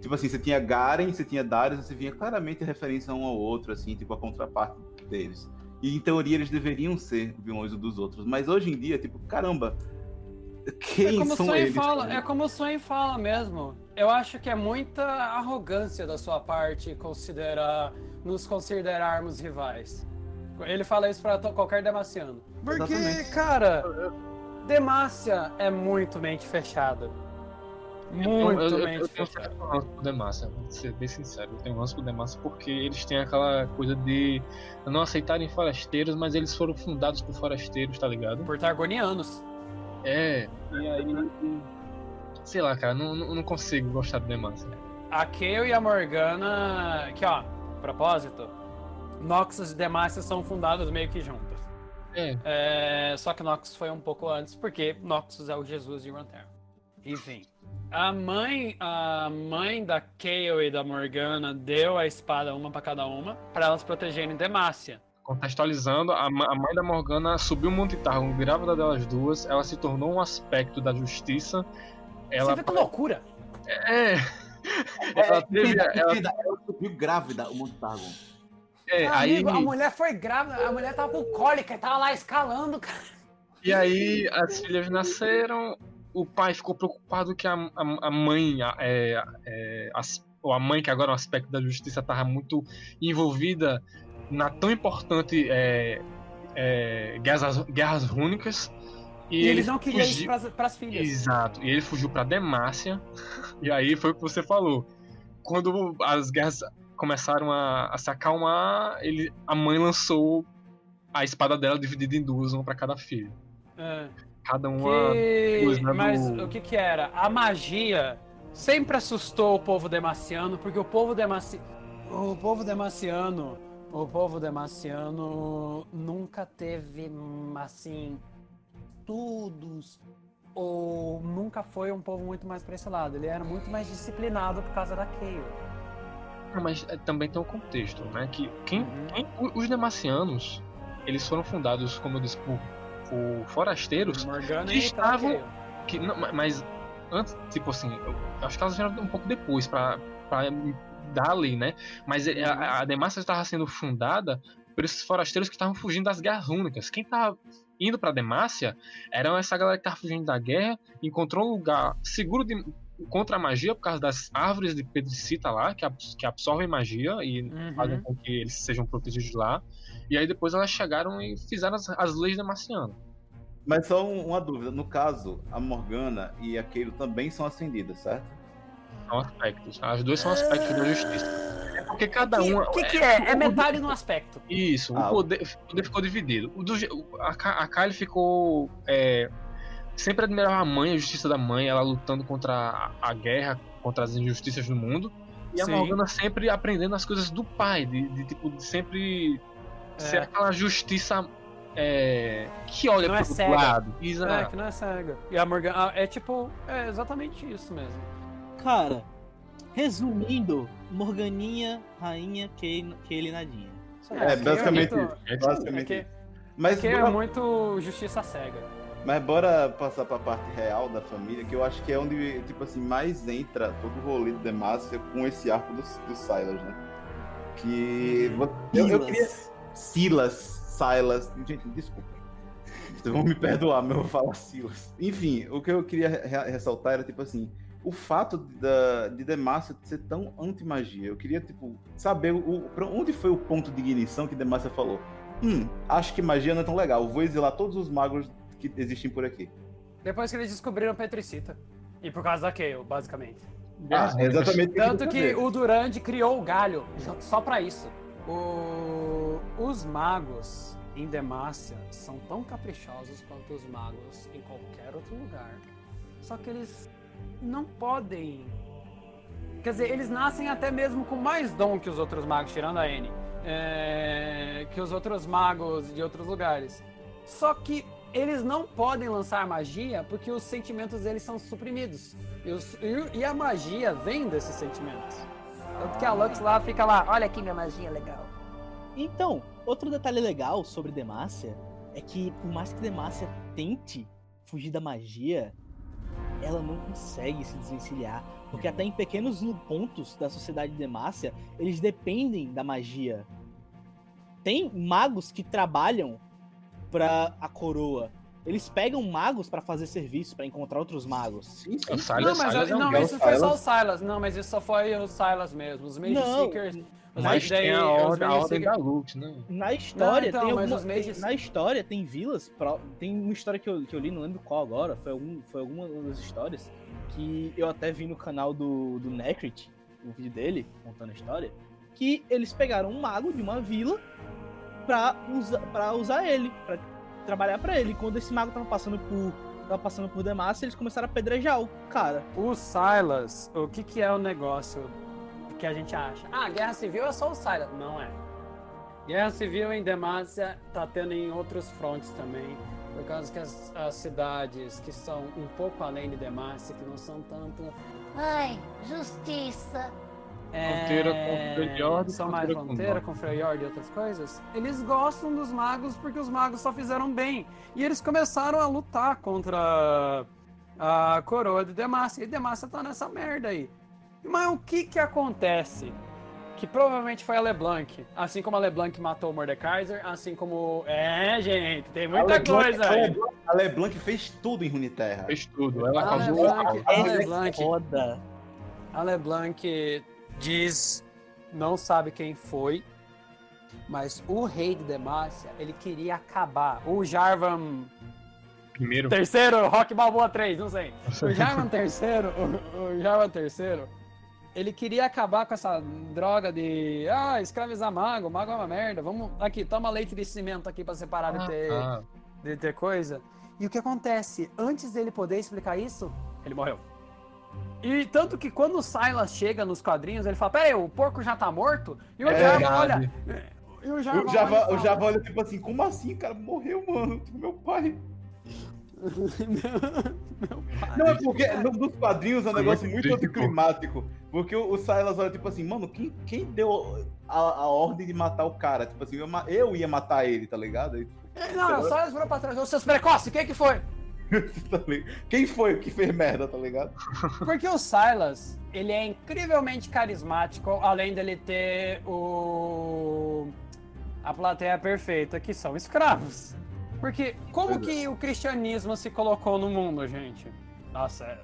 tipo assim, você tinha Garen, você tinha Darius, você via claramente a referência um ao outro, assim, tipo a contraparte deles. E em teoria eles deveriam ser vilões um dos outros. Mas hoje em dia, tipo, caramba, quem É como são eles? fala, é como o Swain fala mesmo. Eu acho que é muita arrogância da sua parte considerar nos considerarmos rivais. Ele fala isso pra qualquer demaciano. Porque, Exatamente. cara, Demacia é muito mente fechada. Muito eu, eu, mente eu tenho um fechada. certo lance com o Demacia, vou ser bem sincero. Eu tenho um lance com o Demacia porque eles têm aquela coisa de não aceitarem forasteiros, mas eles foram fundados por forasteiros, tá ligado? Por Targonianos. É, e aí. Sei lá, cara, não, não, não consigo gostar do Demacia. A Kayle e a Morgana. Que ó, propósito. Noxus e Demacia são fundados meio que juntos. É, É, só que Noxus foi um pouco antes, porque Noxus é o Jesus de Runeterra. Enfim. A mãe, a mãe da Kayle e da Morgana deu a espada uma pra cada uma, pra elas protegerem Demacia. contextualizando, a, a mãe da Morgana subiu o Monte Targon, grávida delas duas, ela se tornou um aspecto da justiça. Ela Você vê que loucura! é. Ela teve. Entenda, Ela, ela subiu grávida, o Montargon. É, aí, Amigo, a mulher foi grávida, a mulher tava com cólica e tava lá escalando, cara. e aí as filhas nasceram. O pai ficou preocupado que a, a, a mãe, a, é, é, a mãe, que agora é um aspecto da justiça, estava muito envolvida na tão importante é, é, guerras, guerras rúnicas. E, ele eles não queriam isso pras, pras filhas. Exato. E ele fugiu pra Demácia. *laughs* E aí foi o que você falou. Quando as guerras começaram a, a se acalmar, ele, a mãe lançou a espada dela dividida em duas, uma pra cada filho. É. Cada uma. Que- coisa Mas do- o que que era? A magia sempre assustou o povo demaciano, porque o povo demaci... O povo demaciano... O povo demaciano nunca teve, assim, estudos ou nunca foi um povo muito mais pra esse lado. Ele era muito mais disciplinado por causa da Kayle. Mas é, também tem um contexto, né? Que quem, Uhum. quem- os Demacianos, eles foram fundados, como eu disse, por, por forasteiros Morgana que estavam- que não, ma- mas antes, tipo assim, acho que elas vieram um pouco depois pra dar a lei, né? Mas Uhum. a, a Demacia estava sendo fundada por esses forasteiros que estavam fugindo das guerras únicas. Quem tava indo pra Demacia eram essa galera que tava fugindo da guerra, encontrou um lugar seguro de, contra a magia por causa das árvores de Pedricita lá, que, abs- que absorvem magia e Uhum. fazem com que eles sejam protegidos lá. E aí depois elas chegaram e fizeram as, as leis demacianas. Mas só um- uma dúvida, no caso, a Morgana e a Keiro também são acendidas, certo? São aspectos. As duas são aspectos da justiça. É porque cada uma. O que, que é? É metade no aspecto. Isso, Ah, o, poder, o poder ficou dividido. O do, a, a Kylie ficou. é, sempre admirava a mãe, a justiça da mãe, ela lutando contra a, a guerra, contra as injustiças do mundo. E a Sim. Morgana sempre aprendendo as coisas do pai, de, de, tipo, de sempre ser É. aquela justiça é, que olha Não pro é outro cega. lado. É, que não é cega. E a Morgana. É tipo. É exatamente isso mesmo. Cara, resumindo, Morganinha, rainha, Kayle Nadinha. Só É, isso. basicamente muito- isso. É, Basicamente que- isso. Mas Que é muito justiça cega. Mas bora passar pra parte real da família, que eu acho que é onde, tipo assim, mais entra todo o rolê do Demacia com esse arco do, do Silas, né? Que. Eu, eu queria. Silas, Silas. Gente, desculpa. Vocês vão me perdoar, mas eu vou falar Silas. Enfim, o que eu queria re- ressaltar era, tipo assim, o fato da, de Demacia ser tão anti-magia. Eu queria, tipo, saber o, pra onde foi o ponto de ignição que Demacia falou. Hum, acho que magia não é tão legal. Vou exilar todos os magos que existem por aqui. Depois que eles descobriram Petricita. E por causa da Kayle, basicamente. Ah, é exatamente que Tanto que saber. o Durand criou o galho só pra isso. O- Os magos em Demacia são tão caprichosos quanto os magos em qualquer outro lugar. Só que eles não podem. Quer dizer, eles nascem até mesmo com mais dom que os outros magos, tirando a N. é, que os outros magos de outros lugares. Só que eles não podem lançar magia porque os sentimentos deles são suprimidos. E, os- e- a magia vem desses sentimentos. Tanto que a Lux lá fica lá, olha aqui minha magia legal. Então, outro detalhe legal sobre Demacia é que, por mais que Demacia tente fugir da magia, ela não consegue se desvencilhar. Porque até em pequenos pontos da sociedade de Demacia, eles dependem da magia. Tem magos que trabalham pra a coroa. Eles pegam magos pra fazer serviço, pra encontrar outros magos. Sim, sim. O Silas, não, mas Silas é um não, isso foi só o Silas. Não, mas isso só foi o Silas mesmo. Os Mage Não. Seekers. Mas Mas tem a os ordem, a ordem da Lux, né? Na história, então, tem mas alguma, os mages- tem- na história tem vilas, tem uma história que eu, que eu li, não lembro qual agora, foi, algum, foi alguma das histórias, que eu até vi no canal do, do Necrit, um vídeo dele, contando a história, que eles pegaram um mago de uma vila pra, usa, pra usar ele, pra trabalhar pra ele. Quando esse mago tava passando por, tava passando por Demacia, eles começaram a apedrejar o cara. O Silas, o que, que é o negócio que a gente acha? Ah, guerra civil é só o Silas. Não é. Guerra civil em Demacia tá tendo em outros frontes também. Por causa que as, as cidades que são um pouco além de Demacia, que não são tanto. Ai, justiça. Fronteira com Freyord e São mais fronteira com com e outras coisas. Eles gostam dos magos porque os magos só fizeram bem. E eles começaram a lutar contra a coroa de Demacia. E Demacia tá nessa merda aí. Mas o que que acontece? Que provavelmente foi a LeBlanc. Assim como a LeBlanc matou o Mordekaiser, assim como... É, gente, tem muita A Leblanc- coisa a aí. Leblanc- A LeBlanc fez tudo em Runeterra. Fez tudo. Ela A causou LeBlanc, caos. a LeBlanc, Foda. A LeBlanc diz, não sabe quem foi, mas o rei de Demacia, ele queria acabar. O Jarvan Primeiro. terceiro, Rock Balboa 3, não sei. O Jarvan *laughs* terceiro, o, o Jarvan terceiro, ele queria acabar com essa droga de, ah, escravizar mago, mago é uma merda, vamos, aqui, toma leite de cimento aqui pra separar de ter, Ah, de ter coisa. E o que acontece? Antes dele poder explicar isso, ele morreu. E tanto que quando o Silas chega nos quadrinhos, ele fala: Peraí, o porco já tá morto? E o É Jarvan olha. E o Jarvan O Java, olha o Java olha tipo assim, como assim, cara? Morreu, mano. Tipo, Meu pai. *laughs* Meu pai. Não, é porque no- nos quadrinhos é um negócio muito muito anticlimático. Porque o, o Silas olha, tipo assim, mano, quem, quem deu a, a ordem de matar o cara? Tipo assim, eu, eu ia matar ele, tá ligado? Aí, Não, o Silas virou pra trás. Ô, seus precoces, quem que foi? *laughs* tá? Quem foi que fez merda, tá ligado? Porque o Silas, ele é incrivelmente carismático, além dele ter o. a plateia perfeita, que são escravos. Porque como Pois que o cristianismo se colocou no mundo, gente? Nossa, é-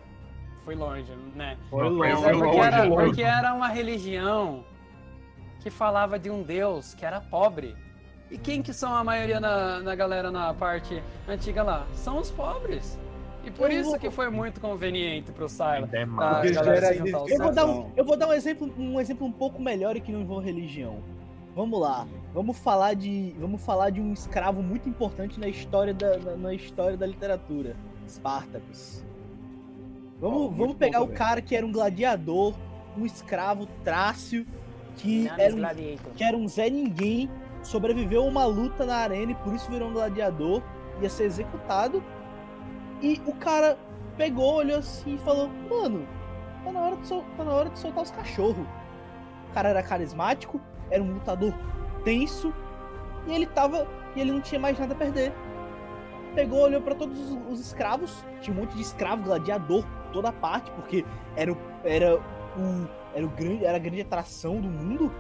foi longe, né? Foi longe. Mas é porque era, longe. porque era uma religião que falava de um Deus que era pobre. E quem que são a maioria na, na galera na parte antiga lá? São os pobres. E por Eu isso vou- que foi muito conveniente pro juntar aos Eu vou, dar um, eu vou dar um exemplo, um exemplo um pouco melhor e que não envolve religião. Vamos lá. Vamos falar de, vamos falar de um escravo muito importante na história da, na, na história da literatura, Spartacus. Vamos, muito vamos bom pegar o cara que era um gladiador, um escravo trácio, que era um, que era um Zé Ninguém, sobreviveu a uma luta na arena e por isso virou um gladiador, ia ser executado. E o cara pegou, olhou assim e falou: Mano, tá na hora de, sol- tá na hora de soltar os cachorros. O cara era carismático, era um lutador tenso e ele tava. E ele não tinha mais nada a perder. Pegou, olhou pra todos os, os escravos, tinha um monte de escravo, gladiador, toda parte, porque era. Era o. Era, o grande, era a grande atração do mundo,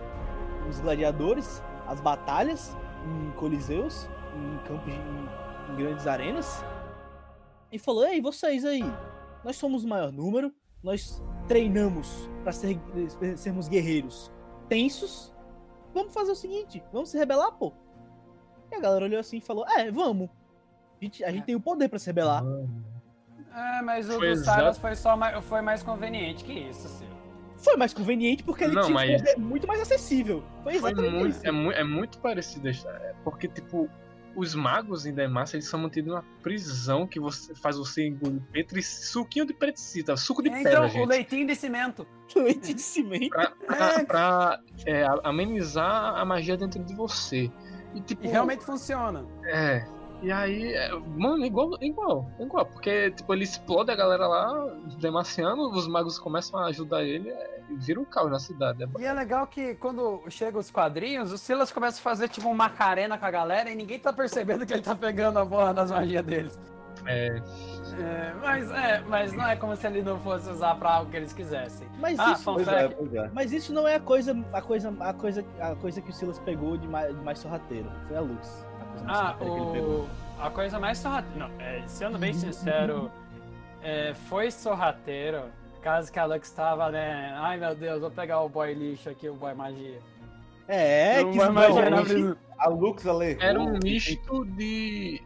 os gladiadores, as batalhas em coliseus, em campos, de, em, em grandes arenas. E falou: Ei, vocês aí, nós somos o maior número, nós treinamos pra ser, sermos guerreiros tensos. Vamos fazer o seguinte, vamos se rebelar, pô. E a galera olhou assim e falou: É, vamos. A gente, a gente tem o poder pra se rebelar. É, mas o Foi do Silas foi, só mais, foi mais conveniente que isso, Ciro. Foi mais conveniente porque ele Não, tinha um mas- poder muito mais acessível. Foi Foi exatamente muito, isso. é, mu- é muito parecido. história, Porque, tipo, os magos em Demacia, eles são mantidos numa prisão que você faz você engolir petri, suquinho de petricita, suco de então, pedra, o gente. leitinho de cimento. *laughs* Leite de cimento. Pra, pra- pra, é, amenizar a magia dentro de você. E, tipo, E realmente funciona. É. E aí, é, mano, igual, igual, igual. Porque, tipo, ele explode a galera lá, demaciano, os magos começam a ajudar ele é, e vira um caos na cidade. É E é legal que quando chega os quadrinhos, o Silas começa a fazer tipo uma macarena com a galera e ninguém tá percebendo que ele tá pegando a porra das magias deles. É, É, mas, é, mas não é como se ele não fosse usar pra algo que eles quisessem. Mas Ah, isso, é, é. mas isso não é a coisa, a coisa, a coisa, a coisa que o Silas pegou de mais, de mais sorrateiro. Foi a Lux. Ah, o... a coisa mais sorrateira. Não, é, sendo bem sincero, é, foi sorrateiro. Caso que a Lux tava, né? Ai meu Deus, vou pegar o boy lixo aqui, o boy magia. É, Eu que esbanja. mesmo. A Lux ela Era um misto de,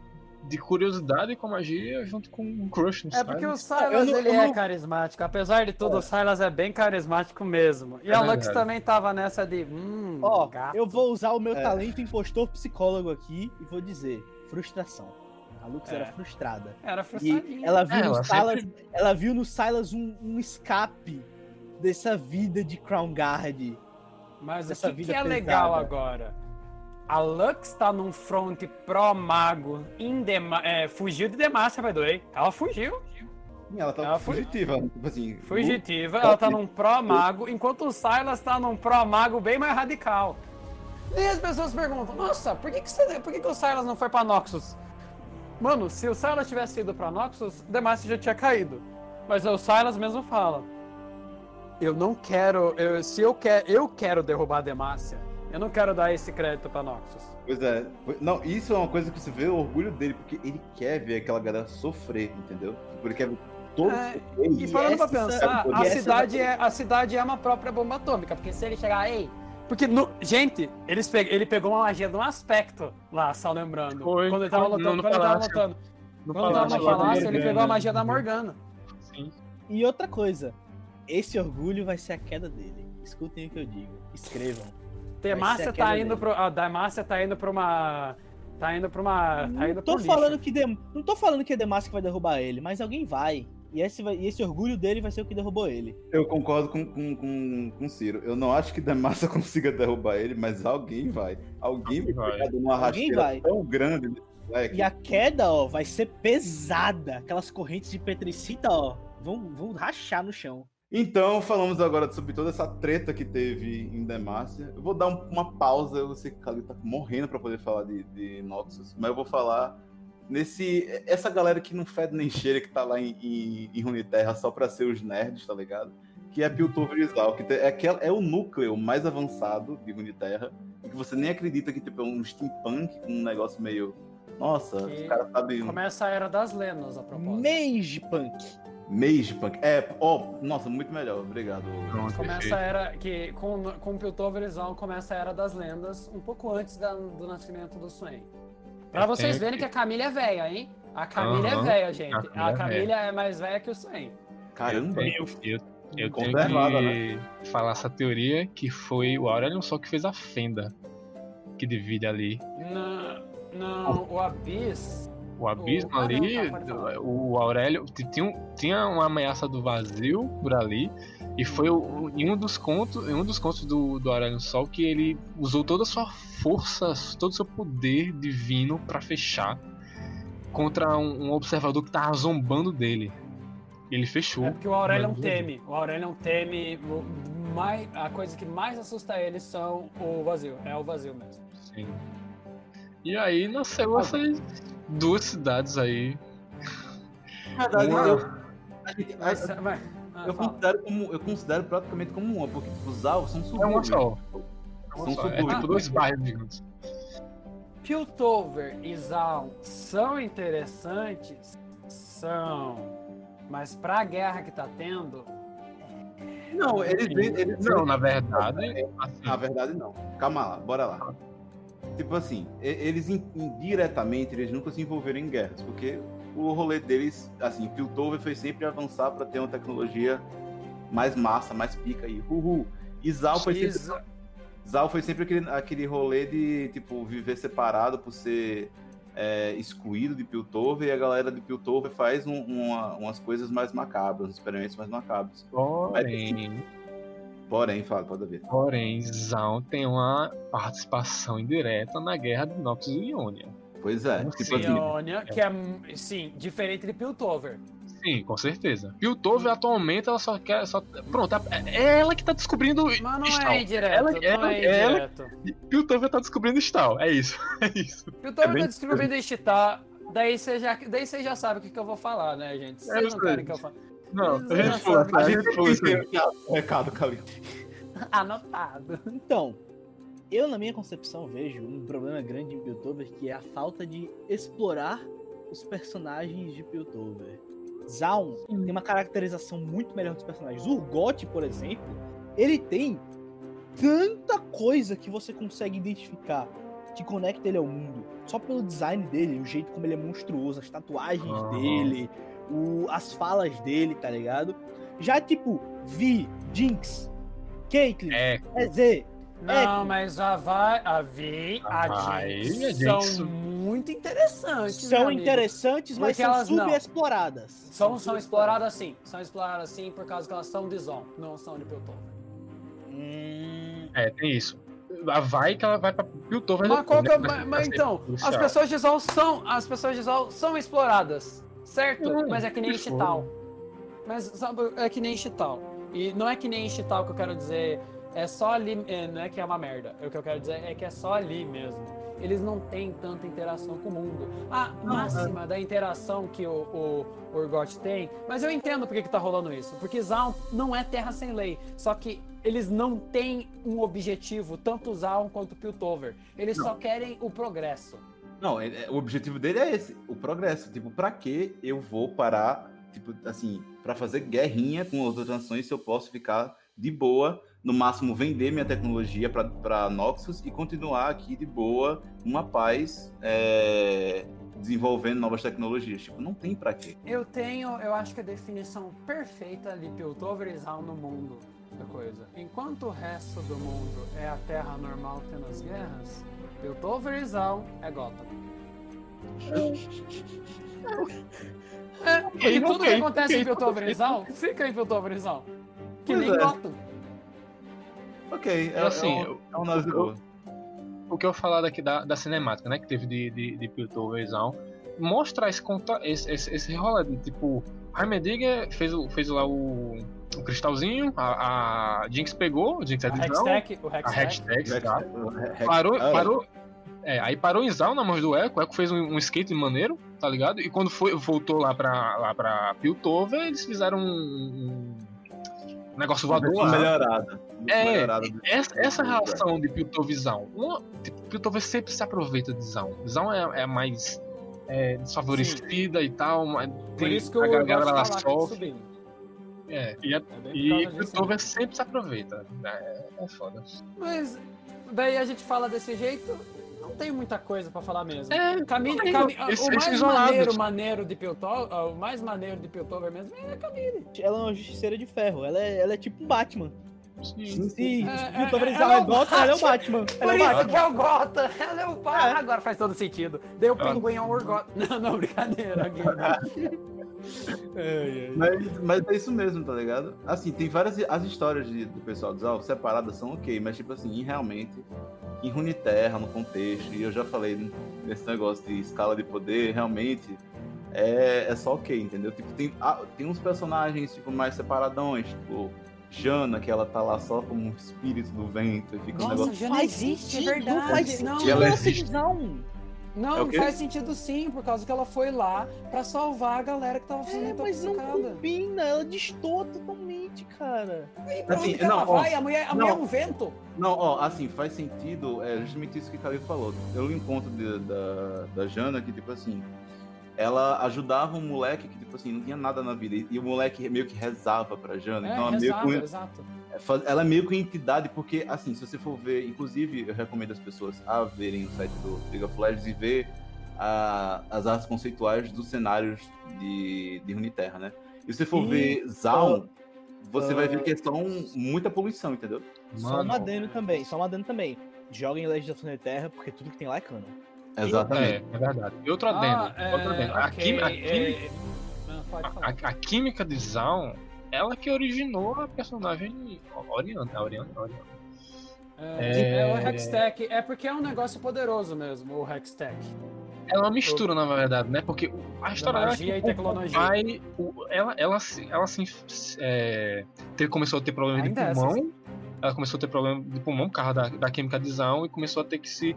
de curiosidade com magia junto com um crush no É porque o Silas. Eu não- ele é não- carismático. Apesar de tudo, o Silas é bem carismático mesmo. E É a Lux verdade. também tava nessa de. Hum, Ó, gato. eu vou usar o meu É. talento impostor psicólogo aqui e vou dizer: frustração. A Lux É. era frustrada. Era E frustradinha. ela viu, É, no ela Silas, sempre- ela viu no Silas um, um escape dessa vida de Crown Guard. Mas dessa o que, vida que é legal pesada. agora? A Lux tá num front pró-mago, em Dema- é, fugiu de Demacia, by the way. Ela fugiu, Ela tá Ela fugitiva. Tipo assim. fugitiva, ela tá num pró-mago, enquanto o Silas tá num pró-mago bem mais radical. E as pessoas perguntam, nossa, por que, que, você- por que, que o Silas não foi pra Noxus? Mano, se o Silas tivesse ido pra Noxus, Demacia já tinha caído. Mas o Silas mesmo fala. Eu não quero. eu- se eu quero. Eu quero derrubar a Demacia. Eu não quero dar esse crédito pra Noxus. Pois é. Não, isso é uma coisa que você vê o orgulho dele, porque ele quer ver aquela galera sofrer, entendeu? Tipo, Ele quer ver todo É, sofrer. E parando pra pensar, a cidade, é, a cidade é uma própria bomba atômica, porque se ele chegar, ei. Porque, no- gente, eles pe- ele pegou uma magia de um aspecto lá, só lembrando. Foi, quando ele tava lutando, quando ele tava palácio. lutando. No Quando ele tava palácio no palácio, ele pegou a magia da Morgana. Sim. E outra coisa, esse orgulho vai ser a queda dele. Escutem o que eu digo. Escrevam. Demacia tá indo pro. A Demacia tá indo pra uma. Tá indo pra uma. Tá indo Não tô lixo. falando que Dem... não tô falando que é Demacia que vai derrubar ele, mas alguém vai. E esse, vai... e esse orgulho dele vai ser o que derrubou ele. Eu concordo com, com, com, com o Ciro. Eu não acho que Demacia *laughs* consiga derrubar ele, mas alguém vai. Alguém vai Vai. pegar de uma Alguém rasteira vai. tão grande moleque. E a queda, ó, vai ser pesada. Aquelas correntes de petricita, ó, vão, vão rachar no chão. Então, falamos agora sobre toda essa treta que teve em Demacia. Eu vou dar um- uma pausa. Eu sei que o Calil tá morrendo pra poder falar de, de Noxus, mas eu vou falar nesse. Essa galera que não fede nem cheira, que tá lá em, em, em Runeterra só pra ser os nerds, tá ligado? Que é Piltover Zal, que é, aquela- é o núcleo mais avançado de Runeterra, e que você nem acredita que tipo, é um steampunk com um negócio meio. Nossa, Que os caras sabem. Começa a era das lendas, a propósito. Mage Punk. Mage punk. É, ó, nossa, muito melhor. Obrigado. Pronto, Começa a era que com, com o Piltover eles vão começa a era das lendas um pouco antes da- do nascimento do Swain. Pra É, vocês verem que a Camila é velha, hein? A Camila é Aham, velha, gente. a A Camila é Camila é mais velha que o Swain. Caramba. Eu, eu, eu tenho que falar essa teoria que foi o Aurelion só que fez a fenda que divide ali. Não, não, o Abyss. O abismo ah, ali, o Aurélio tinha, tinha uma ameaça do vazio por ali. E foi o- em um dos contos, em um dos contos do, do Aurélio Sol que ele usou toda a sua força, todo o seu poder divino pra fechar contra um, um observador que tava zombando dele. Ele fechou. É porque o Aurelion Mas- teme. O Aurelion teme. o mais, a coisa que mais assusta ele são o vazio. É o vazio mesmo. Sim. E aí nasceu essas duas cidades aí. Na verdade, Uma- eu, a gente- ah, eu, considero como, eu considero praticamente como uma, porque tipo, os alvos são É uma subúrbios. só. É, São uma só. é subúrbios. tipo dois bairros gigantes. Piltover e Zaun são interessantes? São. Mas pra guerra que tá tendo, Não, eles, eles Não, na verdade, assim, Na verdade, não. Calma lá, bora lá. Tipo assim, eles in- indiretamente eles nunca se envolveram em guerras, porque o rolê deles, assim, Piltover foi sempre avançar para ter uma tecnologia mais massa, mais pica aí. Uhul. E Zal foi sempre, Zal foi sempre aquele, aquele rolê de, tipo, viver separado por ser é, excluído de Piltover, e a galera de Piltover faz um- uma- umas coisas mais macabras, experimentos mais macabros. porém, Porém, fala, pode ver. porém, Zaun tem uma participação indireta na guerra de Noxus e Ionia. Pois é, tipo assim? Ionia, que é, sim, diferente de Piltover. Sim, com certeza. Piltover atualmente ela só quer. Só... Pronto, é é ela que tá descobrindo Mas não Stal. é indireto, Ela- não ela- é ela- indireto. Piltover tá descobrindo Stal. É isso. *laughs* É isso. Piltover É bem tá distribuindo Ishtar, daí você já, daí você já sabe o que, que eu vou falar, né, gente? Vocês É não querem que eu fale. Não, a gente sabem. a gente falou isso. aí. o recado, Calil. Anotado. Então, eu na minha concepção vejo um problema grande em Piltover que é a falta de explorar os personagens de Piltover. Zaun tem uma caracterização muito melhor dos personagens. Urgot, por exemplo, ele tem tanta coisa que você consegue identificar que conecta ele ao mundo. Só pelo design dele, o jeito como ele é monstruoso, as tatuagens Aham. dele, o, as falas dele, tá ligado? Já tipo, Vi, Jinx, Caitlyn, É, EZ, Não, mas a vai, a Vi, A a vai, Jinx a Jinx. são muito interessantes. são amigo. interessantes, mas Porque são subexploradas. São, são exploradas sim. São exploradas sim por causa que elas são de Zon, não são de Piltover. Hum, é, tem isso. A vai que ela vai pra Piltover Mas, qual que é- depois, né? mas- mas ser então, as pessoas de Zol são. As pessoas de Zol são exploradas. Certo? Hum, mas é que nem que Chital. Mas sabe, é que nem Chital. E não é que nem Chital que eu quero dizer. É só ali. é, não é que é uma merda. O que eu quero dizer é que é só ali mesmo. Eles não têm tanta interação com o mundo. A máxima da interação que o, o Urgot tem. Mas eu entendo por que, que tá rolando isso. Porque Zaun não é terra sem lei. Só que eles não têm um objetivo, tanto Zaun quanto Piltover. Eles só querem o progresso. Não, é- é- o objetivo dele é esse, o progresso. Tipo, pra que eu vou parar, tipo, assim, pra fazer guerrinha com outras nações se eu posso ficar de boa, no máximo vender minha tecnologia pra, pra Noxus e continuar aqui de boa, numa paz, é, desenvolvendo novas tecnologias. Tipo, não tem pra quê. Eu tenho, eu acho que a definição perfeita de Piltover Zaun no mundo da coisa. Enquanto o resto do mundo é a terra normal tendo as guerras, Piltover e Zaun é Gotham. É, Ok, tudo que acontece ok, em Piltover e ok. Zaun fica em Piltover e Zaun. Que Pois nem é. Gotham. Ok, é, Assim, é, um- eu- é análise boa. o que eu falar daqui da, da cinemática, né? Que teve de, de, de Piltoverzão. Mostra esse, conta, esse, esse, esse rola de tipo. Heimerdinger fez, o- fez lá o, o cristalzinho, a, a Jinx pegou, a Jinx é A de Zaun, Hextech, o a Hextech. Hextech, tá? Parou, Ah, parou. É, aí parou em Zaun na mão do Echo, o Echo fez um, um skate maneiro, tá ligado? E quando foi, voltou lá pra, lá pra Piltover, eles fizeram um, um negócio voador lá. melhorada. É, Essa, essa do- relação de Piltover e Zaun, uma, tipo, Piltover sempre se aproveita de Zaun. Zaun é, é a mais é, desfavorecida e tal, mas Por tem, isso que a eu galera gosto lá tá sofre. É, e a- É por e sempre se aproveita. É, é foda. Mas daí a gente fala desse jeito, não tem muita coisa pra falar mesmo. É, Camille, tem, Cami- eles- o eles mais são isolados. maneiro, maneiro de Piltover, o mais maneiro de Piltover mesmo é a Camille. ela é uma justiceira de ferro. Ela é, ela é tipo um Batman. sim. Se É, o Piltover é, é, ela é é o Gotham, ela é o Batman. Por Ela é o isso Batman. que é o Gota, ela é o pai. É. Agora faz todo sentido. Deu o Ah. pinguim ao Urgot. Não, não, brincadeira. *laughs* Mas, mas é isso mesmo, tá ligado? Assim, tem várias. As histórias de- do pessoal dos Alvos separadas são ok, mas, tipo assim, realmente, em Runeterra, no contexto, e eu já falei nesse negócio de escala de poder, realmente, é, é só ok, entendeu? Tipo, tem, ah, tem uns personagens, tipo, mais separadões, tipo. Jana, que ela tá lá só como um espírito do vento e fica um Nossa, negócio. já não Faz existe, é verdade. faz não, ela Não, existe. Não, não É faz sentido sim, por causa que ela foi lá pra salvar a galera que tava sendo é, mas não combina. Ela destoa totalmente, cara. E pra Assim, onde que ela não, ó, vai? A mulher, a não. mulher é um vento. Não, ó, assim, faz sentido, é justamente isso que o Calil falou. Eu li um conto de- da, da Jana que, tipo assim, ela ajudava um moleque que, tipo assim, não tinha nada na vida. E, e o moleque meio que rezava pra Jana. É, então, ela meio, exato, é, ela é meio que uma entidade, porque, assim, se você for ver, inclusive, eu recomendo as pessoas a verem o site do League of Legends e ver a- as artes conceituais dos cenários de, de Runeterra, né? E se você for E- ver Zaun, você vai ah, ver que é só um- muita poluição, entendeu? Só Mano, um adendo também, só um adendo também. Joga em Legends of Terra, porque tudo que tem lá é cano. Exatamente. É, é verdade. E outro adendo. Ah, é, outro adendo. A, ok, quimi- a é, a- falar. a- a química de Zaun, ela que originou a personagem Oriana. A Oriana, a Oriana. É, É. é o Hextech. É porque é um negócio poderoso mesmo, o Hextech. Ela é uma mistura, na verdade, né? Porque a história dela é magia que e tecnologia. Pai, ela, ela, ela se, é, teve- começou a ter problema Ainda é de assim. pulmão. Ela começou a ter problema de pulmão por causa da, da química de Zaun e começou a ter que se,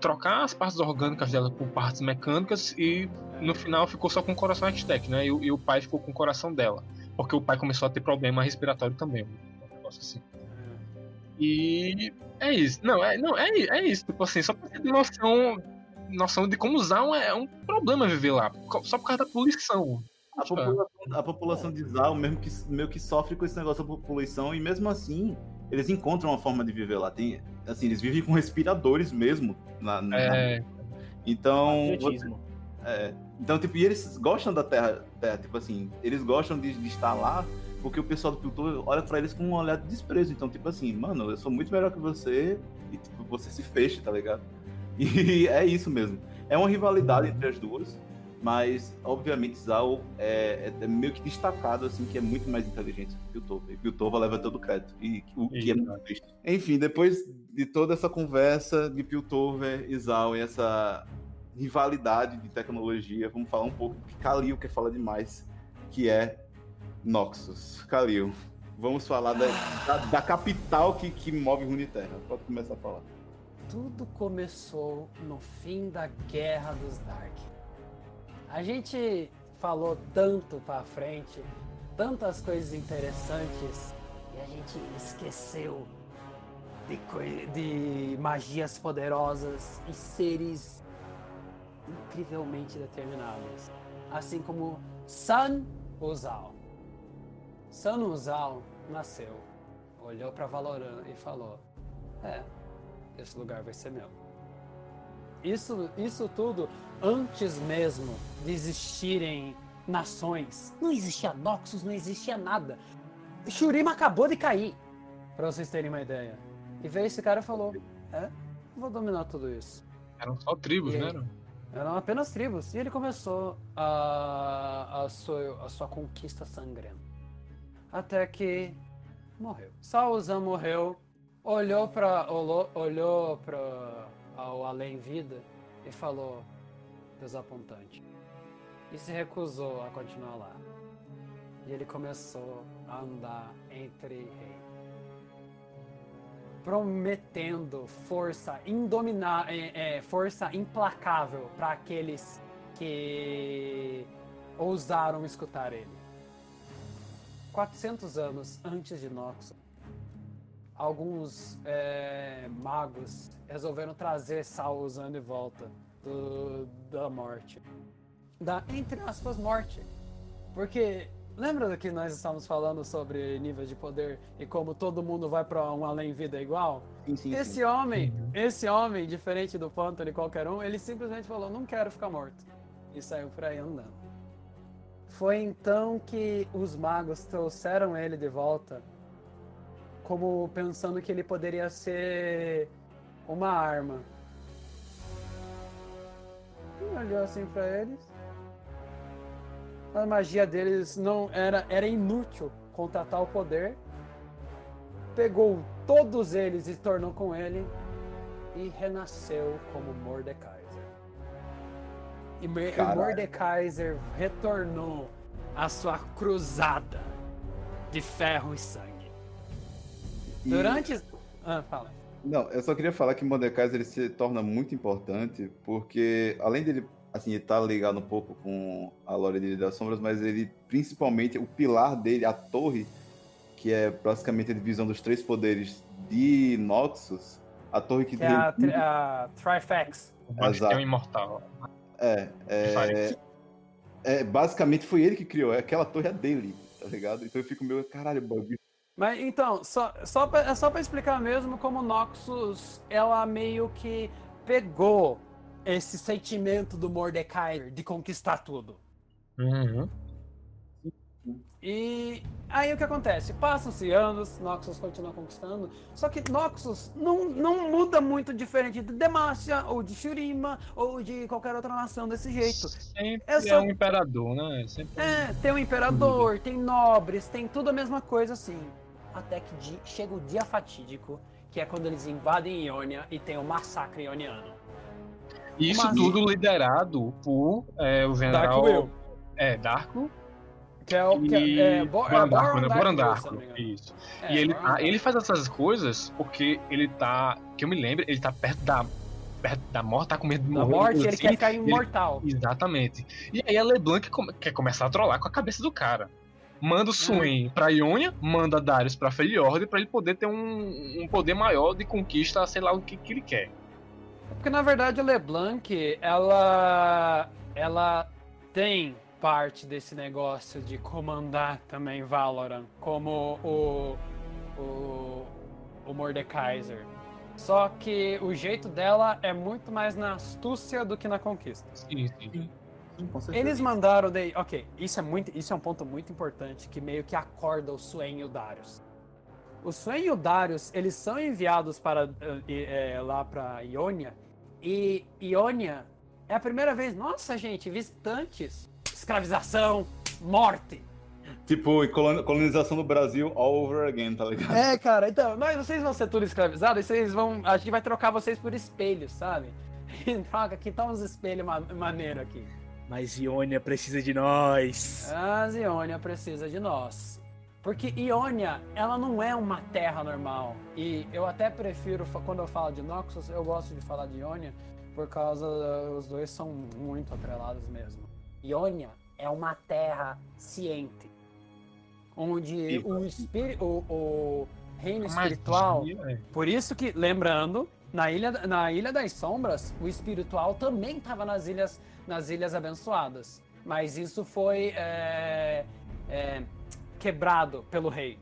trocar as partes orgânicas dela por partes mecânicas e no final ficou só com o coração Hextech, né? E, e o pai ficou com o coração dela. Porque o pai começou a ter problema respiratório também. Um negócio assim. E é isso. Não, é, não, é, é isso. Tipo assim, só pra ter noção, noção de como Zaun é um problema viver lá. Só por causa da poluição. A população, a população de Zaun mesmo que, meio que sofre com esse negócio da poluição, e mesmo assim, eles encontram uma forma de viver lá. Tem, assim, eles vivem com respiradores mesmo. Na, na- É, Então, você- é, então, tipo, e eles gostam da Terra, Terra, tipo assim, eles gostam de, de estar lá porque o pessoal do Plutor olha pra eles com um olhar de desprezo. Então, tipo assim, mano, eu sou muito melhor que você e tipo, você se fecha, tá ligado? *laughs* E é isso mesmo. É uma rivalidade entre as duas, mas obviamente Zal é, é meio que destacado, assim, que é muito mais inteligente que o Piltover. E Piltover leva todo o crédito, e o que é muito triste. Enfim, depois de toda essa conversa de Piltover e Zal e essa rivalidade de tecnologia, vamos falar um pouco que Kalil quer falar demais, que é Noxus. Kalil, vamos falar da, da, da capital que, que move Runeterra. Pode começar a falar. Tudo começou no fim da Guerra dos Dark. A gente falou tanto pra frente, tantas coisas interessantes, e a gente esqueceu de, de magias poderosas e seres incrivelmente determinados. Assim como Sun Uzal. Sun Uzal nasceu, olhou pra Valorant e falou: É, esse lugar vai ser meu. Isso, isso tudo antes mesmo de existirem nações. Não existia Noxus, não existia nada. Shurima acabou de cair, pra vocês terem uma ideia. E veio esse cara e falou: É, vou dominar tudo isso. eram só tribos, E né? Eram? Apenas tribos. E ele começou a, a, sua, a sua conquista sangrenta. Até que morreu. Sauzan morreu, olhou para olhou, olhou para além vida e falou desapontante. E se recusou a continuar lá. E ele começou a andar entre reinos prometendo força indominável, é, é, força implacável para aqueles que ousaram escutar ele. 400 anos antes de Noxus, alguns é, magos resolveram trazer Sauzan de volta do- da morte. Da, entre aspas, morte. Porque lembra que nós estávamos falando sobre nível de poder e como todo mundo vai para um além-vida igual? Sim, sim, sim. Esse homem, esse homem, diferente do Panther e qualquer um, ele simplesmente falou: Não quero ficar morto. E saiu por aí andando. Foi então que os magos trouxeram ele de volta, como pensando que ele poderia ser uma arma. E olhou assim pra eles. A magia deles não era, era inútil contra tal poder pegou todos eles e tornou com ele e renasceu como Mordekaiser. E e. Mordekaiser retornou à sua cruzada de ferro e sangue. E- Durante. Ah, fala. Não, eu só queria falar que Mordekaiser ele se torna muito importante porque, além dele, assim, ele tá ligado um pouco com a lore dele das sombras, mas ele, principalmente, o pilar dele, a torre, que é basicamente a divisão dos três poderes de Noxus, a torre que Que é a, tri- a Trifex. O Exato. Imortal. É, é, é, basicamente foi ele que criou, é aquela torre é dele, tá ligado? Então eu fico meio, caralho, bagulho. Mas então, só, só pra, é só pra explicar mesmo como Noxus, ela meio que pegou esse sentimento do Mordecai de conquistar tudo. Uhum. E aí o que acontece? Passam-se anos, Noxus continua conquistando, só que Noxus não, não muda muito diferente de Demacia, ou de Shurima, ou de qualquer outra nação desse jeito. Sempre é só- um imperador, né? Sempre É, tem o imperador, tem nobres, tem tudo a mesma coisa assim. Até que chega o dia fatídico, que é quando eles invadem Ionia e tem o massacre ioniano. Isso Mas- tudo liderado por é, o general. Darkwill. É, Darko. Que é o que E é, é, Bo- é Boran Darko, Boron né? Darkwill, Boran se Darko, eu não me engano. Isso. É, e ele, Darkwill. ele faz essas coisas porque ele tá. Que eu me lembro, ele tá perto da. Perto da morte, tá com medo de Da morrer. morte, ele assim, quer ficar ele- imortal. Exatamente. E aí a LeBlanc come- quer começar a trollar com a cabeça do cara. Manda o Swain pra Ionia, manda Darius pra Freljord pra ele poder ter um, um poder maior de conquista, sei lá o que, que ele quer. Porque na verdade a LeBlanc, ela ela tem parte desse negócio de comandar também Valorant, como o o o Mordekaiser. Só que o jeito dela é muito mais na astúcia do que na conquista. Sim, sim. Sim. Eles mandaram daí. Ok, isso é, muito, isso é um ponto muito importante que meio que acorda o Swain e o Darius. O Swain e o Darius, eles são enviados para eh, lá para Ionia. E Ionia é a primeira vez. Nossa, gente, visitantes, escravização, morte. Tipo, colon- colonização do Brasil all over again, tá ligado? É, cara, então, mas vocês vão ser tudo escravizados, e vocês vão. A gente vai trocar vocês por espelhos, sabe? *laughs* Troca, aqui tá uns espelhos ma maneiro aqui. Mas Ionia precisa de nós. A Iônia precisa de nós. Porque Iônia, ela não é uma terra normal. E eu até prefiro, quando eu falo de Noxus, eu gosto de falar de Iônia, por causa uh, os dois são muito atrelados mesmo. Iônia é uma terra ciente. Onde o, espírito, o, o reino espiritual é, por isso que, lembrando, na ilha, na ilha das Sombras, o espiritual também estava nas ilhas, nas ilhas abençoadas. Mas isso foi é, é, quebrado pelo rei.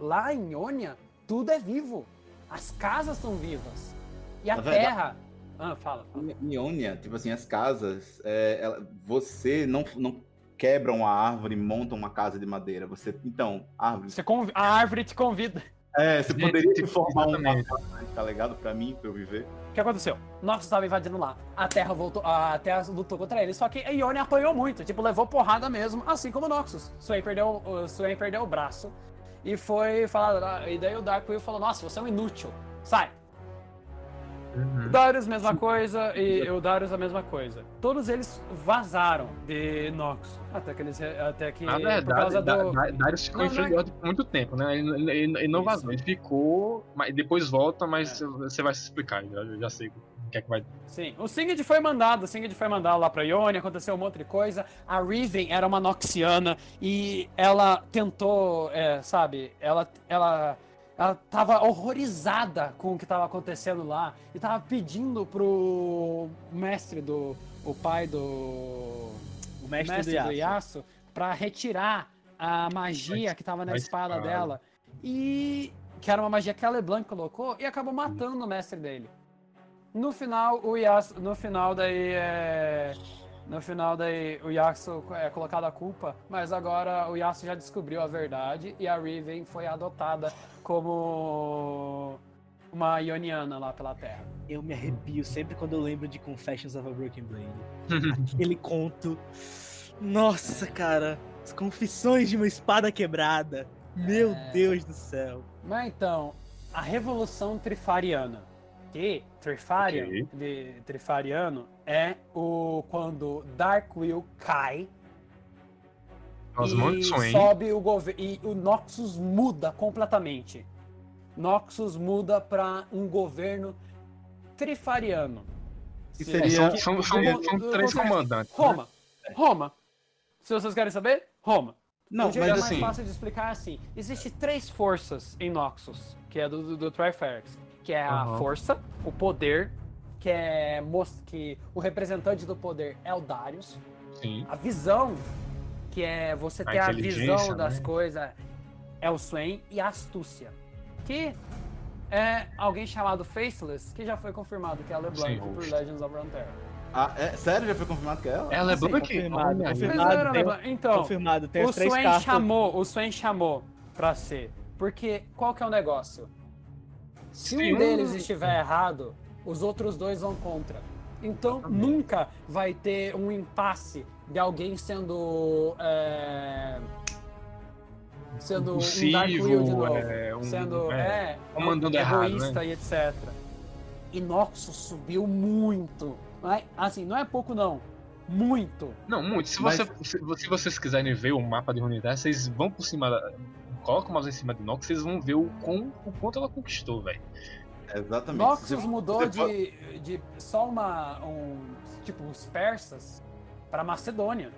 Lá em Ionia, tudo é vivo. As casas são vivas. E a Na verdade- terra. Ah, fala. fala. Em Ionia, tipo assim, as casas, é, ela- você não, não quebra uma árvore e monta uma casa de madeira. Você, então, árvore. Você conv- A árvore te convida. É, você poderia tipo, formar uma casa, tá ligado? Pra mim, pra eu viver. Que aconteceu? Noxus estava invadindo lá. A Terra voltou, a Terra lutou contra ele. Só que a Ione apanhou muito, tipo, levou porrada mesmo, assim como Noxus. Swain perdeu, o Swain perdeu o braço e foi falar. E daí o Darkwill falou: Nossa, você é um inútil. Sai. Uhum. O Darius, mesma coisa, e o Darius, a mesma coisa. Todos eles vazaram de Noxus. Até que eles. Até que. Na por verdade, causa Da- do. Da- Darius ficou Não, em não é- Freljord por muito tempo, né? Ele, ele- ele- ele não Isso. vazou, ele ficou, mas depois volta, mas É. você vai se explicar, eu já sei o que é que vai. Sim, o Singed foi mandado, o Singed foi mandado lá pra Ione, aconteceu um monte de coisa. A Riven era uma Noxiana e ela tentou, é, sabe, ela, ela, ela tava horrorizada com o que tava acontecendo lá e tava pedindo pro mestre do, o pai do, O mestre, mestre do do Yasuo. Yasuo pra retirar a magia que tava na a espada espada. dela. E que era uma magia que a LeBlanc colocou e acabou matando o mestre dele. No final, o Yasuo, no final daí é no final daí o Yasuo é colocado a culpa, mas agora o Yasuo já descobriu a verdade e a Riven foi adotada como uma Ioniana lá pela Terra. Eu me arrepio sempre quando eu lembro de Confessions of a Broken Blade. *laughs* Aquele conto. Nossa, cara. As confissões de uma espada quebrada. Meu É. Deus do céu. Mas então, a Revolução Trifariana. Que Trifarian, Ok. de Trifariano, é o quando Darkwill cai As e sobe o governo e o Noxus muda completamente. Noxus muda para um governo trifariano. Que Se- seria- que- São, são, do- são do- três do- comandantes. né? Roma. Roma. Se vocês querem saber, Roma. Não, mas mais assim- fácil de explicar é assim: existe três forças em Noxus, que é do, do, do Triferx, que é a Aham. força, o poder, que é que o representante do poder é o Darius, Sim. a visão, que é você A ter a visão das né? coisas, é o Swain, e a astúcia, que é alguém chamado Faceless, que já foi confirmado que é a LeBlanc Sim, por host. Legends of Runeterra. Ah, é, sério? Já foi confirmado que é ela? Ela é Sim, Blank? confirmado, aí. confirmado. Mas era tem-. Então, Confirmado, tem o as três Swain cartas. chamou, o Swain chamou pra ser. Porque qual que é o negócio? Se um deles estiver errado, os outros dois vão contra. Então nunca vai ter um impasse de alguém sendo. é, sendo um Impulsivo, Darkwill de novo. é, um- sendo. é, É, comandando errado, egoísta né? e etc. E subiu muito. Não é- assim, não é pouco não. Muito. Não, muito. Se, Mas- você, se, se vocês quiserem ver o mapa de Runeterra, vocês vão por cima da. Colocam o mouse em cima de Nox, vocês vão ver o, quão, o quanto ela conquistou, velho. Exatamente. Noxus você- mudou você de, de só uma. Um, tipo, os persas pra Macedônia.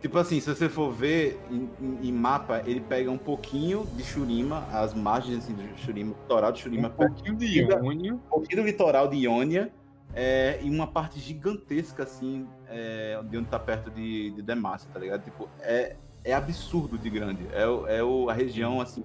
Tipo assim, se você for ver em, em- em mapa, ele pega um pouquinho de Shurima, as margens assim, de Shurima, o litoral de Shurima, Um pouquinho de Iônio. um pouquinho do litoral de Ionia é, e uma parte gigantesca, assim, é, de onde tá perto de, de Demacia, tá ligado? Tipo, é, é absurdo de grande. É, o- é o, a região, assim,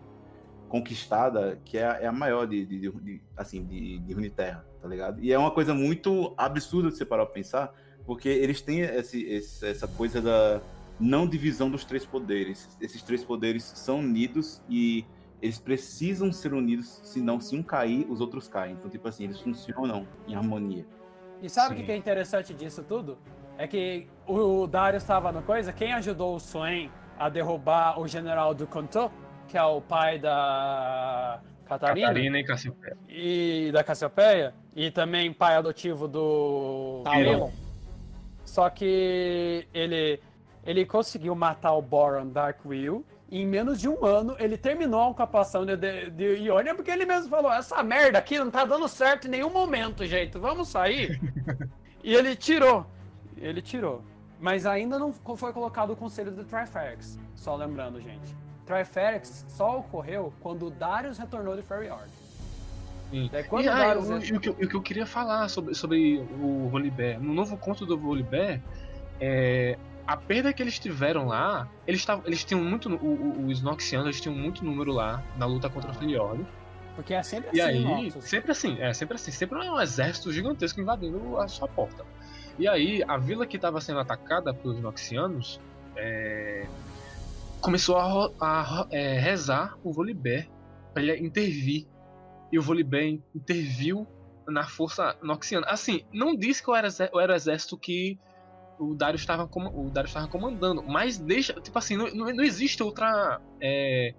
conquistada que é, a- é a maior de, de- de- assim, de, de Runeterra, tá ligado? E é uma coisa muito absurda de você parar pra pensar, porque eles têm esse, esse- essa coisa da não divisão dos três poderes. Esses três poderes são unidos e eles precisam ser unidos, senão se um cair, os outros caem. Então, tipo assim, eles funcionam em harmonia. E sabe o que que é interessante disso tudo? É que o Darius estava no coisa, quem ajudou o Swain a derrubar o general do Conto, que é o pai da Catarina, Catarina e Cassiopeia. e da Cassiopeia, e também pai adotivo do Talon. Talon. Só que ele, ele conseguiu matar o Boron Darkwill. E em menos de um ano, ele terminou a ocupação de, de, de Ionia, porque ele mesmo falou: essa merda aqui não tá dando certo em nenhum momento, gente. Vamos sair. *laughs* e ele tirou. Ele tirou. Mas ainda não foi colocado o conselho do Triferex. Só lembrando, gente. Triferex só ocorreu quando o Darius retornou de Feriard. Sim. Daí quando E, o ah, Darius o, e o que, eu- e o que eu queria falar sobre, sobre o Volibear, no novo conto do Volibear, é, a perda que eles tiveram lá, eles, tavam, eles tinham muito, o- o- os Noxianos eles tinham muito número lá na luta contra o Feliord. Porque é sempre E assim, aí, Noxus. sempre assim, é sempre assim, sempre é um exército gigantesco invadindo a sua porta. E aí, a vila que estava sendo atacada pelos Noxianos é, começou a, a é, rezar o Volibear para ele intervir. E o Volibear interviu na força Noxiana. Assim, não disse que era, era o exército que o Darius estava o Darius estava comandando, mas deixa, tipo assim, não, não, existe outra é,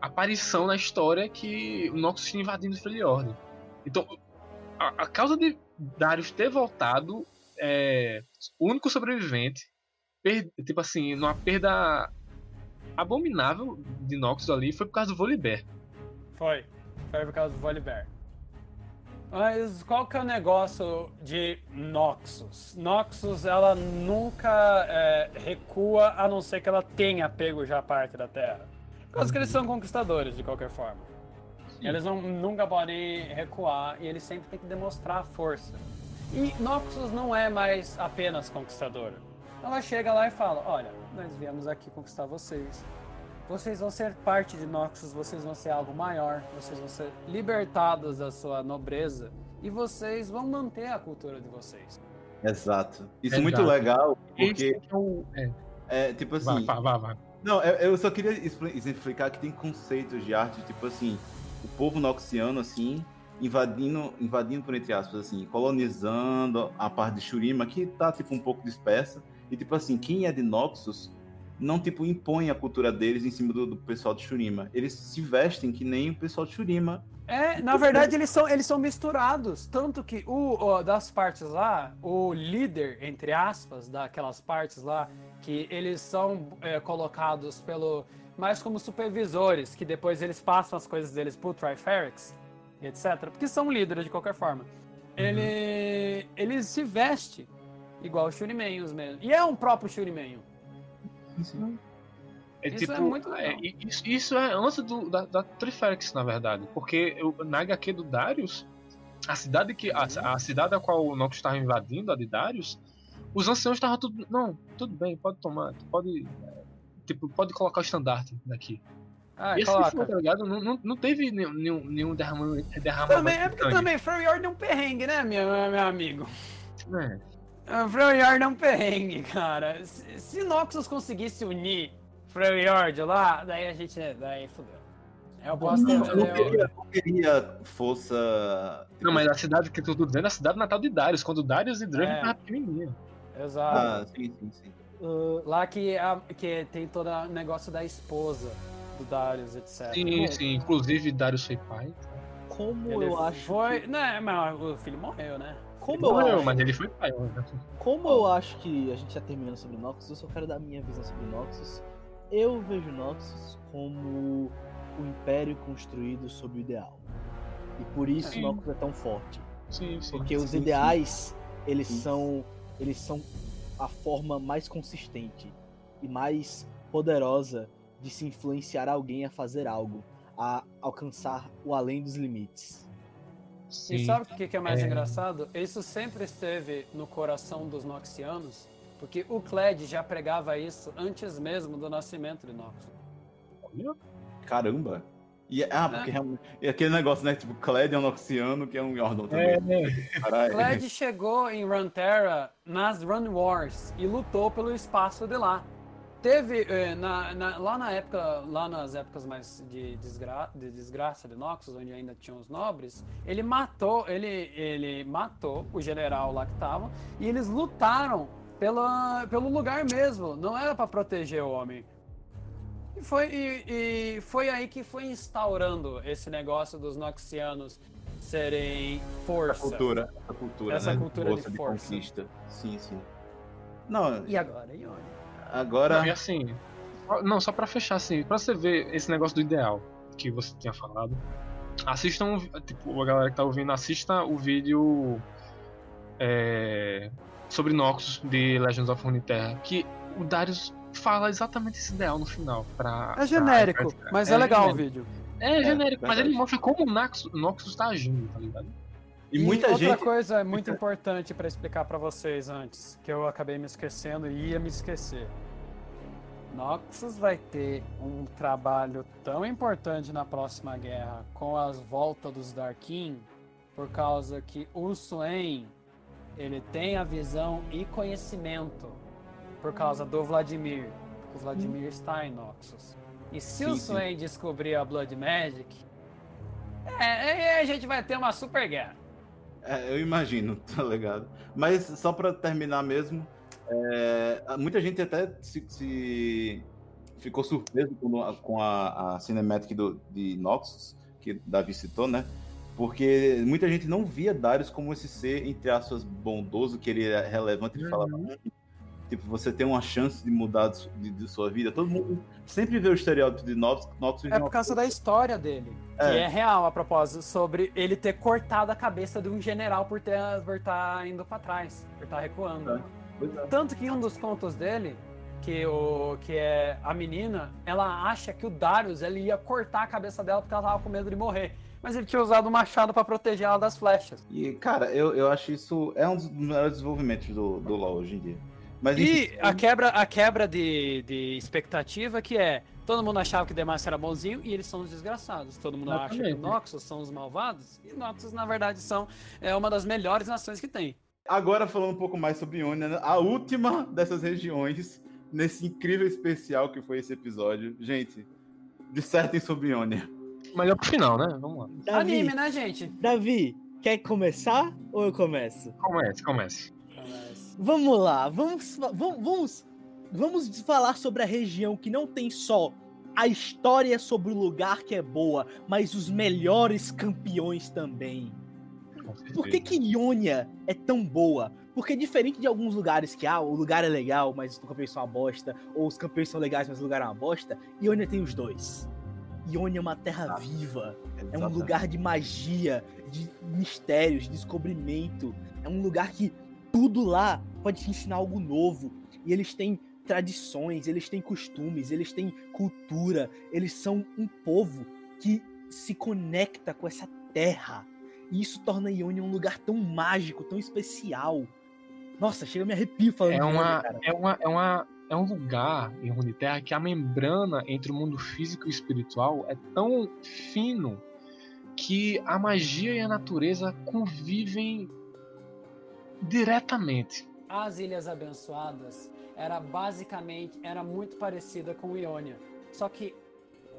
aparição na história que o Noxus invadindo Freljord. Então, a, a causa de Darius ter voltado, é, o único sobrevivente, per- tipo assim, numa perda abominável de Noxus ali, foi por causa do Volibear. Foi. Foi por causa do Volibear. Mas qual que é o negócio de Noxus? Noxus, ela nunca é, recua, a não ser que ela tenha pego já parte da Terra. Por causa que eles são conquistadores, de qualquer forma. Eles não, nunca podem recuar e eles sempre têm que demonstrar força. E Noxus não é mais apenas conquistadora. Ela chega lá e fala: Olha, nós viemos aqui conquistar vocês. Vocês vão ser parte de Noxus, vocês vão ser algo maior, vocês vão ser libertados da sua nobreza e vocês vão manter a cultura de vocês. Exato. Isso é muito legal, porque é o- é, é tipo assim. vai, vai, vai. Não, eu, só queria expli- exemplificar que tem conceitos de arte, tipo assim, o povo noxiano, assim, invadindo, invadindo por entre aspas, assim, colonizando a parte de Shurima, que tá, tipo, um pouco dispersa. E, tipo assim, quem é de Noxus não, tipo, impõe a cultura deles em cima do, do pessoal de Shurima. Eles se vestem que nem o pessoal de Shurima. É, na verdade eles são, eles são misturados, tanto que o, o- das partes lá, o líder, entre aspas, daquelas partes lá, que eles são é, colocados pelo mais como supervisores, que depois eles passam as coisas deles pro Triferex, etc, porque são líderes de qualquer forma. Ele, ele se veste igual os Shurimenhos mesmo, e é um próprio Shurimenho. É Isso tipo, é muito legal. é, isso, isso é antes do, da, da Triferex, na verdade. Porque eu, na HQ do Darius, a cidade que a, a cidade a qual o Nox estava invadindo, a de Darius, os anciãos estavam tudo. Não, tudo bem, pode tomar, pode. é, Tipo, pode colocar o estandarte daqui. Ah, Esse coloca. foi, tá ligado? Não, não, não teve nenhum, nenhum, derramamento, Também, é porque também Freljord é um perrengue, né, meu, meu amigo? É. Ah, Freljord é um perrengue, cara. Se, se Noxus conseguisse unir Freljord lá, daí a gente. Daí fudeu. Eu posso ter. Eu não eu- queria, não queria força. Não, mas a cidade que eu tô dizendo é a cidade natal de Darius, quando Darius e Draven É. estavam pequenininhos. Exato. Ah, sim, sim, sim. Ah, Lá que, a- que tem todo o negócio da esposa do Darius, etc. Sim, Bom. sim. Inclusive, Darius foi pai. como Ele eu acho. Foi. Né, mas o filho morreu, né? Como Ele eu morreu, acho. mas ele foi pai. né? Como eu acho que a gente já terminando sobre Noxus, eu só quero dar a minha visão sobre Noxus. Eu vejo Noxus como o império construído sobre o ideal. E por isso Sim. Noxus é tão forte. Sim, sim. Porque os sim, ideais, eles Sim. são eles são a forma mais consistente e mais poderosa de se influenciar alguém a fazer algo, a alcançar o além dos limites. sim. E sabe o que é mais É. engraçado? Isso sempre esteve no coração dos Noxianos, porque o Kled já pregava isso antes mesmo do nascimento de. Olha, Caramba. E, ah, porque realmente. E aquele negócio, né? Tipo, Cled é um Noxiano, que é um Yordle também. É. Cled chegou em Runeterra nas Run Wars e lutou pelo espaço de lá. Teve, eh, na- na- lá na época, lá nas épocas mais de, desgra- de desgraça de Noxus, onde ainda tinham os nobres, ele matou, ele, ele matou o general lá que tava, e eles lutaram pela, pelo lugar mesmo, não era pra proteger o homem. E foi, e, e foi aí que foi instaurando esse negócio dos Noxianos serem Essa força. cultura, essa cultura, Essa né? cultura de força. conquista. Sim, sim. Não, E agora, Ione? Agora. Não, e assim, só- não, só pra fechar, assim, pra você ver esse negócio do ideal que você tinha falado, assistam, tipo, a galera que tá ouvindo, assista o vídeo é, sobre Noxus de Legends of Runeterra, que o Darius fala exatamente esse ideal no final. Pra, É genérico, pra- mas é, legal o genérico. vídeo. É genérico, mas ele mostra como o Noxus, Noxus tá agindo, tá ligado? E muita outra gente. coisa muito importante pra explicar pra vocês antes, que eu acabei me esquecendo e ia me esquecer. Noxus vai ter um trabalho tão importante na próxima guerra com as voltas dos Darkin, por causa que o Swain ele tem a visão e conhecimento por causa do Vladimir. O Vladimir está em Noxus. E se o Sim, sim. Swain descobrir a Blood Magic, é, aí a gente vai ter uma super guerra. É, eu imagino, *laughs* tá ligado? Mas só pra terminar mesmo, é, muita gente até se, se ficou surpreso com, a- com a, a cinematic do, de Noxus, que Davi citou, né? Porque muita gente não via Darius como esse ser, entre aspas, bondoso, que ele é relevante. Ele falava, "Hum, tipo, você tem uma chance de mudar de, de- sua vida. Todo mundo sempre vê o estereótipo de de É por causa da história dele. Que É. é real, a propósito, sobre ele ter cortado a cabeça de um general por ter por estar indo pra trás, por estar recuando. É. É. Tanto que um dos contos dele, que, o, que é a menina, ela acha que o Darius ele ia cortar a cabeça dela porque ela tava com medo de morrer. Mas ele tinha usado o machado pra proteger ela das flechas. E, cara, eu, eu acho isso é um dos melhores desenvolvimentos do, do LoL hoje em dia. Mas, E enfim, a quebra, a quebra de, de expectativa que é. Todo mundo achava que o Demacia era bonzinho e eles são os desgraçados. Todo mundo acha que Exatamente. Noxus são os malvados. E Noxus, na verdade, são é uma das melhores nações que tem. Agora falando um pouco mais sobre Ionia, né? a última dessas regiões, nesse incrível especial que foi esse episódio. Gente, dissertem sobre Ionia. Melhor pro final, né? Vamos lá. Davi, Anime, né, gente? Davi, quer começar ou eu começo? Comece, comece. Vamos lá, vamos, vamos, vamos, falar sobre a região que não tem só a história sobre o lugar que é boa, mas os melhores campeões também. Por que que Ionia é tão boa? Porque diferente de alguns lugares que, ah, o lugar é legal, mas os campeões são uma bosta, ou os campeões são legais, mas o lugar é uma bosta, Ionia tem os dois. Ionia é uma terra viva, é um lugar de magia, de mistérios, de descobrimento. É um lugar que tudo lá pode te ensinar algo novo. E eles têm tradições, eles têm costumes, eles têm cultura. Eles são um povo que se conecta com essa terra. E isso torna Ionia um lugar tão mágico, tão especial. Nossa, chega a me arrepio falando É uma, é uma, é uma, é um lugar em Runeterra que a membrana entre o mundo físico e espiritual é tão fino que a magia e a natureza convivem diretamente. As Ilhas Abençoadas era basicamente, era muito parecida com Ionia. Só que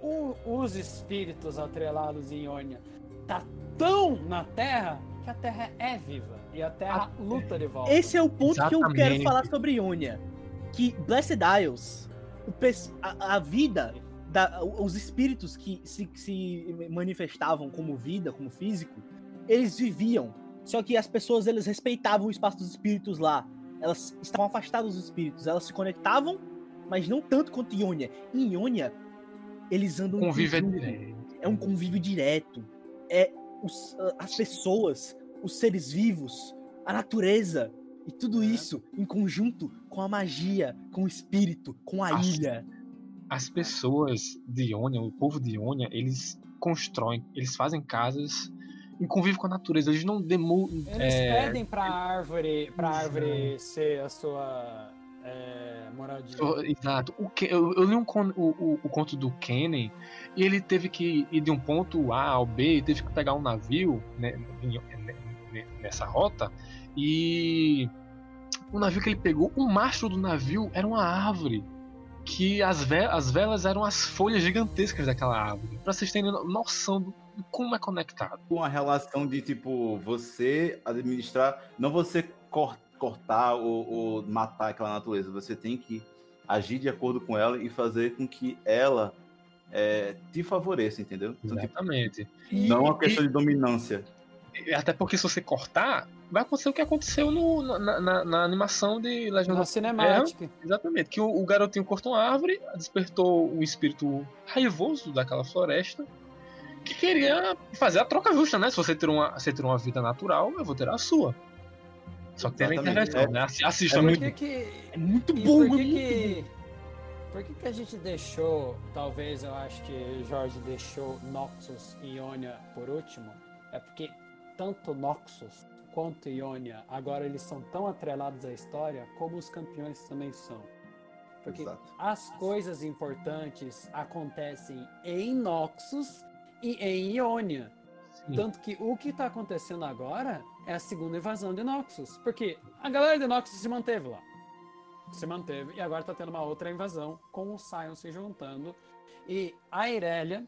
o- os espíritos atrelados em Ionia tá tão na Terra que a Terra é viva. E a Terra luta de volta. Esse é o ponto que eu quero Exatamente. falar sobre Ionia. Que Blessed Isles, a, a vida, da- os espíritos que se, que se manifestavam como vida, como físico, eles viviam. Só que as pessoas eles respeitavam o espaço dos espíritos lá. Elas estavam afastadas dos espíritos. Elas se conectavam, mas não tanto quanto Ionia. Em Ionia, eles andam Convívio é direto. é um convívio direto. É os- as pessoas, os seres vivos, a natureza e tudo isso em conjunto com a magia, com o espírito, com a As- ilha. As pessoas de Ionia, o povo de Ionia, eles constroem, eles fazem casas em convívio com a natureza. Eles não demo, Eles é, pedem pra árvore, pra árvore ser a sua é, moradia. Exato. O que, eu, eu li um, o, o, o conto do Kennen e ele teve que ir de um ponto A ao B, e teve que pegar um navio né, nessa rota e o navio que ele pegou, o mastro do navio era uma árvore. Que as, ve as velas eram as folhas gigantescas daquela árvore. Pra vocês terem no- noção do como é conectado. uma relação de tipo você administrar, não você cor- cortar ou, ou matar aquela natureza, você tem que agir de acordo com ela e fazer com que ela é, te favoreça, entendeu? Então, tipo, Exatamente. não é uma questão de dominância. E Até porque se você cortar, vai acontecer o que aconteceu no- na, na- na animação de Legend Na of cinemática. Exatamente, que o, o garotinho cortou uma árvore, despertou um espírito raivoso daquela floresta, que queria fazer a troca justa, né? Se você ter uma, você ter uma vida natural, eu vou ter a sua. Só que tem a intervenção, É- né? Assi- Assista é Por muito. que que, É muito bom, por é que muito que, por que que a gente deixou, talvez eu acho que Jorge deixou Noxus e Ionia por último? É porque tanto Noxus quanto Ionia, agora eles são tão atrelados à história como os campeões também são. Porque Exato. as coisas importantes acontecem em Noxus em Ionia. Sim. Tanto que o que tá acontecendo agora é a segunda invasão de Noxus. Porque a galera de Noxus se manteve lá. Se manteve. E agora tá tendo uma outra invasão com o Sion se juntando. E a Irelia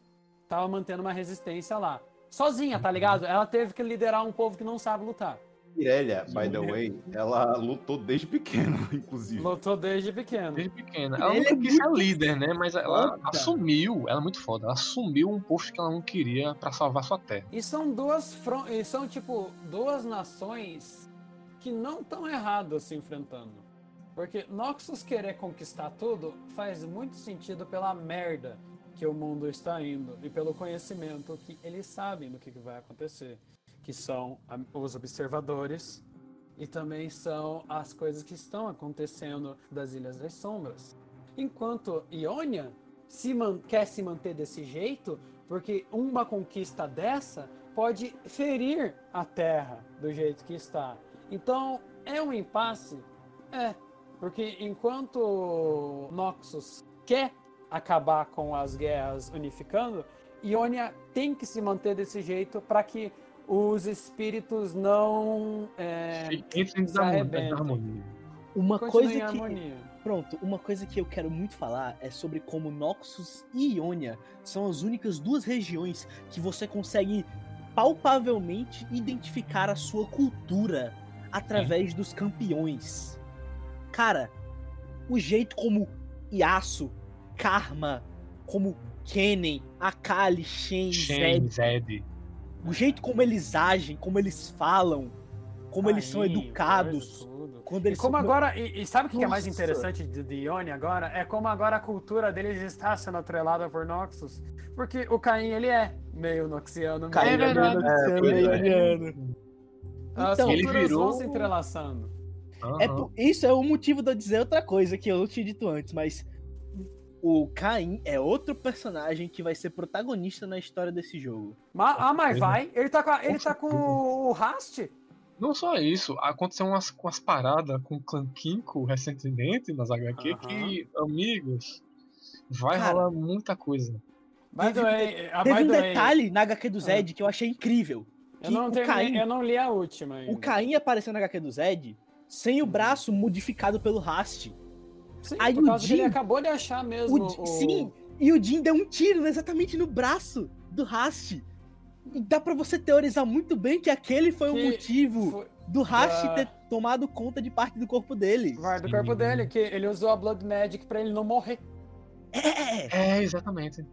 tava mantendo uma resistência lá. Sozinha, tá ligado? Ela teve que liderar um povo que não sabe lutar. Irelia, by the way, ela lutou desde pequena, *laughs* inclusive. Lutou desde pequeno. Desde pequena. Ela Ele nunca é quis ser líder, né? Mas ela assumiu, ela é muito foda, ela assumiu um posto que ela não queria pra salvar sua terra. E são duas fron- e são tipo duas nações que não estão erradas se enfrentando. Porque Noxus querer conquistar tudo faz muito sentido pela merda que o mundo está indo e pelo conhecimento que eles sabem do que vai acontecer, que são os observadores e também são as coisas que estão acontecendo das Ilhas das Sombras. Enquanto Ionia se quer se manter desse jeito, porque uma conquista dessa pode ferir a Terra do jeito que está. Então, é um impasse? É, porque enquanto Noxus quer acabar com as guerras unificando, Ionia tem que se manter desse jeito para que os espíritos não é, Entre em desarmonia. Uma coisa que. harmonia. Pronto, uma coisa que eu quero muito falar é sobre como Noxus e Ionia são as únicas duas regiões que você consegue palpavelmente identificar a sua cultura através dos campeões. Cara, o jeito como Yasuo, Karma, como Kennen, Akali, Shen, Shen, Zed, Zed. O jeito como eles agem, como eles falam, como eles são Aí, educados, quando E eles como são- agora, e, e sabe o que é mais interessante de, de Ione agora? É como agora a cultura deles está sendo atrelada por Noxus. Porque o Caim, ele é meio noxiano. Caim meio é verdade. noxiano, É, pois meio é. As Então, ele culturas virou- vão se entrelaçando. É Aham. por- isso é o motivo de eu dizer outra coisa que eu não tinha dito antes, mas o Caim é outro personagem que vai ser protagonista na história desse jogo. Ma- ah, mas vai. Ele tá com, a- ele tá com o Rast. Não só isso, aconteceu umas, umas paradas com o Clan Kinko recentemente nas HQ que, amigos, vai Cara, rolar muita coisa. By the Teve- way, ah, Teve by um way, detalhe na HQ do Zed que eu achei incrível. eu que não, o terminei- Caim- eu não li a última ainda. O Caim apareceu na HQ do Zed sem o braço modificado pelo Rast. Sim, Aí por o causa que ele Jin- acabou de achar mesmo O Jin- Sim, e o Jin deu um tiro exatamente no braço do Rast. E dá pra você teorizar muito bem que aquele foi o Que motivo Foi- do Rast Ah. ter tomado conta de parte do corpo dele. Vai do Sim. corpo dele, que ele usou a Blood Magic pra ele não morrer. É, É, exatamente.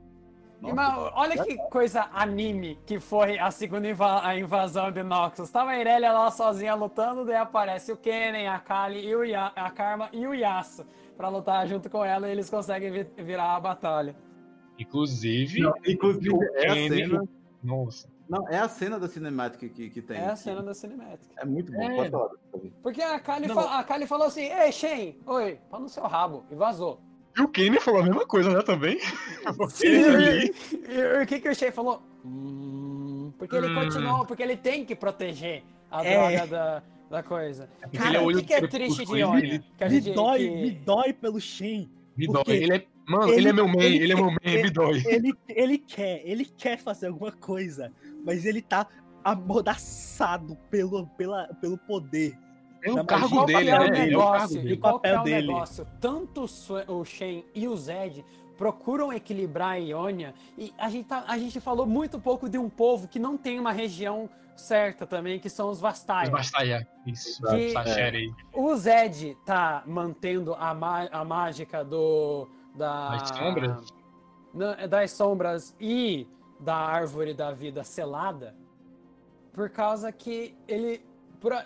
E, mas olha que coisa anime que foi a segunda inva- a invasão de Noxus. Tava a Irelia lá sozinha lutando, daí aparece o Kennen, a Kali, e o Ya- a Karma e o Yasuo pra lutar junto com ela e eles conseguem vi- virar a batalha. Inclusive, Não, inclusive, é a cena. Nossa. Não, é a cena da cinemática que, que tem. É a cena da cinemática. É muito bom. É. Pode falar. Porque a Kali, Não. fa- a Kali falou assim: Ei, Shen, oi, pau no seu rabo, e vazou. E o Kenny falou a mesma coisa, né, também? *laughs* E, ali- e o que, que o Shen falou? Hum, porque ele Hum. continuou, porque ele tem que proteger a É. droga da. Da coisa. porque Cara, ele é o que, que é triste de Ionia? ele- Que a Me gente- dói, que- me dói pelo Shen. Me dói. Ele é. Mano, Ele- ele, é meu man, ele- ele, é meu man, ele- me dói. Ele, ele quer, ele quer fazer alguma coisa, mas ele tá amordaçado pelo, pela, pelo poder. Pelo da cargo magia. dele, qual né? que é o É o cargo negócio? dele. E qual que é papel o dele. negócio? Tanto o o Shen e o Zed procuram equilibrar a Ionia e a gente, tá- a gente falou muito pouco de um povo que não tem uma região certa também, que são os Vastaia. Os Bastaia. Isso, Que- aí. O Zed tá mantendo a, a mágica do. Da, Das sombras? Não, é das sombras e da árvore da vida selada. Por causa que ele.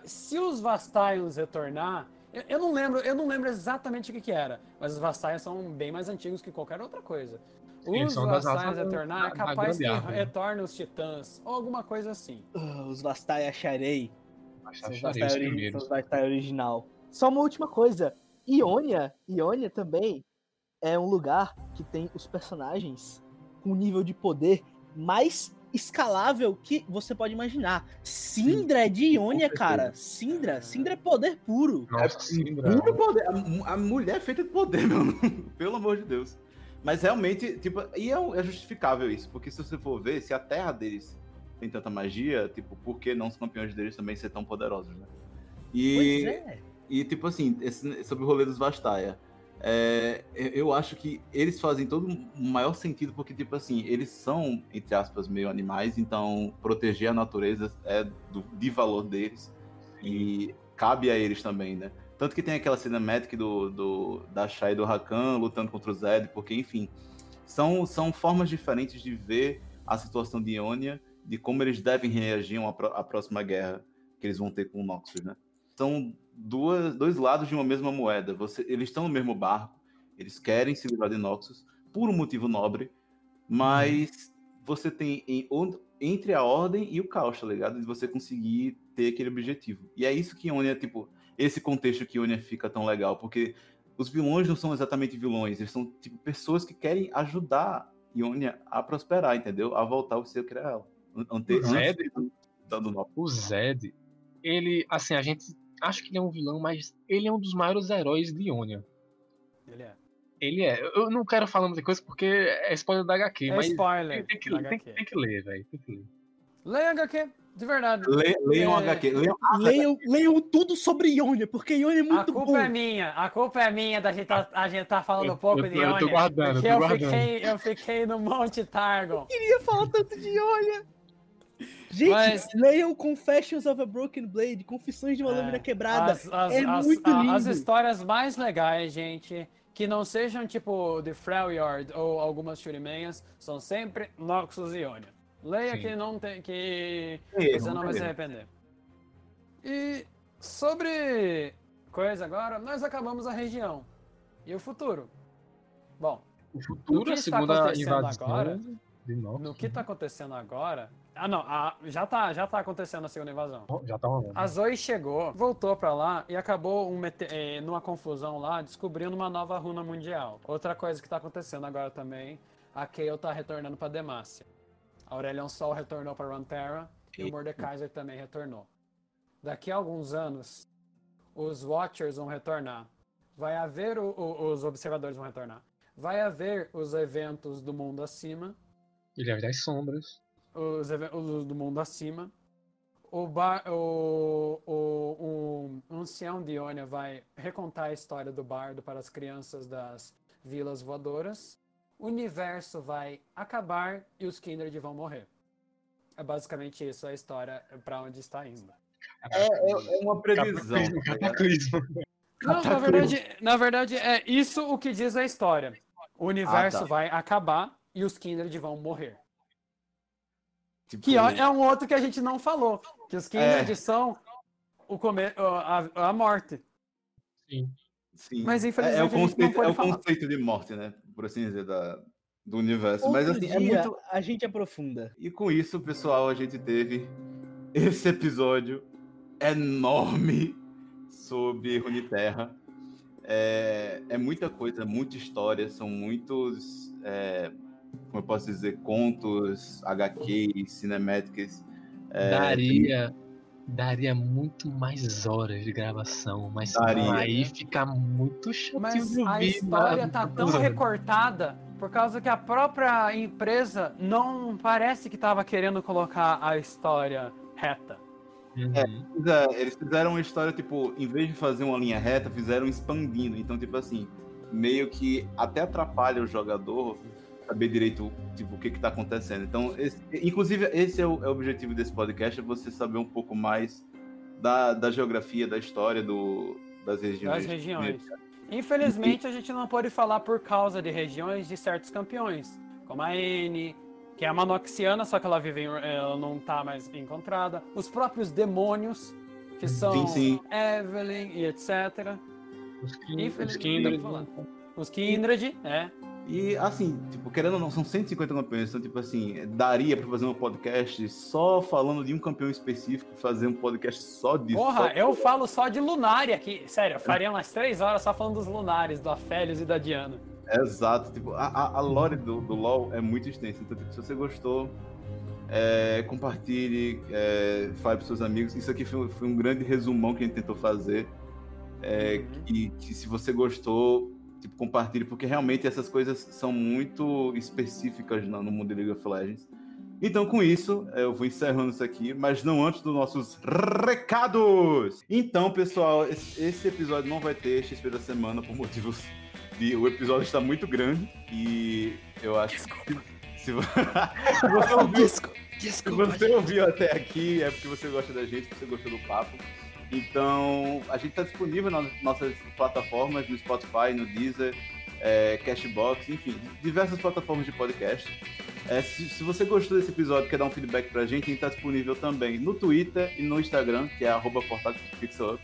se os Vastaions retornar. Eu, eu não lembro, eu não lembro exatamente o que, que era, mas os Vastaions são bem mais antigos que qualquer outra coisa. Os das retornar, é capaz que árvore. retornem os titãs, ou alguma coisa assim. Ah, os Vastai acharei. São os Vastai, os ori- são primeiros. os Vastai original. Só uma última coisa. Ionia, Ionia também é um lugar que tem os personagens com um nível de poder mais escalável que você pode imaginar. Sindra é de Ionia, certeza. cara. Sindra, Sindra é poder puro. Nossa, É Sindra. puro poder. A, a mulher é feita de poder, *laughs* meu. Pelo amor de Deus. Mas realmente, tipo, e é, é justificável isso, porque se você for ver, se a terra deles tem tanta magia, tipo, por que não os campeões deles também ser tão poderosos, né? E, Pois é. e tipo assim, esse- sobre o rolê dos Vastaia, é, eu- acho que eles fazem todo o maior sentido, porque, tipo assim, eles são, entre aspas, meio animais, então proteger a natureza é do, de valor deles e cabe a eles também, né? Tanto que tem aquela cinemática do, do, da Shai e do Rakan lutando contra o Zed, porque, enfim, são, são formas diferentes de ver a situação de Ionia, de como eles devem reagir à pró- à próxima guerra que eles vão ter com o Noxus, né? São duas, dois lados de uma mesma moeda. Você, eles estão no mesmo barco, eles querem se livrar de Noxus por um motivo nobre, mas você tem em- entre a ordem e o caos, tá ligado? De você conseguir ter aquele objetivo. E é isso que Ionia, tipo, esse contexto que Ionia fica tão legal, porque os vilões não são exatamente vilões, eles são tipo pessoas que querem ajudar Ionia a prosperar, entendeu? A voltar ao seu real. Ante, O Zed? antes do, do, do Noxus. O Zed, ele, assim, a gente acha que ele é um vilão, mas ele é um dos maiores heróis de Ionia. Ele é. Ele é. Eu não quero falar muita coisa porque é spoiler da HQ, É mas spoiler. tem, que, da tem, HQ. tem que ler, velho. Tem que ler. Leia HQ, de verdade. Le- Leiam É. HQ. Leiam Leiam, leiam tudo sobre Ionia, porque Ionia é A muito culpa bom. é minha, a culpa é minha da gente tá, a gente tá falando Eu- pouco eu de tô- eu tô Ionia. guardando, porque eu eu, tô guardando. fiquei, eu fiquei no Monte Targon. queria falar tanto de Ionia. Gente, Mas- leiam Confessions of a Broken Blade, Confissões de uma É, Lâmina Quebrada. As, as- é as- muito a- lindo. as histórias mais legais, gente, que não sejam tipo de Freljord ou algumas Shurimenhas, são sempre Noxus e Ionia. Leia Sim. que não tem que Erro, você não vai se arrepender. E sobre coisa agora, nós acabamos a região. E o futuro? Bom, O futuro, que a está segunda acontecendo invasão agora? no que tá acontecendo agora. Ah, não, ah, já, tá, já tá acontecendo a segunda invasão. Já tá rolando. A Zoe chegou, voltou pra lá e acabou um mete- eh, numa confusão lá, descobrindo uma nova runa mundial. Outra coisa que tá acontecendo agora também, a Kayle tá retornando pra Demacia. Aurelion Sol retornou pra Runeterra e o Mordekaiser também retornou. Daqui a alguns anos, os Watchers vão retornar. Vai haver o- o- os observadores vão retornar. Vai haver os eventos do mundo acima Ilhas das Sombras. os, even- os do mundo acima. O, bar, o, o, o ancião de Ionia vai recontar a história do bardo para as crianças das vilas voadoras. O universo vai acabar e os Kindred vão morrer. É basicamente isso a história para onde está indo. É, é uma previsão. Cataclismo, tá cataclismo. Não, na verdade, na verdade, é isso o que diz a história. O universo Ah, tá. vai acabar e os Kindred vão morrer. Tipo, Que é é um outro que a gente não falou. Que os Kindred É. são o come... a, a morte. Sim. sim. Mas, é, infelizmente, é o a gente não conceito, pode é o falar. conceito de morte, né? Por assim dizer, da, do universo. Outro Mas assim, dia, é muito. a gente aprofunda. E com isso, pessoal, a gente teve esse episódio enorme sobre Runeterra. É, é muita coisa, muita história, são muitos, é, como eu posso dizer, contos, HQs, cinemáticas. É, Daria daria muito mais horas de gravação, mas Daria. aí fica muito chato Mas de a ouvir. história né? tá tão recortada por causa que a própria empresa não parece que tava querendo colocar a história reta. Uhum. Pois é, Eles fizeram uma história, tipo, em vez de fazer uma linha reta, fizeram expandindo. Então, tipo assim, meio que até atrapalha o jogador saber direito tipo, o que, que tá acontecendo. Então, esse- inclusive, esse é o, é o objetivo desse podcast, é você saber um pouco mais da, da geografia, da história do, das regiões. Das regiões. Infelizmente, a gente não pode falar por causa de regiões de certos campeões, como a N, que é uma noxiana, só que ela vive em, ela não tá mais encontrada. Os próprios demônios, que são sim. Evelyn e etc. Os Kin- os Infelizmente, Kindred. não vou falar. Os Kindred, é. E assim, tipo, querendo ou não, são 150 campeões, então, tipo assim, daria pra fazer um podcast só falando de um campeão específico, fazer um podcast só disso. Porra, só- eu falo só de Lunária aqui. Sério, eu faria umas três horas só falando dos Lunares, do Afélios e da Diana. Exato, tipo, a, a, a lore do, do LoL é muito extensa, então tipo, se você gostou, é, compartilhe, é, fale para seus amigos. Isso aqui foi, foi um grande resumão que a gente tentou fazer. É, que, que se você gostou, tipo, compartilhe, porque realmente essas coisas são muito específicas no, mundo de League of Legends. Então, com isso, eu vou encerrando isso aqui, mas não antes dos nossos recados! Então, pessoal, esse, episódio não vai ter XP da semana por motivos de. O episódio está muito grande e eu acho que. Se, *laughs* se você ouviu, se você ouviu até aqui, é porque você gosta da gente, você gostou do papo. Então, a gente está disponível nas nossas plataformas, no Spotify, no Deezer, é, Cashbox, enfim, diversas plataformas de podcast. É, se, se você gostou desse episódio quer dar um feedback pra gente, a gente está disponível também no Twitter e no Instagram, que é arroba portalpixelup.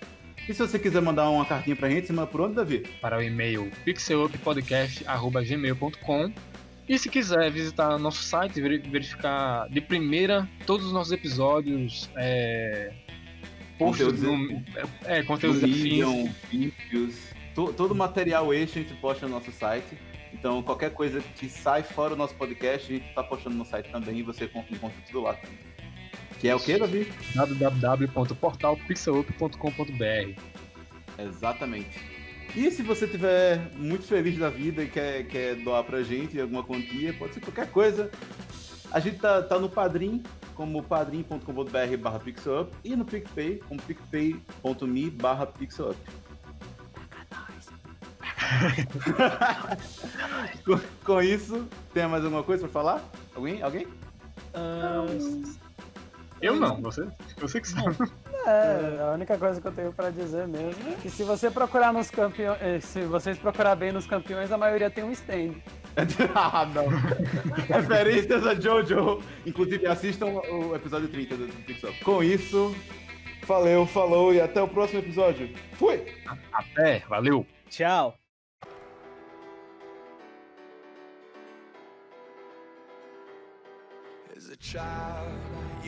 E se você quiser mandar uma cartinha pra gente, você manda por onde, Davi? para o e-mail pixeluppodcast.gmail.com e se quiser visitar nosso site, veri- verificar de primeira todos os nossos episódios, é, posts, Conteúdos- no, é, conteúdos afins. Medium, vídeos, to- todo material extra a gente posta no nosso site. Então, qualquer coisa que sai fora do nosso podcast, a gente tá postando no site também e você encontra tudo lá também. Que é o que, Davi? www.portalpixelup.com.br Exatamente. E se você estiver muito feliz da vida e quer, quer doar pra gente alguma quantia, pode ser qualquer coisa. A gente tá, tá no Padrim, como padrim.com.br barra pixelup e no PicPay, como picpay.me barra pixelup. *laughs* com, com isso, tem mais alguma coisa pra falar? Alguém? Alguém? Eu não, você, você que sabe. É, a única coisa que eu tenho pra dizer mesmo é que se você procurar nos campeões, se vocês procurar bem nos campeões, a maioria tem um stand. *laughs* ah, não. *laughs* Referências a Jojo. Inclusive, assistam o episódio 30 do Pixel. Com isso, valeu, falou e até o próximo episódio. Fui! Até, valeu! Tchau. As a child,